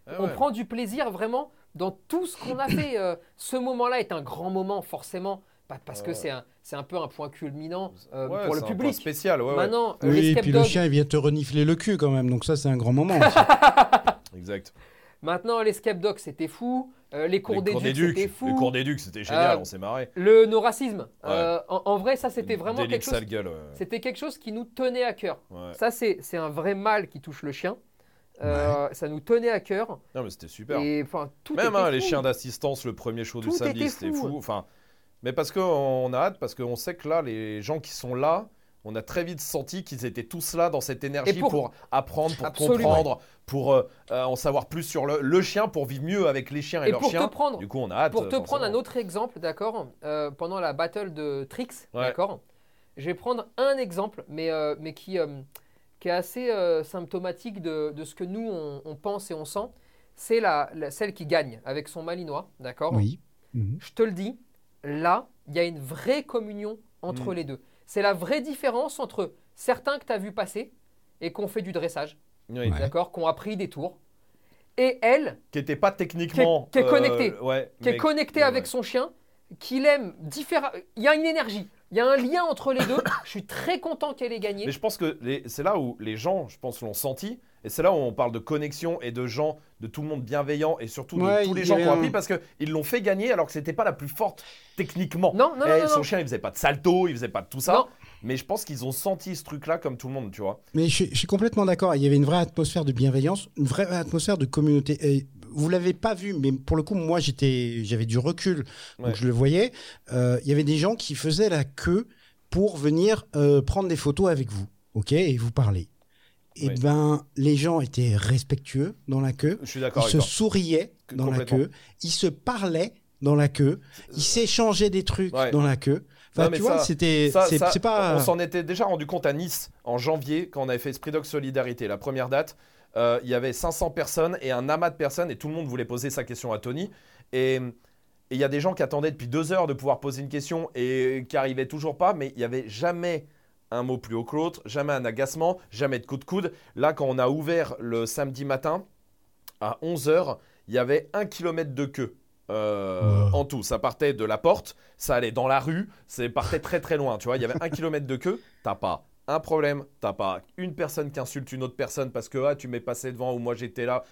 Ah on prend du plaisir vraiment dans tout ce qu'on a fait. Euh, ce moment-là est un grand moment, forcément, parce que c'est un, c'est un peu un point culminant euh, Ouais, pour le c'est un point public. spécial, ouais. Maintenant, Oui, et puis le chien il vient te renifler le cul quand même, donc ça c'est un grand moment. aussi. Exact. maintenant, l'escape dog, c'était fou. Euh, les cours d'éduc, c'était fou. les cours d'éduc, c'était génial, Euh, on s'est marré. Le no racisme. Euh, en, en vrai, ça, c'était vraiment quelque chose. C'était quelque chose qui nous tenait à cœur. Ouais. Ça, c'est c'est un vrai mal qui touche le chien. Euh, Ça nous tenait à cœur. Non mais c'était super. Et enfin, tout Même hein, les chiens d'assistance, le premier show du Tout samedi, était c'était fou. fou. Enfin, mais parce qu'on a hâte, parce qu'on sait que là, les gens qui sont là, on a très vite senti qu'ils étaient tous là dans cette énergie pour- pour... apprendre, pour Absolument. comprendre, pour euh, euh, en savoir plus sur le, le chien, pour vivre mieux avec les chiens et, Et leurs pour chiens. te prendre, Du coup, on a hâte. Pour te prendre un autre exemple, d'accord, pendant la battle de Trix, Ouais. d'accord, je vais prendre un exemple, mais, mais qui, qui est assez euh, symptomatique de, de ce que nous, on, on pense et on sent. C'est la, la- celle qui gagne avec son malinois, d'accord? Oui. Mhm. Je te le dis, là, il y a une vraie communion entre Mm. les deux. C'est la vraie différence entre certains que tu as vu passer et qui ont fait du dressage, Oui. Ouais. d'accord, qui ont appris des tours. Et elle, Qui était pas techniquement. Qui est- qui est connectée. ouais, qui est connectée ouais. avec son chien, qu'il aime différemment. Il y a une énergie, il y a un lien entre les deux. Je suis très content qu'elle ait gagné. Mais je pense que c'est là où les gens, je pense, l'ont senti. Et c'est là où on parle de connexion et de gens, de tout le monde bienveillant et surtout de tous les gens qui ont appris parce qu'ils l'ont fait gagner alors que c'était pas la plus forte techniquement. Non, non, non, Eh, non, son non. chien, il faisait pas de salto, il faisait pas de tout ça. Non. Mais je pense qu'ils ont senti ce truc-là comme tout le monde, tu vois. Mais je, je suis complètement d'accord. Il y avait une vraie atmosphère de bienveillance, une vraie atmosphère de communauté. Et vous l'avez pas vu, mais pour le coup, moi, j'étais, j'avais du recul, donc je le voyais. Euh, il y avait des gens qui faisaient la queue pour venir euh, prendre des photos avec vous, ok, et vous parler. Et Ouais. ben, les gens étaient respectueux dans la queue. Je suis Ils d'accord avec se toi. souriaient dans la queue. Ils se parlaient dans la queue. Ils s'échangeaient des trucs Ouais. dans la queue. Enfin, Non, mais tu vois, c'était, pas. On s'en était déjà rendu compte à Nice en janvier quand on avait fait Esprit Dog Solidarité, la première date. Euh, Il y avait 500 personnes et un amas de personnes et tout le monde voulait poser sa question à Tony. Et il y a des gens qui attendaient depuis deux heures de pouvoir poser une question et qui arrivaient toujours pas, mais il n'y avait jamais un mot plus haut que l'autre, jamais un agacement, jamais de coup de coude. Là, quand on a ouvert le samedi matin, à 11h, il y avait un kilomètre de queue. euh, Ouais. En tout, ça partait de la porte, ça allait dans la rue, ça partait très très loin. Tu vois, il y avait un kilomètre de queue. T'as pas un problème, t'as pas une personne qui insulte une autre personne parce que ah, tu m'es passé devant ou moi j'étais là.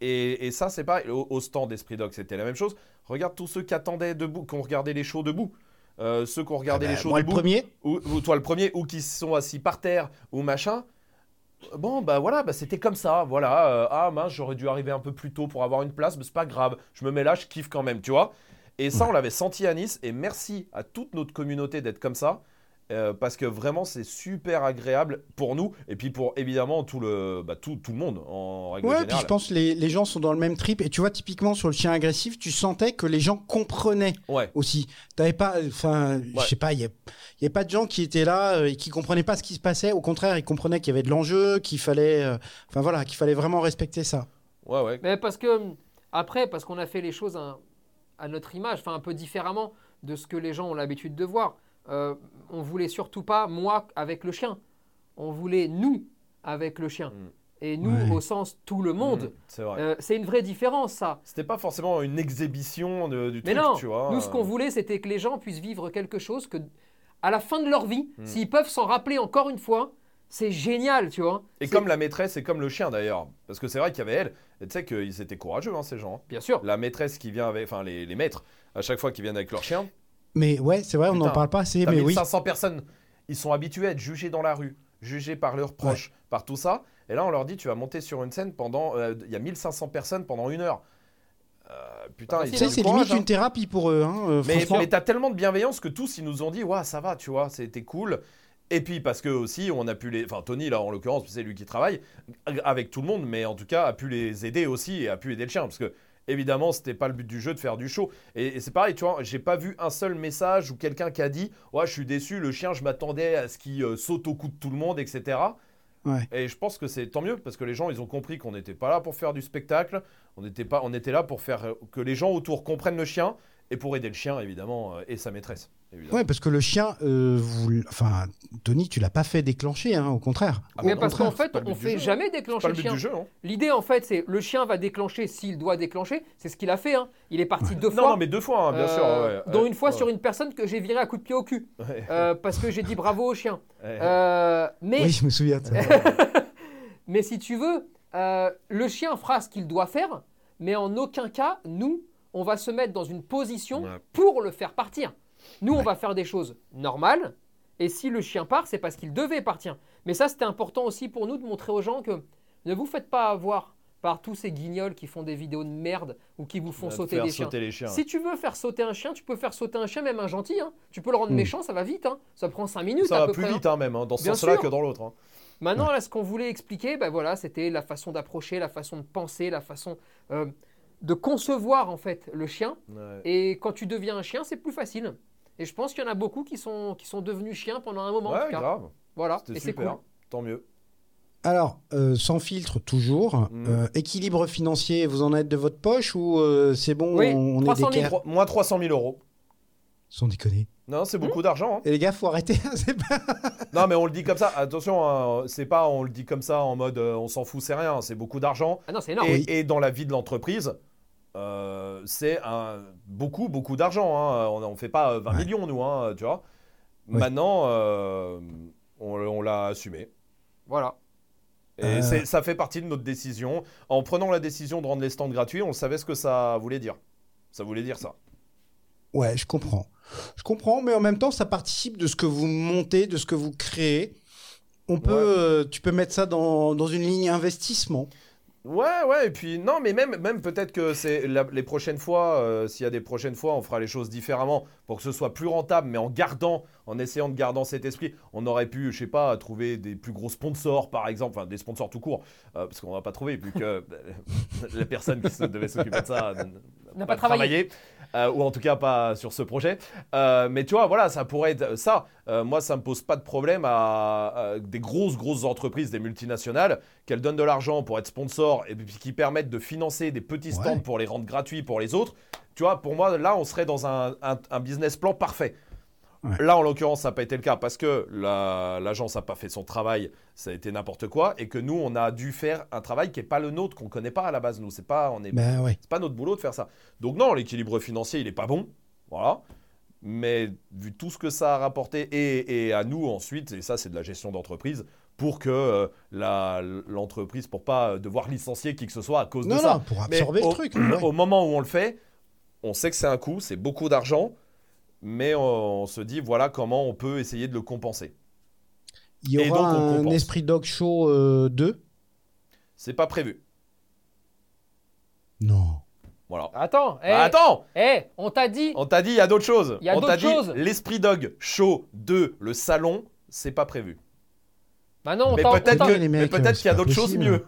Et, et ça, c'est pas au, au stand d'Esprit Dog, c'était la même chose. Regarde tous ceux qui attendaient debout, qui ont regardé les shows debout. Euh, ceux qui ont regardé Ah bah, les shows moi, le debout premier, ou, ou toi le premier, ou qui se sont assis par terre, ou machin. Bon, bah voilà, bah c'était comme ça, voilà. euh, ah mince, j'aurais dû arriver un peu plus tôt pour avoir une place, mais c'est pas grave. Je me mets là, je kiffe quand même, tu vois. Et ça, on l'avait senti à Nice, et merci à toute notre communauté d'être comme ça. Euh, parce que vraiment, c'est super agréable pour nous, et puis pour évidemment tout le, bah, tout, tout le monde en règle Ouais, puis générale. je pense que les, les gens sont dans le même trip. Et tu vois, typiquement sur le chien agressif, tu sentais que les gens comprenaient Ouais, aussi. T'avais pas, enfin, Ouais. je sais pas, il y, a- y avait pas de gens qui étaient là euh, et qui comprenaient pas ce qui se passait. Au contraire, ils comprenaient qu'il y avait de l'enjeu, qu'il fallait, euh, enfin voilà, qu'il fallait vraiment respecter ça. ouais, ouais. Mais parce que, après, parce qu'on a fait les choses à, à notre image, enfin un peu différemment de ce que les gens ont l'habitude de voir. Euh, on voulait surtout pas moi avec le chien. On voulait nous avec le chien. Mm. Et nous, au sens tout le monde. Mhm, c'est vrai. Euh, c'est une vraie différence, ça. C'était pas forcément une exhibition de- du Mais truc, non, tu vois. nous, ce qu'on euh, voulait, c'était que les gens puissent vivre quelque chose que, à la fin de leur vie, Mm. s'ils peuvent s'en rappeler encore une fois, c'est génial, tu vois. Et comme la maîtresse et comme le chien d'ailleurs. Parce que c'est vrai qu'il y avait elle. Et tu sais qu'ils étaient courageux, hein, ces gens. hein. Bien sûr. La maîtresse qui vient avec. Enfin, les, les maîtres, à chaque fois qu'ils viennent avec leur chien. Mais ouais, c'est vrai, on n'en parle pas assez. Mais oui. 1500 personnes. Ils sont habitués à être jugés dans la rue, jugés par leurs proches, par tout ça. Et là, on leur dit tu vas monter sur une scène pendant. euh, Il y a 1500 personnes pendant une heure. Euh, putain, du c'est limite hein. une thérapie pour eux. Hein, euh, mais t'as tellement de bienveillance que tous ils nous ont dit ouais ça va tu vois c'était cool et puis parce que aussi on a pu les enfin Tony là en l'occurrence c'est lui qui travaille avec tout le monde mais en tout cas a pu les aider aussi et a pu aider le chien parce que évidemment c'était pas le but du jeu de faire du show. Et, et c'est pareil tu vois j'ai pas vu un seul message ou quelqu'un qui a dit ouais je suis déçu le chien je m'attendais à ce qu'il euh, saute au cou de tout le monde etc Ouais. et je pense que c'est tant mieux parce que les gens ils ont compris qu'on n'était pas là pour faire du spectacle. On était pas on était là pour faire euh, que les gens autour comprennent le chien et pour aider le chien évidemment euh, et sa maîtresse évidemment. Ouais, parce que le chien, euh, vous enfin, Tony, tu l'as pas fait déclencher, hein, au contraire. Ah, Au Mais parce qu'en fait, on but du fait jeu. jamais déclencher pas le chien. du jeu hein. L'idée, en fait, c'est le chien va déclencher s'il doit déclencher. C'est ce qu'il a fait. hein. Il est parti deux non fois. non mais deux fois hein, bien sûr euh, ouais, dont ouais, une fois ouais, sur une personne que j'ai viré à coup de pied au cul. ouais, euh, parce que j'ai dit bravo au chien. ouais. Euh, mais, Oui, je me souviens de ça. mais si tu veux, euh, le chien fera ce qu'il doit faire, mais en aucun cas, nous, on va se mettre dans une position Ouais. pour le faire partir. Nous, on va faire des choses normales, et si le chien part, c'est parce qu'il devait partir. Mais ça, c'était important aussi pour nous de montrer aux gens que ne vous faites pas avoir par tous ces guignols qui font des vidéos de merde ou qui vous font sauter des chiens. sauter les chiens Si tu veux faire sauter un chien, tu peux faire sauter un chien, même un gentil. hein. Tu peux le rendre Mm. méchant, ça va vite. hein. Ça prend 5 minutes ça à va peu plus près. vite hein, même hein, dans ce sens-là que dans l'autre hein. Maintenant, là, ce qu'on voulait expliquer, ben voilà, c'était la façon d'approcher, la façon de penser, la façon euh, de concevoir en fait le chien. Ouais. Et quand tu deviens un chien, c'est plus facile. Et je pense qu'il y en a beaucoup qui sont, qui sont devenus chiens pendant un moment. en tout Ouais, cas. grave Voilà, et c'est super cool. tant mieux Alors, euh, sans filtre toujours. Mm. Euh, équilibre financier, vous en êtes de votre poche ou euh, c'est bon, Oui, on, on est 300 000. d'équerre Trois- moins 300 000 euros Sans déconner. Non, c'est beaucoup d'argent. hein. Et les gars, faut arrêter. pas- Non, mais on le dit comme ça. Attention, hein, c'est pas on le dit comme ça en mode euh, on s'en fout, c'est rien. C'est beaucoup d'argent. Ah non, c'est énorme. Et, Oui. et dans la vie de l'entreprise, euh, c'est beaucoup, beaucoup d'argent. hein. On ne fait pas euh, 20 Ouais. millions, nous, hein, tu vois. Oui. Maintenant, euh, on, on l'a assumé. Voilà. Et Euh. ça fait partie de notre décision. En prenant la décision de rendre les stands gratuits, on savait ce que ça voulait dire. Ça voulait dire ça. Ouais, je comprends. Je comprends, mais en même temps, ça participe de ce que vous montez, de ce que vous créez. On peut, Ouais. euh, tu peux mettre ça dans, dans une ligne investissement. Ouais, ouais, et puis non, mais même, même peut-être que c'est la- les prochaines fois, euh, s'il y a des prochaines fois, on fera les choses différemment pour que ce soit plus rentable, mais en gardant, en essayant de garder cet esprit, on aurait pu, je sais pas, trouver des plus gros sponsors, par exemple, enfin des sponsors tout court, euh, parce qu'on va pas trouvé, vu que euh, la personne qui se- devait s'occuper de ça n- N'a pas travaillé. Euh, ou en tout cas pas sur ce projet. Euh, mais tu vois, voilà, ça pourrait être ça. Euh, moi, ça me pose pas de problème à, à des grosses, grosses entreprises, des multinationales, qu'elles donnent de l'argent pour être sponsors et puis qui permettent de financer des petits stands Ouais. pour les rendre gratuits pour les autres. Tu vois, pour moi, là, on serait dans un, un- un business plan parfait. Ouais. Là, en l'occurrence, ça n'a pas été le cas parce que la- l'agence n'a pas fait son travail, ça a été n'importe quoi, et que nous, on a dû faire un travail qui n'est pas le nôtre, qu'on ne connaît pas à la base. Nous, c'est pas, on est Ben ouais. c'est pas notre boulot de faire ça. Donc non, l'équilibre financier, il est pas bon. Voilà. Mais vu tout ce que ça a rapporté, et, et à nous ensuite, et ça c'est de la gestion d'entreprise, pour que euh, l'entreprise, pour pas devoir licencier qui que ce soit à cause Non, de non, ça. pour Mais absorber au, le truc. ouais. au moment où on le fait, on sait que c'est un coût, c'est beaucoup d'argent, mais on, on se dit voilà comment on peut essayer de le compenser. Il y et aura donc, on un. Esprit Dog Show euh, 2 C'est pas prévu. Non. Voilà. Attends, eh, Bah, attends eh, on t'a dit. On t'a dit, il y a d'autres choses. Il y a On t'a d'autres dit, choses. l'Esprit Dog Show 2, le salon, c'est pas prévu. Bah non, on mais peut-être t'a- que- les mais mecs, peut-être euh, qu'il y a d'autres choses mieux.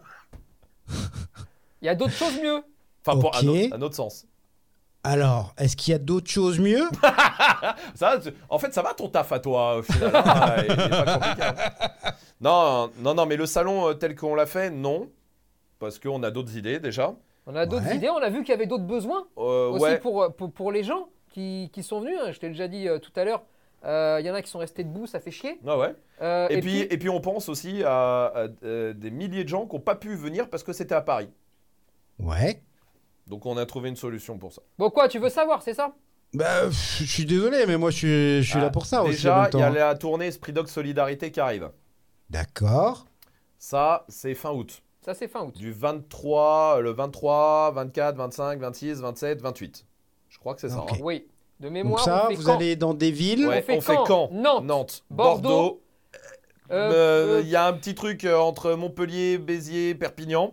Il y a d'autres choses mieux. Enfin, pour un, Ok. autre, un autre sens. Alors, est-ce qu'il y a d'autres choses mieux Ça, en fait, ça va ton taf à toi, au final. hein, il est pas compliqué, hein. Non, non, non, mais le salon euh, tel qu'on l'a fait, non. Parce qu'on a d'autres idées déjà. On a d'autres Ouais. idées, on a vu qu'il y avait d'autres besoins Euh, aussi ouais. pour, pour, pour les gens qui, qui sont venus. hein. Je t'ai déjà dit euh, tout à l'heure, euh, il y en a qui sont restés debout, ça fait chier. Ah ouais. Euh, Et, puis, et puis, on pense aussi à, à, euh, des milliers de gens qui n'ont pas pu venir parce que c'était à Paris. Ouais. Donc, on a trouvé une solution pour ça. Bon quoi, tu veux savoir, c'est ça? Bah, je suis désolé, mais moi, je suis, je suis Ah, là pour ça aussi. en Déjà, il y a la tournée Esprit Dog Solidarité qui arrive. D'accord. Ça, c'est fin août. Ça c'est fin août. Du 23, le 23, 24, 25, 26, 27, 28. Je crois que c'est ça. Hein. Oui. De Donc mémoire, ça, on fait vous Caen. allez dans des villes? Ouais, fait on fait Caen, Caen, Nantes, Nantes, Bordeaux, Bordeaux. Euh, Euh, Il euh, y a un petit truc euh, entre Montpellier, Béziers, Perpignan.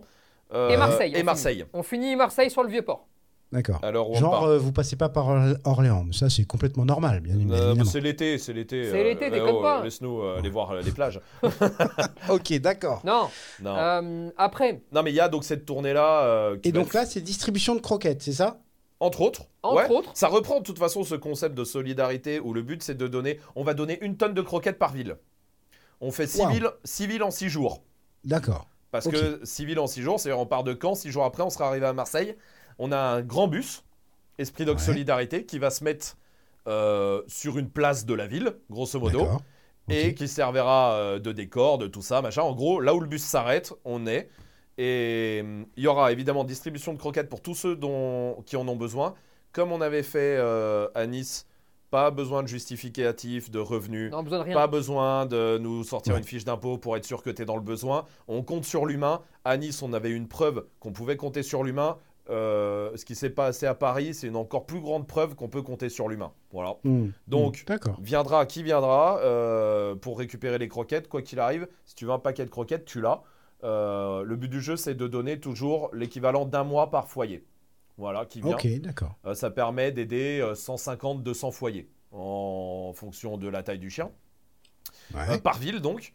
Euh, Et Marseille, on Et finit. Marseille. On finit Marseille sur le Vieux-Port. D'accord. Genre, euh, vous passez pas par Orl- Orléans. Mais ça, c'est complètement normal, bien, Euh, évidemment. c'est l'été, c'est l'été. C'est l'été, déconne pas. Laisse-nous euh, aller voir euh, les plages. Ok, d'accord. Non. Non, euh, après, non mais il y a donc cette tournée-là. euh, Et donc être- là, c'est distribution de croquettes, c'est ça? Entre autres. Entre ouais. autres. Ça reprend de toute façon ce concept de solidarité où le but c'est de donner. On va donner une tonne de croquettes par ville. On fait 6 Wow. villes, six villes en 6 jours. D'accord. Parce Ok. que 6 villes en 6 jours, c'est-à-dire on part de Caen, 6 jours après on sera arrivé à Marseille. On a un grand bus, Esprit Dog Ouais. Solidarité, qui va se mettre euh, sur une place de la ville, grosso modo, et qui servira euh, de décor, de tout ça, machin. En gros, là où le bus s'arrête, on est. Et hum, il y aura évidemment distribution de croquettes pour tous ceux dont, qui en ont besoin. Comme on avait fait euh, à Nice, pas besoin de justificatif, de revenus. Non, besoin de rien. Pas besoin de nous sortir Ouais. une fiche d'impôt pour être sûr que tu es dans le besoin. On compte sur l'humain. À Nice, on avait une preuve qu'on pouvait compter sur l'humain. Euh, ce qui s'est passé à Paris, c'est une encore plus grande preuve qu'on peut compter sur l'humain. Voilà. Hmm. Donc, Hmm. D'accord. Viendra qui viendra euh, pour récupérer les croquettes, quoi qu'il arrive. Si tu veux un paquet de croquettes, tu l'as. Euh, le but du jeu, c'est de donner toujours l'équivalent d'un mois par foyer. Voilà, qui vient. Ok, d'accord. Euh, ça permet d'aider euh, 150-200 foyers en fonction de la taille du chien. Ouais. Euh, par ville donc.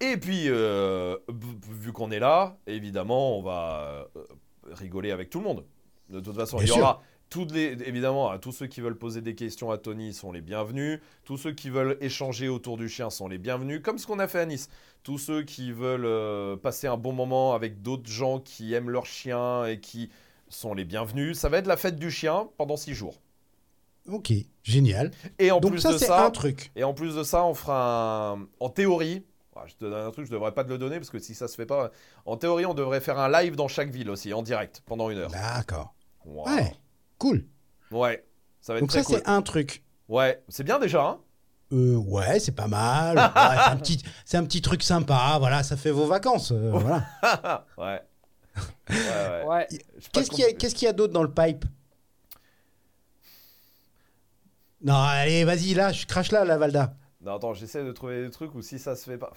Et puis, euh, vu qu'on est là, évidemment, on va euh, rigoler avec tout le monde. De toute façon, Bien il y sûr. aura toutes les, évidemment, à tous ceux qui veulent poser des questions à Tony sont les bienvenus. Tous ceux qui veulent échanger autour du chien sont les bienvenus, comme ce qu'on a fait à Nice. Tous ceux qui veulent euh, passer un bon moment avec d'autres gens qui aiment leur chien et qui sont les bienvenus. Ça va être la fête du chien pendant six jours. Ok, génial. Et en Donc plus ça, de ça, un truc. et en plus de ça, on fera un, en théorie. ah, Je te donne un truc, je devrais pas te le donner parce que si ça se fait pas, en théorie, on devrait faire un live dans chaque ville aussi, en direct, pendant une heure. D'accord. Wow. Ouais, cool. Ouais, ça va être Donc très ça, cool. c'est un truc. Ouais, c'est bien déjà. Hein Euh, ouais, c'est pas mal. Ouais, c'est un petit, c'est un petit truc sympa. Voilà, ça fait vos vacances. euh, voilà. ouais. Ouais, Qu'est-ce qu'il y a, comment- qu'est-ce qu'il y a d'autre dans le pipe? Non, allez, vas-y, là, je crache là, la Valda. Non, attends, j'essaie de trouver des trucs où si ça se fait pas.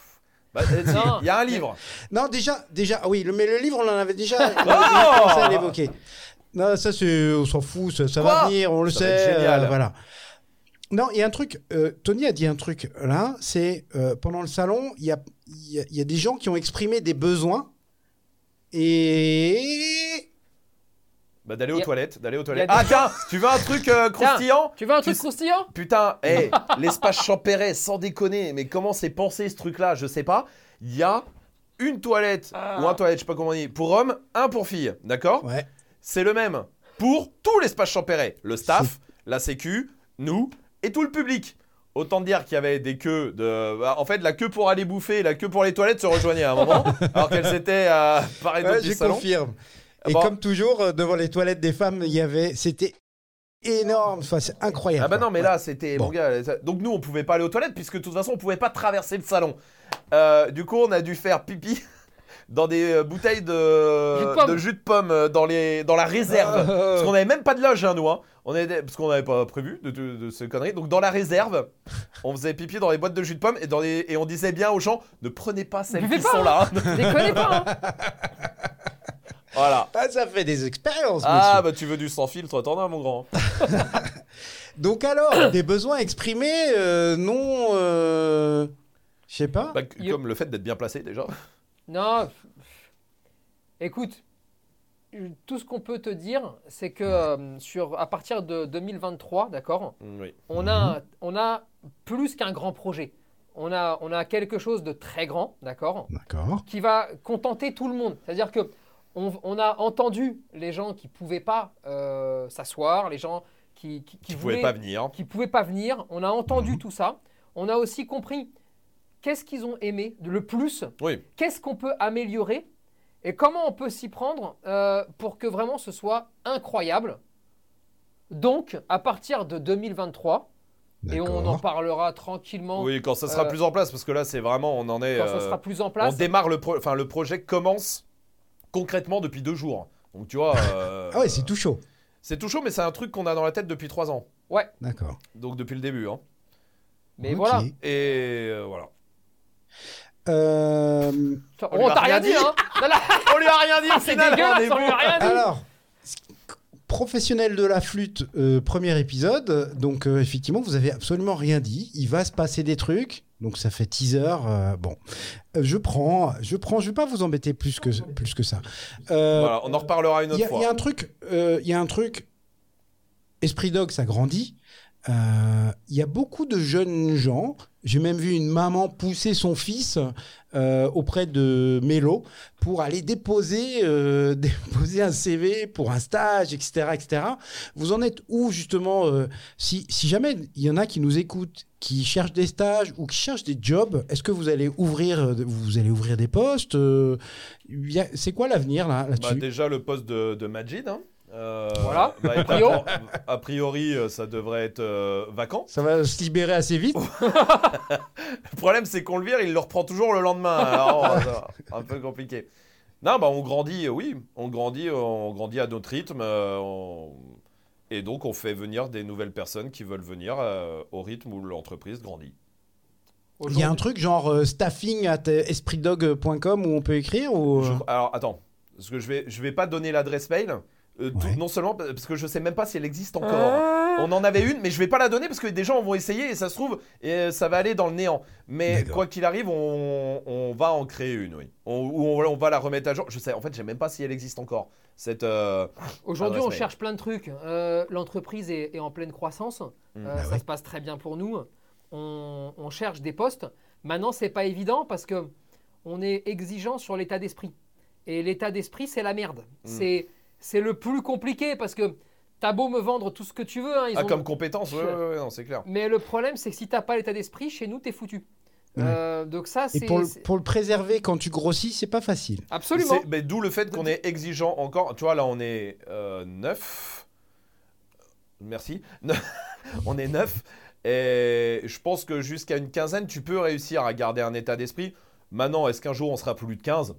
Bah, il y a un livre. Non, déjà, déjà, ah oui, le, mais le livre, on en avait déjà, Oh commencé à l'évoquer. Non, ça, c'est, on s'en fout, ça, ça va venir, on le Ça va être sait. génial. euh, voilà. Non, il y a un truc, euh, Tony a dit un truc là, c'est euh, pendant le salon, il y a, il y, a, il y a des gens qui ont exprimé des besoins et. Bah, d'aller aux a- toilettes, d'aller aux toilettes. des- Ah, tiens, tu veux un truc euh, croustillant Tu veux un truc croustillant Putain, hé, l'espace Champéret, sans déconner, mais comment c'est pensé ce truc-là Je sais pas. Il y a une toilette, Ah. ou un toilette, je sais pas comment on dit, pour hommes, un pour filles, d'accord Ouais. C'est le même pour tout l'espace Champéret. Le staff, la sécu, nous et tout le public. Autant dire qu'il y avait des queues de. bah, En fait, la queue pour aller bouffer et la queue pour les toilettes se rejoignaient à un moment, alors qu'elles étaient à pareil Ouais, je salon. confirme. Et Bon. comme toujours, euh, devant les toilettes des femmes, il y avait, c'était énorme. Enfin, c'est incroyable. Ah bah non, mais Ouais. là, c'était. Bon. Mon gars, ça- donc nous, on pouvait pas aller aux toilettes, puisque de toute façon, on pouvait pas traverser le salon. Euh, du coup, on a dû faire pipi dans des euh, bouteilles Jus de jus de pomme euh, dans, les, dans la réserve. Parce qu'on avait même pas de loge, hein, nous. Hein. On était, parce qu'on n'avait pas prévu de, de, de ces conneries. Donc dans la réserve, on faisait pipi dans les boîtes de jus de pomme et, dans les, et on disait bien aux gens ne prenez pas celles qui pas, sont là. Déconnez pas hein. voilà. Ah, ça fait des expériences, Ah, monsieur. bah tu veux du sans filtre, t'en as, mon grand. Donc alors, des besoins exprimés, euh, non, euh, je sais pas. Bah, comme le fait d'être bien placé déjà. Non. Écoute, tout ce qu'on peut te dire, c'est que euh, sur, à partir de 2023, d'accord, Oui. on a, on a plus qu'un grand projet. On a, on a quelque chose de très grand, d'accord, qui va contenter tout le monde. C'est-à-dire que on, on a entendu les gens qui pouvaient pas euh, s'asseoir, les gens qui, qui, qui Qui pouvait voulaient- pas venir. qui pouvaient pas venir. On a entendu Mhm. tout ça. On a aussi compris qu'est-ce qu'ils ont aimé de le plus, Oui. qu'est-ce qu'on peut améliorer et comment on peut s'y prendre euh, pour que vraiment ce soit incroyable. Donc, à partir de 2023, et on en parlera tranquillement Oui, quand ça sera Euh, plus en place, parce que là, c'est vraiment, on en est. quand ça euh, sera plus en on place. démarre le, pro- enfin le projet commence concrètement depuis deux jours. Donc tu vois. euh, Ah ouais, c'est tout chaud. C'est tout chaud, mais c'est un truc qu'on a dans la tête depuis trois ans. D'accord. Donc depuis le début. Hein. Mais voilà, Et euh, voilà. Euh, On a t'a rien dit, dit. hein Non, là, On lui a rien dit au C'est dégueulasse, on lui a bon. rien dit. alors, professionnel de la flûte, euh, premier épisode. Donc euh, effectivement, vous avez absolument rien dit. Il va se passer des trucs. Donc ça fait teaser. euh, bon, je prends, je prends. Je vais pas vous embêter plus que plus que ça. Euh, Voilà, on en reparlera une Il y, autre a- il y a fois. un truc, euh, il y a un truc. Esprit Dog, ça grandit. Euh, Il y a beaucoup de jeunes gens. J'ai même vu une maman pousser son fils euh, auprès de Mélo pour aller déposer, euh, déposer un CV pour un stage, etc., etc. Vous en êtes où justement si, si jamais il y en a qui nous écoutent, qui cherchent des stages ou qui cherchent des jobs, est-ce que vous allez ouvrir, vous allez ouvrir des postes C'est quoi l'avenir là Bah, là-dessus déjà le poste de, de Majid. hein. Euh, Voilà. être A priori. à- a priori, euh, ça devrait être euh, vacant. Ça va se libérer assez vite. Le problème, c'est qu'on le vire, il le reprend toujours le lendemain. Alors, un peu compliqué. Non, bah on grandit, oui, on grandit, on grandit à notre rythme. euh, on- Et donc, on fait venir des nouvelles personnes qui veulent venir euh, au rythme où l'entreprise grandit. Il y a un truc genre euh, staffing at espritdog.com où on peut écrire ou... Je- alors, attends, parce que je vais, je vais pas donner l'adresse mail. Euh, tout- Ouais. non seulement parce que je sais même pas si elle existe encore. Ah. On en avait une, mais je vais pas la donner parce que des gens vont essayer et ça se trouve, et euh, ça va aller dans le néant. Mais quoi qu'il arrive, on, on va en créer une, oui. On, ou on, on va la remettre à jour. Je sais, en fait, je sais même pas si elle existe encore. Cette. euh, Aujourd'hui, on cherche plein de trucs. Euh, L'entreprise est, est en pleine croissance. Mm. Euh, Ah ça ouais. se passe très bien pour nous. On, on cherche des postes. Maintenant, c'est pas évident parce que on est exigeant sur l'état d'esprit. Et l'état d'esprit, c'est la merde. Mm. C'est c'est le plus compliqué parce que t'as beau me vendre tout ce que tu veux. hein, ils Ah, ont- comme compétence, ouais, ouais, ouais, non, c'est clair. Mais le problème, c'est que si t'as pas l'état d'esprit, chez nous, t'es foutu. Ouais. Euh, donc ça, Et c'est pour le, c'est- pour le préserver quand tu grossis, c'est pas facile. absolument. C'est- mais D'où le fait qu'on est exigeant encore. Tu vois, là, on est 9. Merci. on est 9. Et je pense que jusqu'à une quinzaine, tu peux réussir à garder un état d'esprit. Maintenant, est-ce qu'un jour on sera plus de 15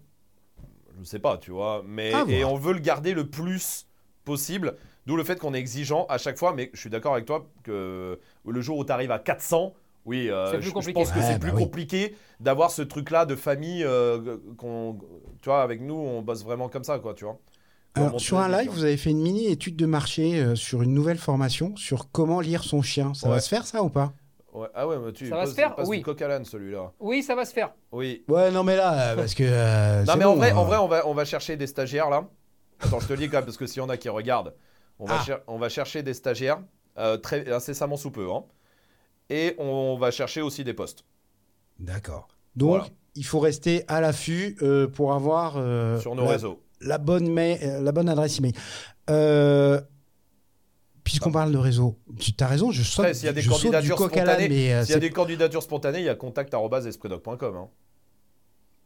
Je ne sais pas, tu vois. Mais, À et on veut le garder le plus possible. D'où le fait qu'on est exigeant à chaque fois. Mais je suis d'accord avec toi que le jour où tu arrives à 400, oui, euh, je, pense que Ouais, c'est bah plus oui. compliqué d'avoir ce truc-là de famille. euh, qu'on, tu vois, avec nous, on bosse vraiment comme ça, quoi, tu vois. Alors, sur un live, vous avez fait une mini étude de marché euh, sur une nouvelle formation sur comment lire son chien. Ça va se faire ça ou pas? Ouais. Ah ouais, mais tu Ça va se faire passes Oui. du coq à l'âne, celui-là. Oui, ça va se faire. Oui. Ouais, non mais là, euh, parce que. euh, Non, mais en vrai, en vrai on, va, on va chercher des stagiaires, là. Attends, je te le dis quand même, parce que s'il y en a qui regardent, on va, Ah. cher- on va chercher des stagiaires euh, très incessamment sous peu. hein. Et on va chercher aussi des postes D'accord. Donc, Voilà. il faut rester à l'affût euh, pour avoir euh, sur nos la, réseaux. la bonne mail- euh, la bonne adresse email. Euh, Puisqu'on parle de réseau, tu as raison, je saute, s'il y a des candidatures coq à l'âne, spontanées, mais, euh, S'il y a c'est- des candidatures spontanées, il y a contact.espritdoc.com. Hein.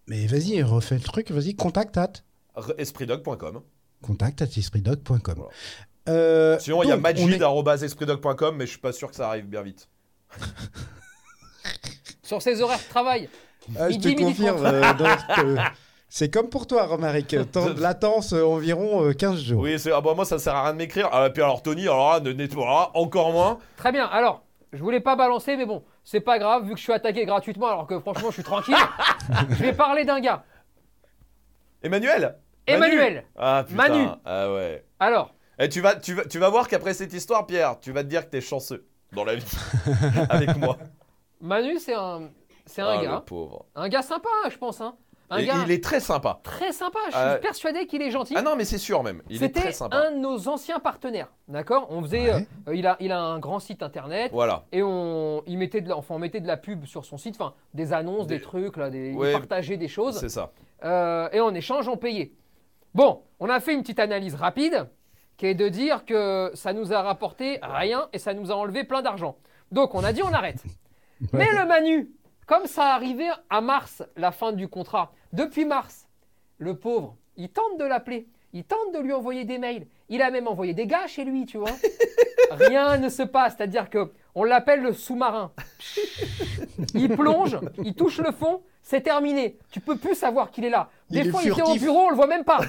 mais vas-y, refais le truc, vas-y, contact at, espritdoc.com. contact at espritdoc.com. Voilà. Euh, Sinon, il y a est- magid.espritdoc.com, mais je suis pas sûr que ça arrive bien vite. Sur ses horaires de travail. Ah, je te confirme, euh, donc, euh, c'est comme pour toi, Romaric, temps de latence euh, environ euh, 15 jours. Oui, c'est- ah bah, moi, ça sert à rien de m'écrire. Ah, puis alors, Tony, alors là, ne nettoiera encore moins. Très bien. Alors, je voulais pas balancer, mais bon, c'est pas grave, vu que je suis attaqué gratuitement, alors que franchement, je suis tranquille. je vais parler d'un gars. Emmanuel? Manu? Emmanuel. Ah putain. Manu. Ah ouais. Alors, Et tu vas, tu vas, tu vas voir qu'après cette histoire, Pierre, tu vas te dire que t'es chanceux dans la vie avec moi. Manu, c'est un, c'est un Ah, le gars. pauvre. Un gars sympa, je pense. Hein. Un Et gars il est très sympa. très sympa. Je suis persuadé qu'il est gentil. Ah non, mais c'est sûr même. Il est C'était très sympa. un de nos anciens partenaires, d'accord? On faisait, Ouais. euh, il a, il a un grand site internet Voilà. et on, il mettait de, la, enfin, on mettait de la pub sur son site, enfin des annonces, des, Des- trucs là, des, il partageait des choses C'est ça. euh, et en échange on payait. Bon, on a fait une petite analyse rapide qui est de dire que ça nous a rapporté rien et ça nous a enlevé plein d'argent. Donc on a dit on arrête. Mais le Manu, comme ça arrivait à mars, la fin du contrat, depuis mars, le pauvre, il tente de l'appeler, il tente de lui envoyer des mails, il a même envoyé des gars chez lui, tu vois. Rien ne se passe, c'est-à-dire que on l'appelle le sous-marin. Il plonge, il touche le fond, c'est terminé. Tu peux plus savoir qu'il est là. Des Il est fois, il était au bureau, on le voit même pas.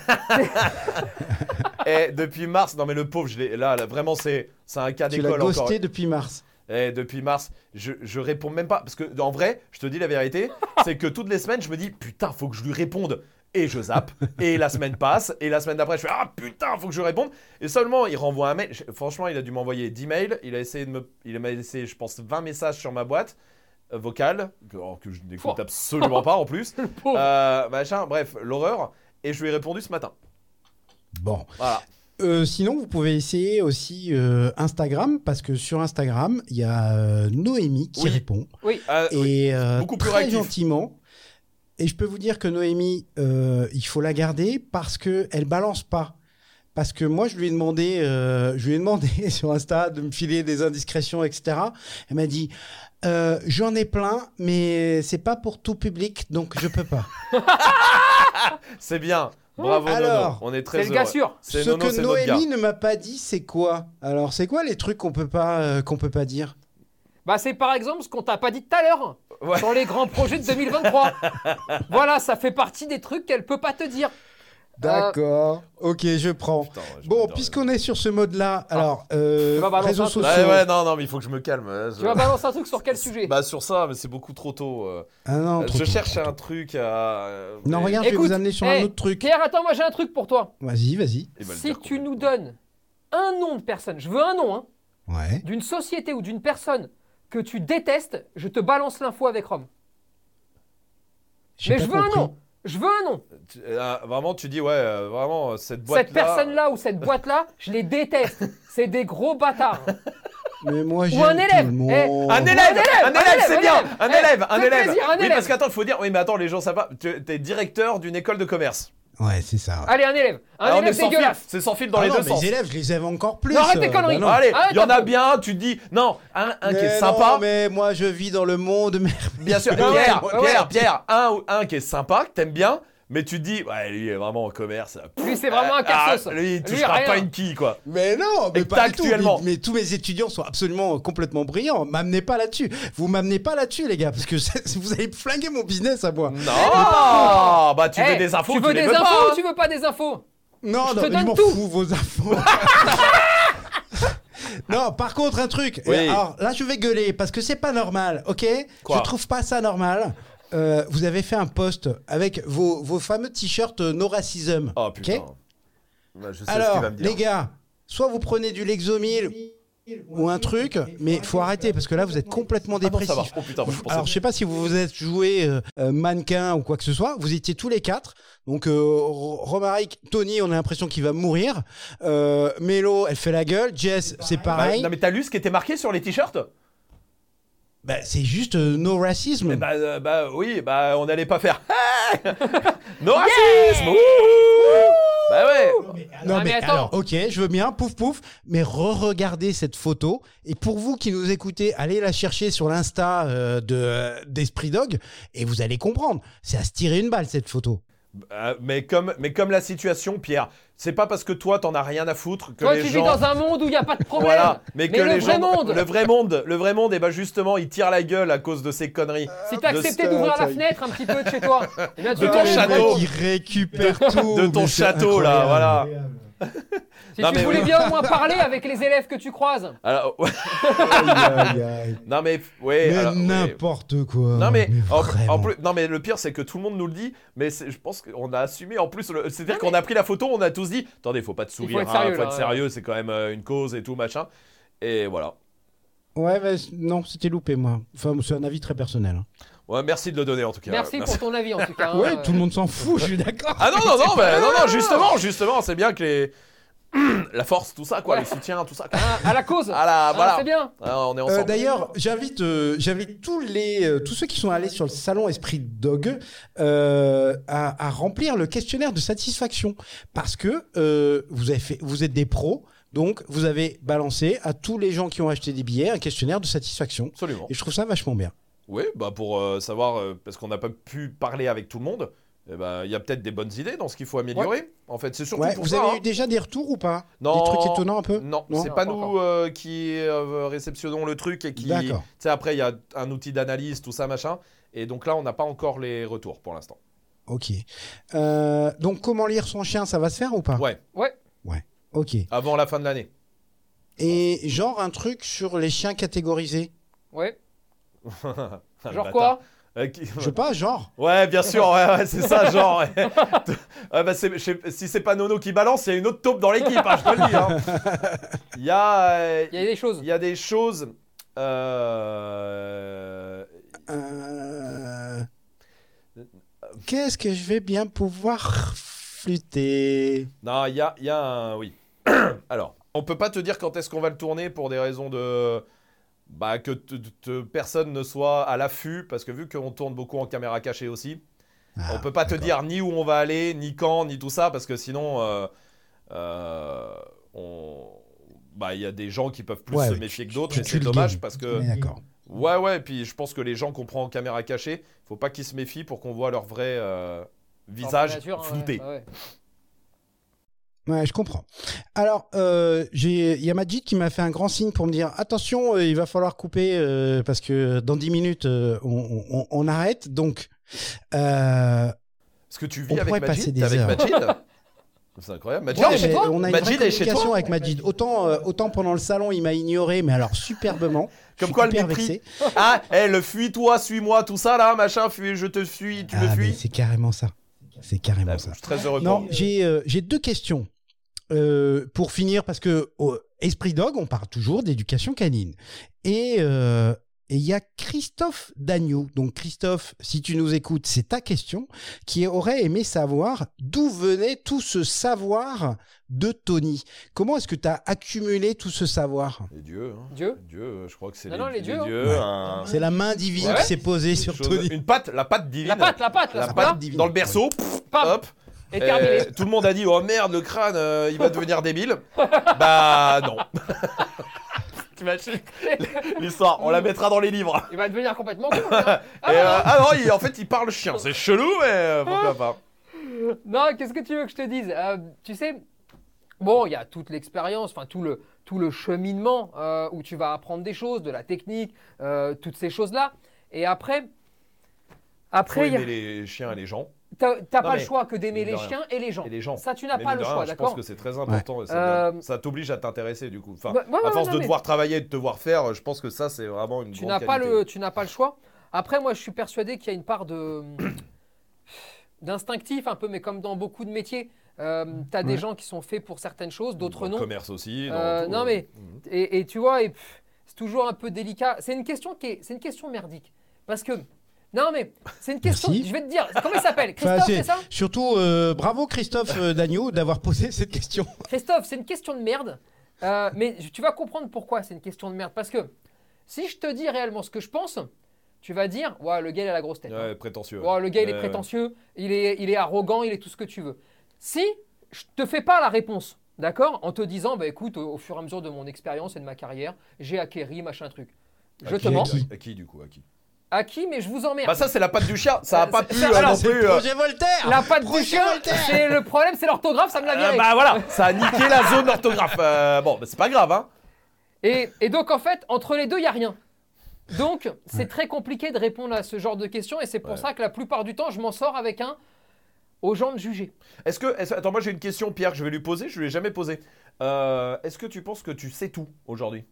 Et depuis mars, non mais le pauvre, je l'ai- là, là, vraiment, c'est c'est un cas Tu l'as d'école encore. ghosté depuis mars. Et depuis mars, je, je réponds même pas. Parce que en vrai, je te dis la vérité, c'est que toutes les semaines, je me dis putain, faut que je lui réponde. Et je zappe. Et la semaine passe. Et la semaine d'après, je fais ah putain, faut que je réponde. Et seulement, il renvoie un mail. Je- Franchement, il a dû m'envoyer 10 mails. Il a essayé de me. Il m'a laissé, je pense, 20 messages sur ma boîte euh, vocale. Que, alors que je n'écoute Oh. absolument pas en plus. Le pauvre. Euh, machin, bref, l'horreur. Et je lui ai répondu ce matin. Bon. Voilà. Euh, sinon, vous pouvez essayer aussi euh, Instagram, parce que sur Instagram, il y a euh, Noémie qui Oui. répond. Oui. Et euh, Beaucoup plus très réactif. gentiment. Et je peux vous dire que Noémie, il faut la garder parce que elle balance pas. Parce que moi, je lui ai demandé, je lui ai demandé sur Insta de me filer des indiscrétions, etc. Elle m'a dit, j'en ai plein, mais c'est pas pour tout public, donc je peux pas. C'est bien. Bravo, Alors, Nono. On est très C'est le gars heureux. sûr. C'est Ce Nono, que c'est notre gars. Noémie ne m'a pas dit, c'est quoi? Alors, c'est quoi les trucs qu'on peut pas, euh, qu'on peut pas dire? Bah, c'est par exemple ce qu'on t'a pas dit tout à l'heure Ouais. sur les grands projets de 2023. voilà, ça fait partie des trucs qu'elle peut pas te dire. D'accord. Ok, je prends. Putain, je Bon, puisqu'on est sur ce mode-là, alors euh, Tu vas balancer réseaux sociaux. Ouais, ouais, non, non, mais il faut que je me calme. hein, je- Tu vas balancer un truc sur quel sujet? Bah sur ça, mais c'est beaucoup trop tôt. euh. Ah non, Euh, trop je tôt, cherche trop un tôt. truc à. euh, Non, mais- regarde, je vais Écoute, vous amener sur hey, un autre truc. Pierre, attends, moi j'ai un truc pour toi. Vas-y, vas-y. Va le Si tu nous donnes un nom de personne, je veux un nom, hein, Ouais. d'une société ou d'une personne que tu détestes, je te balance l'info avec Rome. Mais je veux un nom. Je veux un nom. Tu- euh, vraiment, tu dis, ouais, euh, vraiment, euh, cette boîte Cette personne-là ou cette boîte-là, je les déteste. C'est des gros bâtards. Mais moi, Ou j'aime un élève. tout le monde. Eh, Un élève, élève, un un élève, élève, c'est un bien, élève. un Eh, élève, un fais élève. plaisir, un Oui, élève. parce qu'attends, il faut dire, oui, mais attends, les gens savent pas. Tu es directeur d'une école de commerce. Ouais, c'est ça. ouais. Allez, un élève. Un Ah, on est élève sans fil. dégueulasse. C'est sans fil dans Ah les non, deux mes sens. élèves, je les aime encore plus. Non, arrête tes euh, conneries. bah non. Allez, Arrête il y en a bien, tu te dis, non, un, un qui est Mais sympa. non, mais moi, je vis dans le monde. Mais... Bien sûr, Ah ouais, Pierre, ouais, ouais. Pierre, Pierre, un, ou- un qui est sympa, que t'aimes bien, mais tu te dis, ouais, lui il est vraiment en commerce. Lui, c'est vraiment un Ah, cassos. lui, il Lui, touchera rien. pas une quille, quoi. Mais non, mais Et pas du tout. actuellement. Mais, mais tous mes étudiants sont absolument euh, complètement brillants. M'amenez pas là-dessus. Vous m'amenez pas là-dessus, les gars, parce que c'est- vous allez flinguer mon business à moi. Non, bah tu Eh, veux des infos, tu tu, veux les des veux infos pas. ou tu veux pas des infos? Non, Je non, te donne tout. fous vos infos. non, par contre, un truc. Oui. Alors là, je vais gueuler parce que c'est pas normal, ok? Quoi? Je trouve pas ça normal. Euh, vous avez fait un post avec vos, vos fameux t-shirts euh, No Racism. Oh putain. Bah, je sais ce qu'il Alors, va me dire. les gars, soit vous prenez du Lexomil ou un truc, mais faut arrêter parce que là, vous êtes complètement Ah non, ça dépressif. va. Oh putain, moi, je Alors, je sais pas si vous vous êtes joué euh, mannequin ou quoi que ce soit. Vous étiez tous les quatre. Donc, euh, Ro- Romaric, Tony, on a l'impression qu'il va mourir. Euh, Mélo, elle fait la gueule. Jess, c'est Bah, pareil. non mais t'as lu ce qui était marqué sur les t-shirts? Bah, c'est juste euh, no racisme. Eh bah, euh, bah oui, bah on n'allait pas faire. no racisme ouh Bah ouais non, Ah, mais, mais attends. alors, ok, je veux bien, pouf pouf, mais re-regardez cette photo. Et pour vous qui nous écoutez, allez la chercher sur l'Insta euh, de d'Esprit Dog et vous allez comprendre. C'est à se tirer une balle cette photo. Euh, mais, comme, mais comme la situation, Pierre, c'est pas parce que toi t'en as rien à foutre que Toi, les tu gens. vis dans un monde où il n'y a pas de problème. Voilà, mais que le les vrai gens. monde. Le vrai monde, le vrai monde, et bah justement, il tire la gueule à cause de ces conneries. Si t'as accepté ce- d'ouvrir la fenêtre un petit peu de chez toi, eh bien, tu De ton château. il récupère tout. De ton château, là, incroyable. Si Non, tu mais voulais oui. bien au moins parler avec les élèves que tu croises. Alors, ouais, Aïe, aïe, aïe. non mais, ouais. Mais alors, ouais. n'importe quoi. Non mais, en, plus, non mais le pire c'est que tout le monde nous le dit, mais c'est- je pense qu'on a assumé en plus, le- c'est-à-dire qu'on a pris la photo, on a tous dit, attendez, faut pas te sourire, être hein, sérieux, faut être ouais. sérieux, c'est quand même euh, une cause et tout machin, et voilà. Ouais, mais non, c'était loupé, moi. Enfin, c'est un avis très personnel. Hein. Ouais, merci de le donner en tout cas. Merci Ouais, pour ton avis en tout cas. hein. Ouais, tout le monde s'en fout, je suis d'accord. Ah non non non, mais non non, justement, justement, c'est bien que les la force, tout ça quoi, Ouais. le soutien, tout ça. Quoi. Ah, à la cause. Ah là, Ah, voilà. C'est bien. Ah, on est Euh, ensemble. D'ailleurs, j'invite, euh, j'invite tous les, euh, tous ceux qui sont allés sur le salon Esprit Dog euh, à, à remplir le questionnaire de satisfaction parce que euh, vous avez fait, vous êtes des pros, donc vous avez balancé à tous les gens qui ont acheté des billets un questionnaire de satisfaction Absolument. et je trouve ça vachement bien. Oui, bah pour euh, savoir, euh, parce qu'on n'a pas pu parler avec tout le monde, eh ben, il y a peut-être des bonnes idées dans ce qu'il faut améliorer. En fait, c'est surtout Ouais, pour vous ça. avez hein. eu déjà des retours ou pas? Non. Des trucs étonnants un peu? Non, Non c'est pas nous euh, qui euh, réceptionnons le truc et qui. Tu D'accord. sais, après, il y a un outil d'analyse, tout ça, machin. Et donc là, on n'a pas encore les retours pour l'instant. Ok. Euh, donc comment lire son chien, ça va se faire ou pas? Ouais, Ouais. Ok. avant la fin de l'année. Et genre un truc sur les chiens catégorisés? Ouais. Genre quoi Euh, qui- Je sais pas, genre. Ouais, bien sûr, ouais, ouais, c'est ça, genre. ouais. Ouais, bah, si c'est pas Nono qui balance, il y a une autre taupe dans l'équipe, hein, je te le dis. hein. Il y, a, euh, Il y a des choses. il y a des choses. euh, Euh, Qu'est-ce que je vais bien pouvoir flûter Non, il y a, il y a un. Oui. Alors, on peut pas te dire quand est-ce qu'on va le tourner pour des raisons de. Bah, que personne ne soit à l'affût, parce que vu qu'on tourne beaucoup en caméra cachée aussi, Ah, on peut pas te dire ni où on va aller, ni quand, ni tout ça, parce que sinon, euh, euh, on. Bah, il y a des gens qui peuvent plus Ouais, se méfier que d'autres, et c'est dommage parce que. Ouais, ouais, et puis je pense que les gens qu'on prend en caméra cachée, faut pas qu'ils se méfient pour qu'on voit leur vrai euh, visage flouté. ouais, ouais. Ouais, je comprends. Alors, euh, j'ai- il y a Majid qui m'a fait un grand signe pour me dire attention, euh, il va falloir couper euh, parce que dans 10 minutes, euh, on, on- on arrête. Donc, Est-ce que tu On vis avec pourrait Majid des avec heures. Majid C'est incroyable. Majid, Ouais, est chez mais toi on a une Majid vraie est chez communication toi avec Majid. Autant, autant pendant le salon, il m'a ignoré, mais alors superbement. Comme quoi, le mépris. Ah, eh, le fuis-toi, suis-moi, tout ça là, machin, fuis, je te fuis, tu me Ah, mais fuis. C'est carrément ça. C'est carrément ça. je suis très heureux Non, j'ai euh, j'ai deux questions Euh, pour finir parce que au Esprit Dog, on parle toujours d'éducation canine et euh, et il y a Christophe Dagnou. Donc Christophe, si tu nous écoutes, c'est ta question qui aurait aimé savoir d'où venait tout ce savoir de Tony. Comment est-ce que tu as accumulé tout ce savoir? Les dieux, hein. Dieu Dieu, euh, je crois que c'est Non, les, non, les dieux, hein. Ouais. un- C'est la main divine Ouais. qui s'est posée sur chose- Tony. Une patte, la patte divine. La patte, la patte, La patte divine. Dans le berceau, pff, Pam. hop. Et terminé. tout le monde a dit oh merde le crâne euh, il va devenir débile. bah non. L'histoire on la mettra dans les livres. Il va devenir complètement con. hein. Ah, non, euh, ah non il- en fait il parle chien c'est chelou mais euh, pourquoi pas. Non, qu'est-ce que tu veux que je te dise? Euh, Tu sais, bon, il y a toute l'expérience, enfin tout le, tout le cheminement euh, où tu vas apprendre des choses, de la technique, euh, toutes ces choses-là. Et après, après, il y a- aimer les chiens et les gens t'as Non, pas mais- le choix que d'aimer les chiens et les gens. et les gens. Ça, tu n'as pas le choix, rien, Je pense d'accord que c'est très important et Euh, ça t'oblige à t'intéresser du coup. Enfin, Ouais, ouais, à force non, de mais- devoir travailler et de te voir faire, je pense que ça c'est vraiment une tu grande n'as pas le tu n'as pas le choix après moi je suis persuadé qu'il y a une part de d'instinctif un peu mais comme dans beaucoup de métiers euh, tu as des gens qui sont faits pour certaines choses d'autres Dans le non commerce aussi. dans Euh, tout, non, mais- mhm. et, et tu vois et pff, c'est toujours un peu délicat c'est une question qui est c'est une question merdique parce que non mais c'est une question Merci. je vais te dire comment il s'appelle? Christophe c'est- c'est ça? Surtout, euh, bravo Christophe euh, Dagneau d'avoir posé cette question. Christophe, c'est une question de merde. Euh, mais tu vas comprendre pourquoi c'est une question de merde. Parce que si je te dis réellement ce que je pense, tu vas dire Ouais, le gars, il a la grosse tête. hein. Ouais, prétentieux. Ouais, le gars, il est Ouais, prétentieux, il est, il est arrogant, il est tout ce que tu veux. Si je te fais pas la réponse, d'accord En te disant Bah écoute, au, au fur et à mesure de mon expérience et de ma carrière, j'ai acquéri machin truc. Je À te qui- mens. qui À qui du coup À qui? Acquis, mais je vous emmerde. Bah ça c'est la patte du chien. Ça a Euh, pas pu ça- euh, alors, non plus. euh, projet Voltaire la patte du chien, c'est le problème, c'est l'orthographe, ça me l'a euh, viré. bah voilà, ça a niqué la zone d'orthographe. Euh, bon, bah, c'est pas grave, hein. Et, et donc, en fait, entre les deux, il n'y a rien. Donc, c'est très compliqué de répondre à ce genre de questions. Et c'est pour Ouais. ça que la plupart du temps, je m'en sors avec un aux gens de juger. Est-ce que, attends, moi j'ai une question, Pierre, que je vais lui poser. Je lui ai jamais posée. Euh, Est-ce que tu penses que tu sais tout aujourd'hui?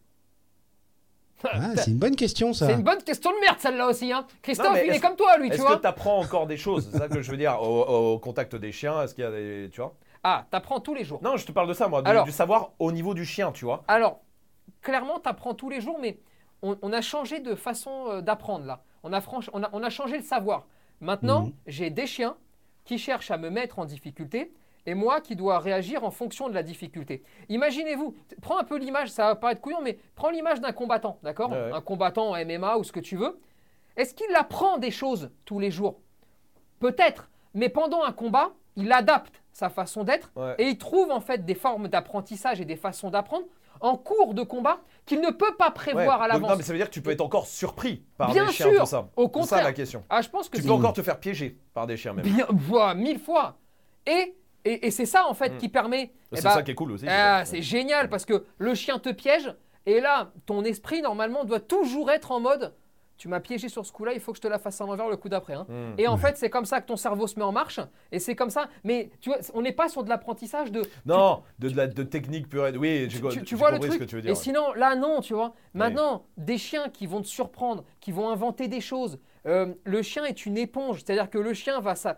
Ah, C'est une bonne question ça. C'est une bonne question de merde, celle-là aussi. Hein. Christophe, Non, il est comme toi, lui, tu Est-ce que vois. tu apprends encore des choses? C'est ça que je veux dire au, au contact des chiens. Est-ce qu'il y a des, tu vois? Ah, t'apprends tous les jours. Non, je te parle de ça, moi, du, Alors- du savoir au niveau du chien, tu vois. Alors, clairement, t'apprends tous les jours, mais on, on a changé de façon euh, d'apprendre, là. On a, franch- on, a, on a changé le savoir. Maintenant, Mhm. j'ai des chiens qui cherchent à me mettre en difficulté et moi qui dois réagir en fonction de la difficulté. Imaginez-vous, prends un peu l'image, ça va paraître couillon, mais prends l'image d'un combattant, d'accord Ouais, ouais. Un combattant en MMA ou ce que tu veux. Est-ce qu'il apprend des choses tous les jours? Peut-être, mais pendant un combat, il adapte sa façon d'être Ouais. et il trouve en fait des formes d'apprentissage et des façons d'apprendre en cours de combat qu'il ne peut pas prévoir Ouais. à l'avance. non, mais ça veut dire que tu peux être encore surpris par Bien des chiens, sûr, tout ça. au C'est ça contraire. la question. Ah, je pense que Tu peux encore te faire piéger par des chiens, même. bien, voire mille fois. Et, et, et c'est ça en fait Mm. qui permet. eh C'est ben, ça qui est cool aussi. ah, c'est génial parce que le chien te piège et là, ton esprit normalement doit toujours être en mode. Tu m'as piégé sur ce coup-là, il faut que je te la fasse à l'envers le coup d'après. hein. Hmm. Et en fait, c'est comme ça que ton cerveau se met en marche. Et c'est comme ça. Mais tu vois, on n'est pas sur de l'apprentissage de. Non, de, de la de technique pure et... Oui, tu, vois le truc. ce que tu veux et dire. ouais. sinon, là, non, tu vois. Maintenant, des chiens qui vont te surprendre, qui vont inventer des choses. Euh, le chien est une éponge, c'est-à-dire que le chien va, ça,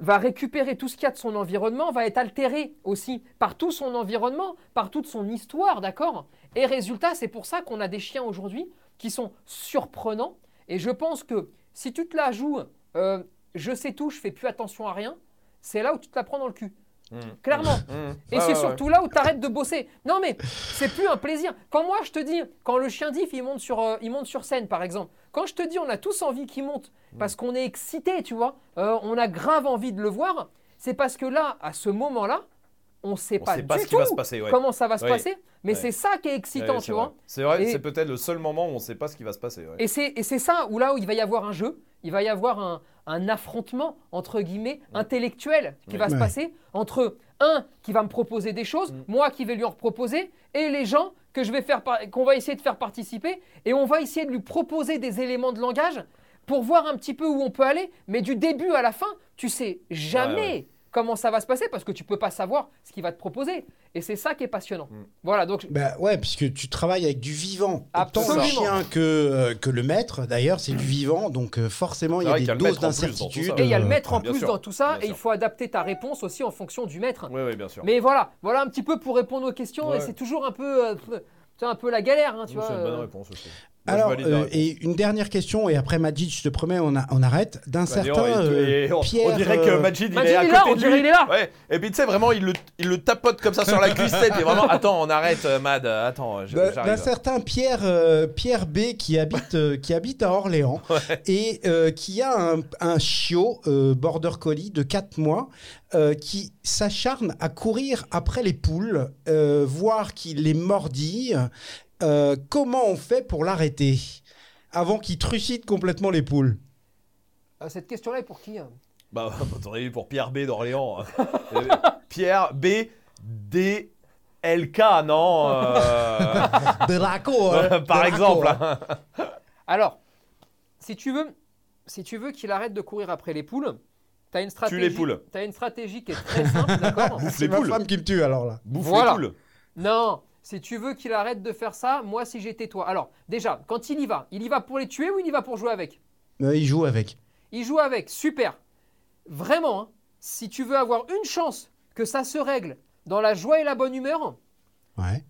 va récupérer tout ce qu'il y a de son environnement, va être altéré aussi par tout son environnement, par toute son histoire, d'accord? Et résultat, c'est pour ça qu'on a des chiens aujourd'hui qui sont surprenants. Et je pense que si tu te la joues, euh, je sais tout, je fais plus attention à rien, c'est là où tu te la prends dans le cul. Hmm. Clairement. Hmm. Et Ouais, c'est ouais, surtout là où tu arrêtes de bosser. Non, mais c'est plus un plaisir. Quand moi, je te dis, quand le chien diff, il monte sur, euh, il monte sur scène, par exemple, quand je te dis, on a tous envie qu'il monte, Mm. parce qu'on est excité, tu vois, euh, on a grave envie de le voir, c'est parce que là, à ce moment-là, on ne sait On pas sait du pas ce qui tout va se passer. Ouais. comment ça va se Ouais. passer, mais Ouais. c'est ça qui est excitant, Ouais, tu vois. C'est vrai, c'est peut-être le seul moment où on ne sait pas ce qui va se passer. ouais. Et c'est, et c'est ça où là où il va y avoir un jeu, il va y avoir un, un affrontement entre guillemets intellectuel qui va se passer entre un qui va me proposer des choses, Mm. moi qui vais lui en proposer, et les gens que je vais faire qu'on va essayer de faire participer, et on va essayer de lui proposer des éléments de langage pour voir un petit peu où on peut aller, mais du début à la fin, tu sais jamais. Comment ça va se passer parce que tu peux pas savoir ce qu'il va te proposer, et c'est ça qui est passionnant. Mm. Voilà donc Bah ouais, puisque tu travailles avec du vivant. Autant le Absolument. chien que, euh, que le maître, d'ailleurs, c'est du vivant. Donc euh, forcément, il y a des qu'il y a le doses maître en plus dans tout d'incertitude. ça. et il y a le euh, maître en bien plus dans tout ça, bien et il faut adapter ta réponse aussi en fonction du maître. Oui, oui, bien sûr. Mais voilà, voilà un petit peu pour répondre aux questions. Ouais. Et c'est toujours un peu, euh, tu sais, un peu la galère, hein, tu vois. c'est une bonne réponse aussi. Alors, euh, et une dernière question, et après Majid, je te promets, on, a- on arrête. D'un Bah, certain donc, et- euh, on, on Pierre. dirait que euh, Majid, il est à il est côté là, on de dirait lui. il est là. Ouais. Et puis tu sais vraiment, il le, il le tapote comme ça sur la cuissette et vraiment. Attends, on arrête, Mad. Attends, D'un certain Pierre, euh, Pierre B qui habite, euh, qui habite à Orléans et euh, qui a un, un chiot euh, border collie de 4 mois euh, qui s'acharne à courir après les poules, euh, voir qu'il les mordille. Euh, comment on fait pour l'arrêter avant qu'il trucide complètement les poules Euh, Cette question-là est pour qui hein Bah, eu pour Pierre B d'Orléans. Euh, Pierre B. D. LK, non euh, Draco, hein, Par Draco, exemple. hein. hein. Alors, si tu veux, si tu veux qu'il arrête de courir après les poules, t'as une stratégie. les poules. T'as une stratégie qui est très simple, d'accord Bouffe C'est les ma poules. femme qui me tue alors là. Bouffe Voilà. les poules. Non, si tu veux qu'il arrête de faire ça, moi si j'étais toi. Alors, déjà, quand il y va, il y va pour les tuer ou il y va pour jouer avec? Euh, il joue avec. Il joue avec, super. Vraiment, hein, si tu veux avoir une chance que ça se règle dans la joie et la bonne humeur, Ouais.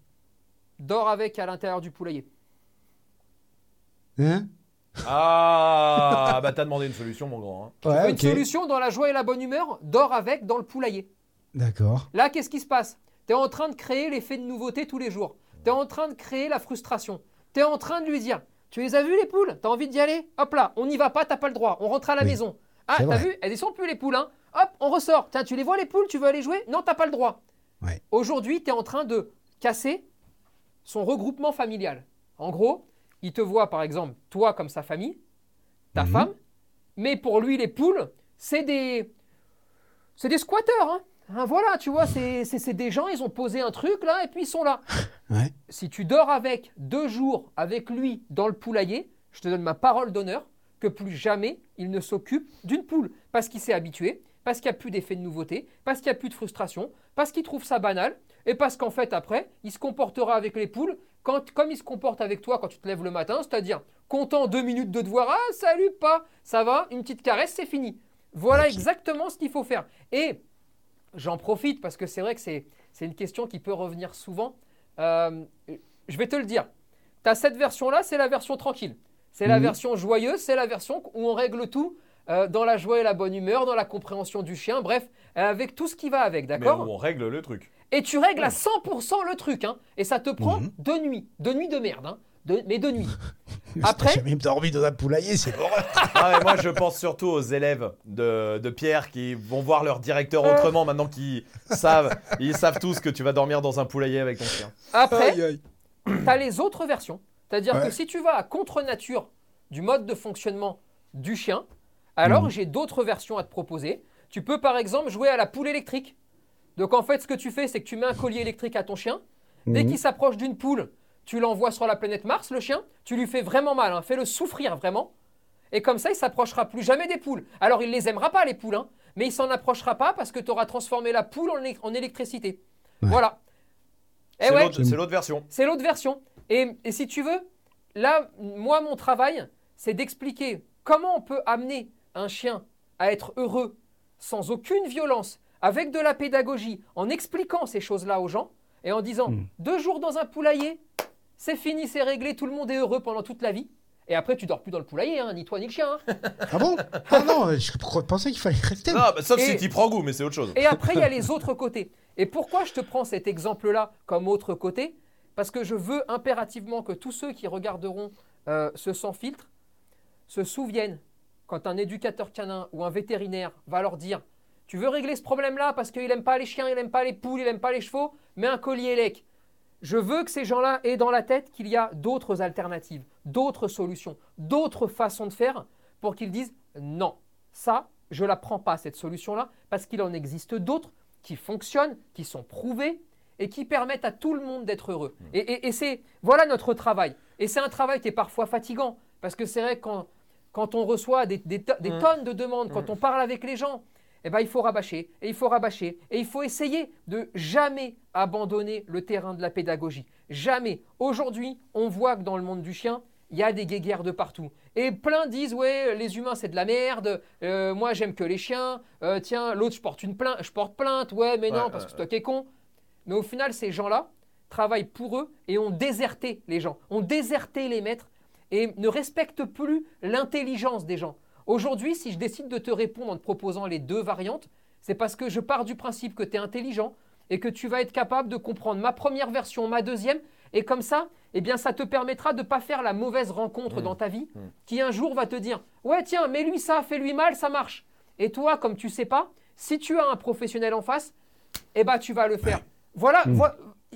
dors avec à l'intérieur du poulailler. Hein? Ah, bah t'as demandé une solution, mon grand. hein. Tu veux Ouais, une solution dans la joie et la bonne humeur, dors avec dans le poulailler. D'accord. Là, qu'est-ce qui se passe? Tu es en train de créer l'effet de nouveauté tous les jours. Tu es en train de créer la frustration. Tu es en train de lui dire Tu les as vues les poules? T'as envie d'y aller? Hop là, on n'y va pas, t'as pas le droit. On rentre à la Oui. maison. Ah, t'as vu Elles y sont plus les poules, hein Hop, on ressort. Tiens, tu les vois les poules? Tu veux aller jouer? Non, t'as pas le droit. Aujourd'hui, tu es en train de casser son regroupement familial. En gros, il te voit par exemple, toi comme sa famille, ta Mhm. femme, mais pour lui, les poules, c'est des. C'est des squatteurs, hein. Hein, voilà, tu vois, c'est des gens, ils ont posé un truc là et puis ils sont là. Ouais. Si tu dors avec deux jours avec lui dans le poulailler, je te donne ma parole d'honneur que plus jamais il ne s'occupe d'une poule. Parce qu'il s'est habitué, parce qu'il n'y a plus d'effet de nouveauté, parce qu'il n'y a plus de frustration, parce qu'il trouve ça banal, et parce qu'en fait après, il se comportera avec les poules quand, comme il se comporte avec toi quand tu te lèves le matin, c'est-à-dire content deux minutes de te voir, ah salut pas, ça va, une petite caresse, c'est fini. Voilà exactement ce qu'il faut faire. Et j'en profite parce que c'est vrai que c'est une question qui peut revenir souvent. Euh, je vais te le dire. Tu as cette version-là, c'est la version tranquille. C'est la Mhm. version joyeuse, c'est la version où on règle tout euh, dans la joie et la bonne humeur, dans la compréhension du chien, bref, avec tout ce qui va avec, Mais d'accord on règle le truc. Et tu règles à 100% le truc, hein, et ça te prend Mhm. deux nuits. Deux nuits de merde, hein, de- mais deux nuits. J'ai Après, même dormi dans un poulailler, c'est l'horreur. Ah, moi, je pense surtout aux élèves de, de Pierre qui vont voir leur directeur autrement maintenant qu'ils savent, ils savent tous que tu vas dormir dans un poulailler avec ton chien. après, Aïe, aïe. tu as les autres versions. C'est-à-dire Ouais. que si tu vas à contre-nature du mode de fonctionnement du chien, alors Mhm. j'ai d'autres versions à te proposer. Tu peux par exemple jouer à la poule électrique. Donc en fait, ce que tu fais, c'est que tu mets un collier électrique à ton chien. Dès Mhm. qu'il s'approche d'une poule, tu l'envoies sur la planète Mars, le chien. Tu lui fais vraiment mal, hein. fais-le souffrir vraiment. Et comme ça, il s'approchera plus jamais des poules. Alors il les aimera pas les poules, hein, mais il s'en approchera pas parce que tu auras transformé la poule en, éle- en électricité. Ouais. Voilà. Eh C'est ouais. l'autre- version. C'est l'autre version. Et, et si tu veux, là, moi, mon travail, c'est d'expliquer comment on peut amener un chien à être heureux sans aucune violence, avec de la pédagogie, en expliquant ces choses-là aux gens et en disant Mm. deux jours dans un poulailler, c'est fini, c'est réglé, tout le monde est heureux pendant toute la vie. Et après, tu dors plus dans le poulailler, hein, ni toi ni le chien. hein. Ah bon? Ah non, je pensais qu'il fallait rester. Non, bah, sauf Et- si tu prends goût, mais c'est autre chose. Et après, il y a les autres côtés. Et pourquoi je te prends cet exemple-là comme autre côté? Parce que je veux impérativement que tous ceux qui regarderont euh, ce sans filtre se souviennent quand un éducateur canin ou un vétérinaire va leur dire Tu veux régler ce problème-là parce qu'il n'aime pas les chiens, il n'aime pas les poules, il n'aime pas les chevaux, mets un collier élec. Je veux que ces gens-là aient dans la tête qu'il y a d'autres alternatives, d'autres solutions, d'autres façons de faire pour qu'ils disent non, ça, je la prends pas cette solution-là parce qu'il en existe d'autres qui fonctionnent, qui sont prouvées et qui permettent à tout le monde d'être heureux. Et, et- et c'est voilà notre travail. Et c'est un travail qui est parfois fatigant parce que c'est vrai que quand, quand on reçoit des, des to- des Mm. tonnes de demandes, quand Mm. on parle avec les gens, eh ben, il faut rabâcher, et il faut rabâcher, et il faut essayer de jamais abandonner le terrain de la pédagogie. Jamais. Aujourd'hui, on voit que dans le monde du chien, il y a des guéguerres de partout. Et plein disent, ouais, les humains, c'est de la merde, euh, moi, j'aime que les chiens, euh, tiens, l'autre, je porte une plainte, je porte plainte, ouais, mais non, parce que c'est toi qui es con. Mais au final, ces gens-là travaillent pour eux et ont déserté les gens, ont déserté les maîtres. et ne respectent plus l'intelligence des gens. Aujourd'hui, si je décide de te répondre en te proposant les deux variantes, c'est parce que je pars du principe que tu es intelligent et que tu vas être capable de comprendre ma première version, ma deuxième, et comme ça, eh bien, ça te permettra de ne pas faire la mauvaise rencontre dans ta vie, qui un jour va te dire, ouais, tiens, mais lui ça, fais-lui mal, ça marche. Et toi, comme tu sais pas, si tu as un professionnel en face, eh ben, tu vas le faire. Voilà, voi-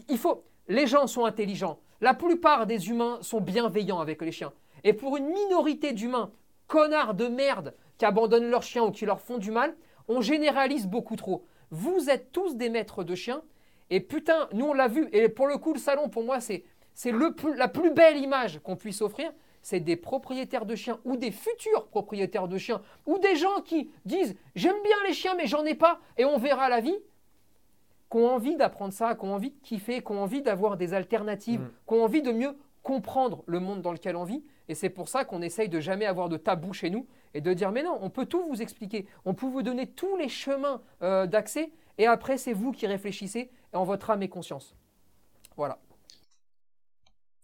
il faut. Les gens sont intelligents. La plupart des humains sont bienveillants avec les chiens. Et pour une minorité d'humains, connards de merde, qui abandonnent leurs chiens ou qui leur font du mal, on généralise beaucoup trop. Vous êtes tous des maîtres de chiens. Et putain, nous on l'a vu. Et pour le coup, le salon, pour moi, c'est c'est le plus- la plus belle image qu'on puisse offrir. C'est des propriétaires de chiens ou des futurs propriétaires de chiens ou des gens qui disent j'aime bien les chiens mais j'en ai pas et on verra la vie qui ont envie d'apprendre ça, qui ont envie de kiffer, qui ont envie d'avoir des alternatives, Mm. qui ont envie de mieux comprendre le monde dans lequel on vit. Et c'est pour ça qu'on essaye de jamais avoir de tabou chez nous et de dire mais non, on peut tout vous expliquer, on peut vous donner tous les chemins euh, d'accès et après c'est vous qui réfléchissez et en votre âme et conscience. Voilà.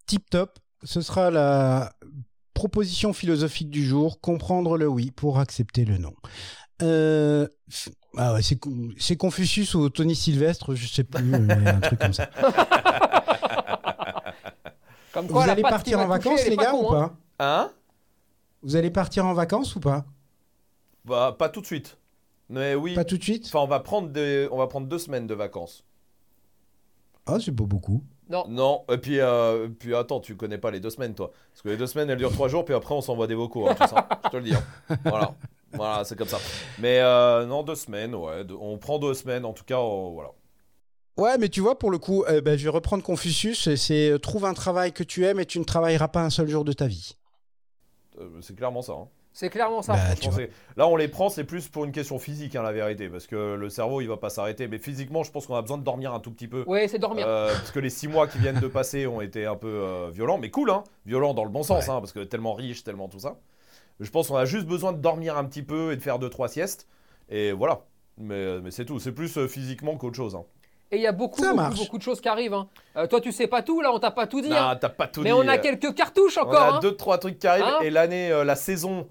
Tip top. Ce sera la proposition philosophique du jour comprendre le oui pour accepter le non. Euh, ah ouais, c'est Con- c'est Confucius ou Tony Sylvestre, je sais plus, mais un truc comme ça. Comme Vous quoi, allez partir en touché, vacances, les gars, con, ou hein. pas Hein? Vous allez partir en vacances ou pas? Bah, pas tout de suite. Mais oui. Pas tout de suite? Enfin, on va prendre des, on va prendre deux semaines de vacances. Ah, c'est pas beaucoup. Non. Non. Et puis, euh, puis attends, tu connais pas les deux semaines, toi. Parce que les deux semaines, elles durent trois jours, puis après, on s'envoie des vocaux, hein, tous, hein. Je te le dis. hein. Voilà. Voilà, c'est comme ça. Mais euh, non, deux semaines, ouais. deux- on prend deux semaines, en tout cas, on- voilà. Ouais, mais tu vois, pour le coup, euh, ben, je vais reprendre Confucius, c'est euh, trouve un travail que tu aimes et tu ne travailleras pas un seul jour de ta vie. Euh, c'est clairement ça. hein. C'est clairement ça. Bah, tu vois. Là, on les prend, c'est plus pour une question physique, hein, la vérité. Parce que le cerveau, il va pas s'arrêter. Mais physiquement, je pense qu'on a besoin de dormir un tout petit peu. Oui, c'est dormir. Euh, parce que les six mois qui viennent de passer ont été un peu euh, violents, mais cool, hein Violents dans le bon sens, Ouais. hein, parce que tellement riche, tellement tout ça. Je pense qu'on a juste besoin de dormir un petit peu et de faire deux trois siestes, et voilà. Mais, mais c'est tout, c'est plus euh, physiquement qu'autre chose. Hein. Et il y a beaucoup, beaucoup, de choses qui arrivent. hein. Euh, toi, tu sais pas tout, là, on t'a pas tout dit. hein. Non, t'as pas tout Mais dit. on a euh, quelques cartouches on encore. a hein. deux trois trucs qui arrivent, Hein et l'année, euh, la saison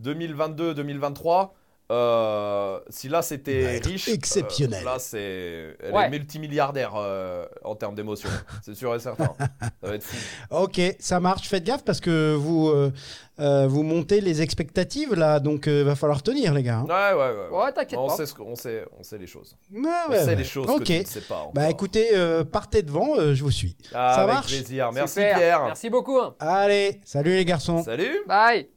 2022-2023. Euh, si là c'était être riche, exceptionnel. euh, là c'est, elle Ouais. est multimilliardaire euh, en termes d'émotion, c'est sûr et certain. Ça va être fou. Ok, ça marche. Faites gaffe parce que vous, euh, vous montez les expectatives là, donc euh, va falloir tenir, les gars. hein. Ouais, ouais, ouais. Ouais, t'inquiète on pas. sait ce qu'on sait, on sait les choses. Ouais, On ouais, sait ouais. les choses Ok. que tu ne sais pas. encore. Bah écoutez, euh, partez devant, euh, je vous suis. Ah, ça avec marche plaisir. Merci Super. Pierre. Merci beaucoup. hein. Allez, salut les garçons. Salut. Bye.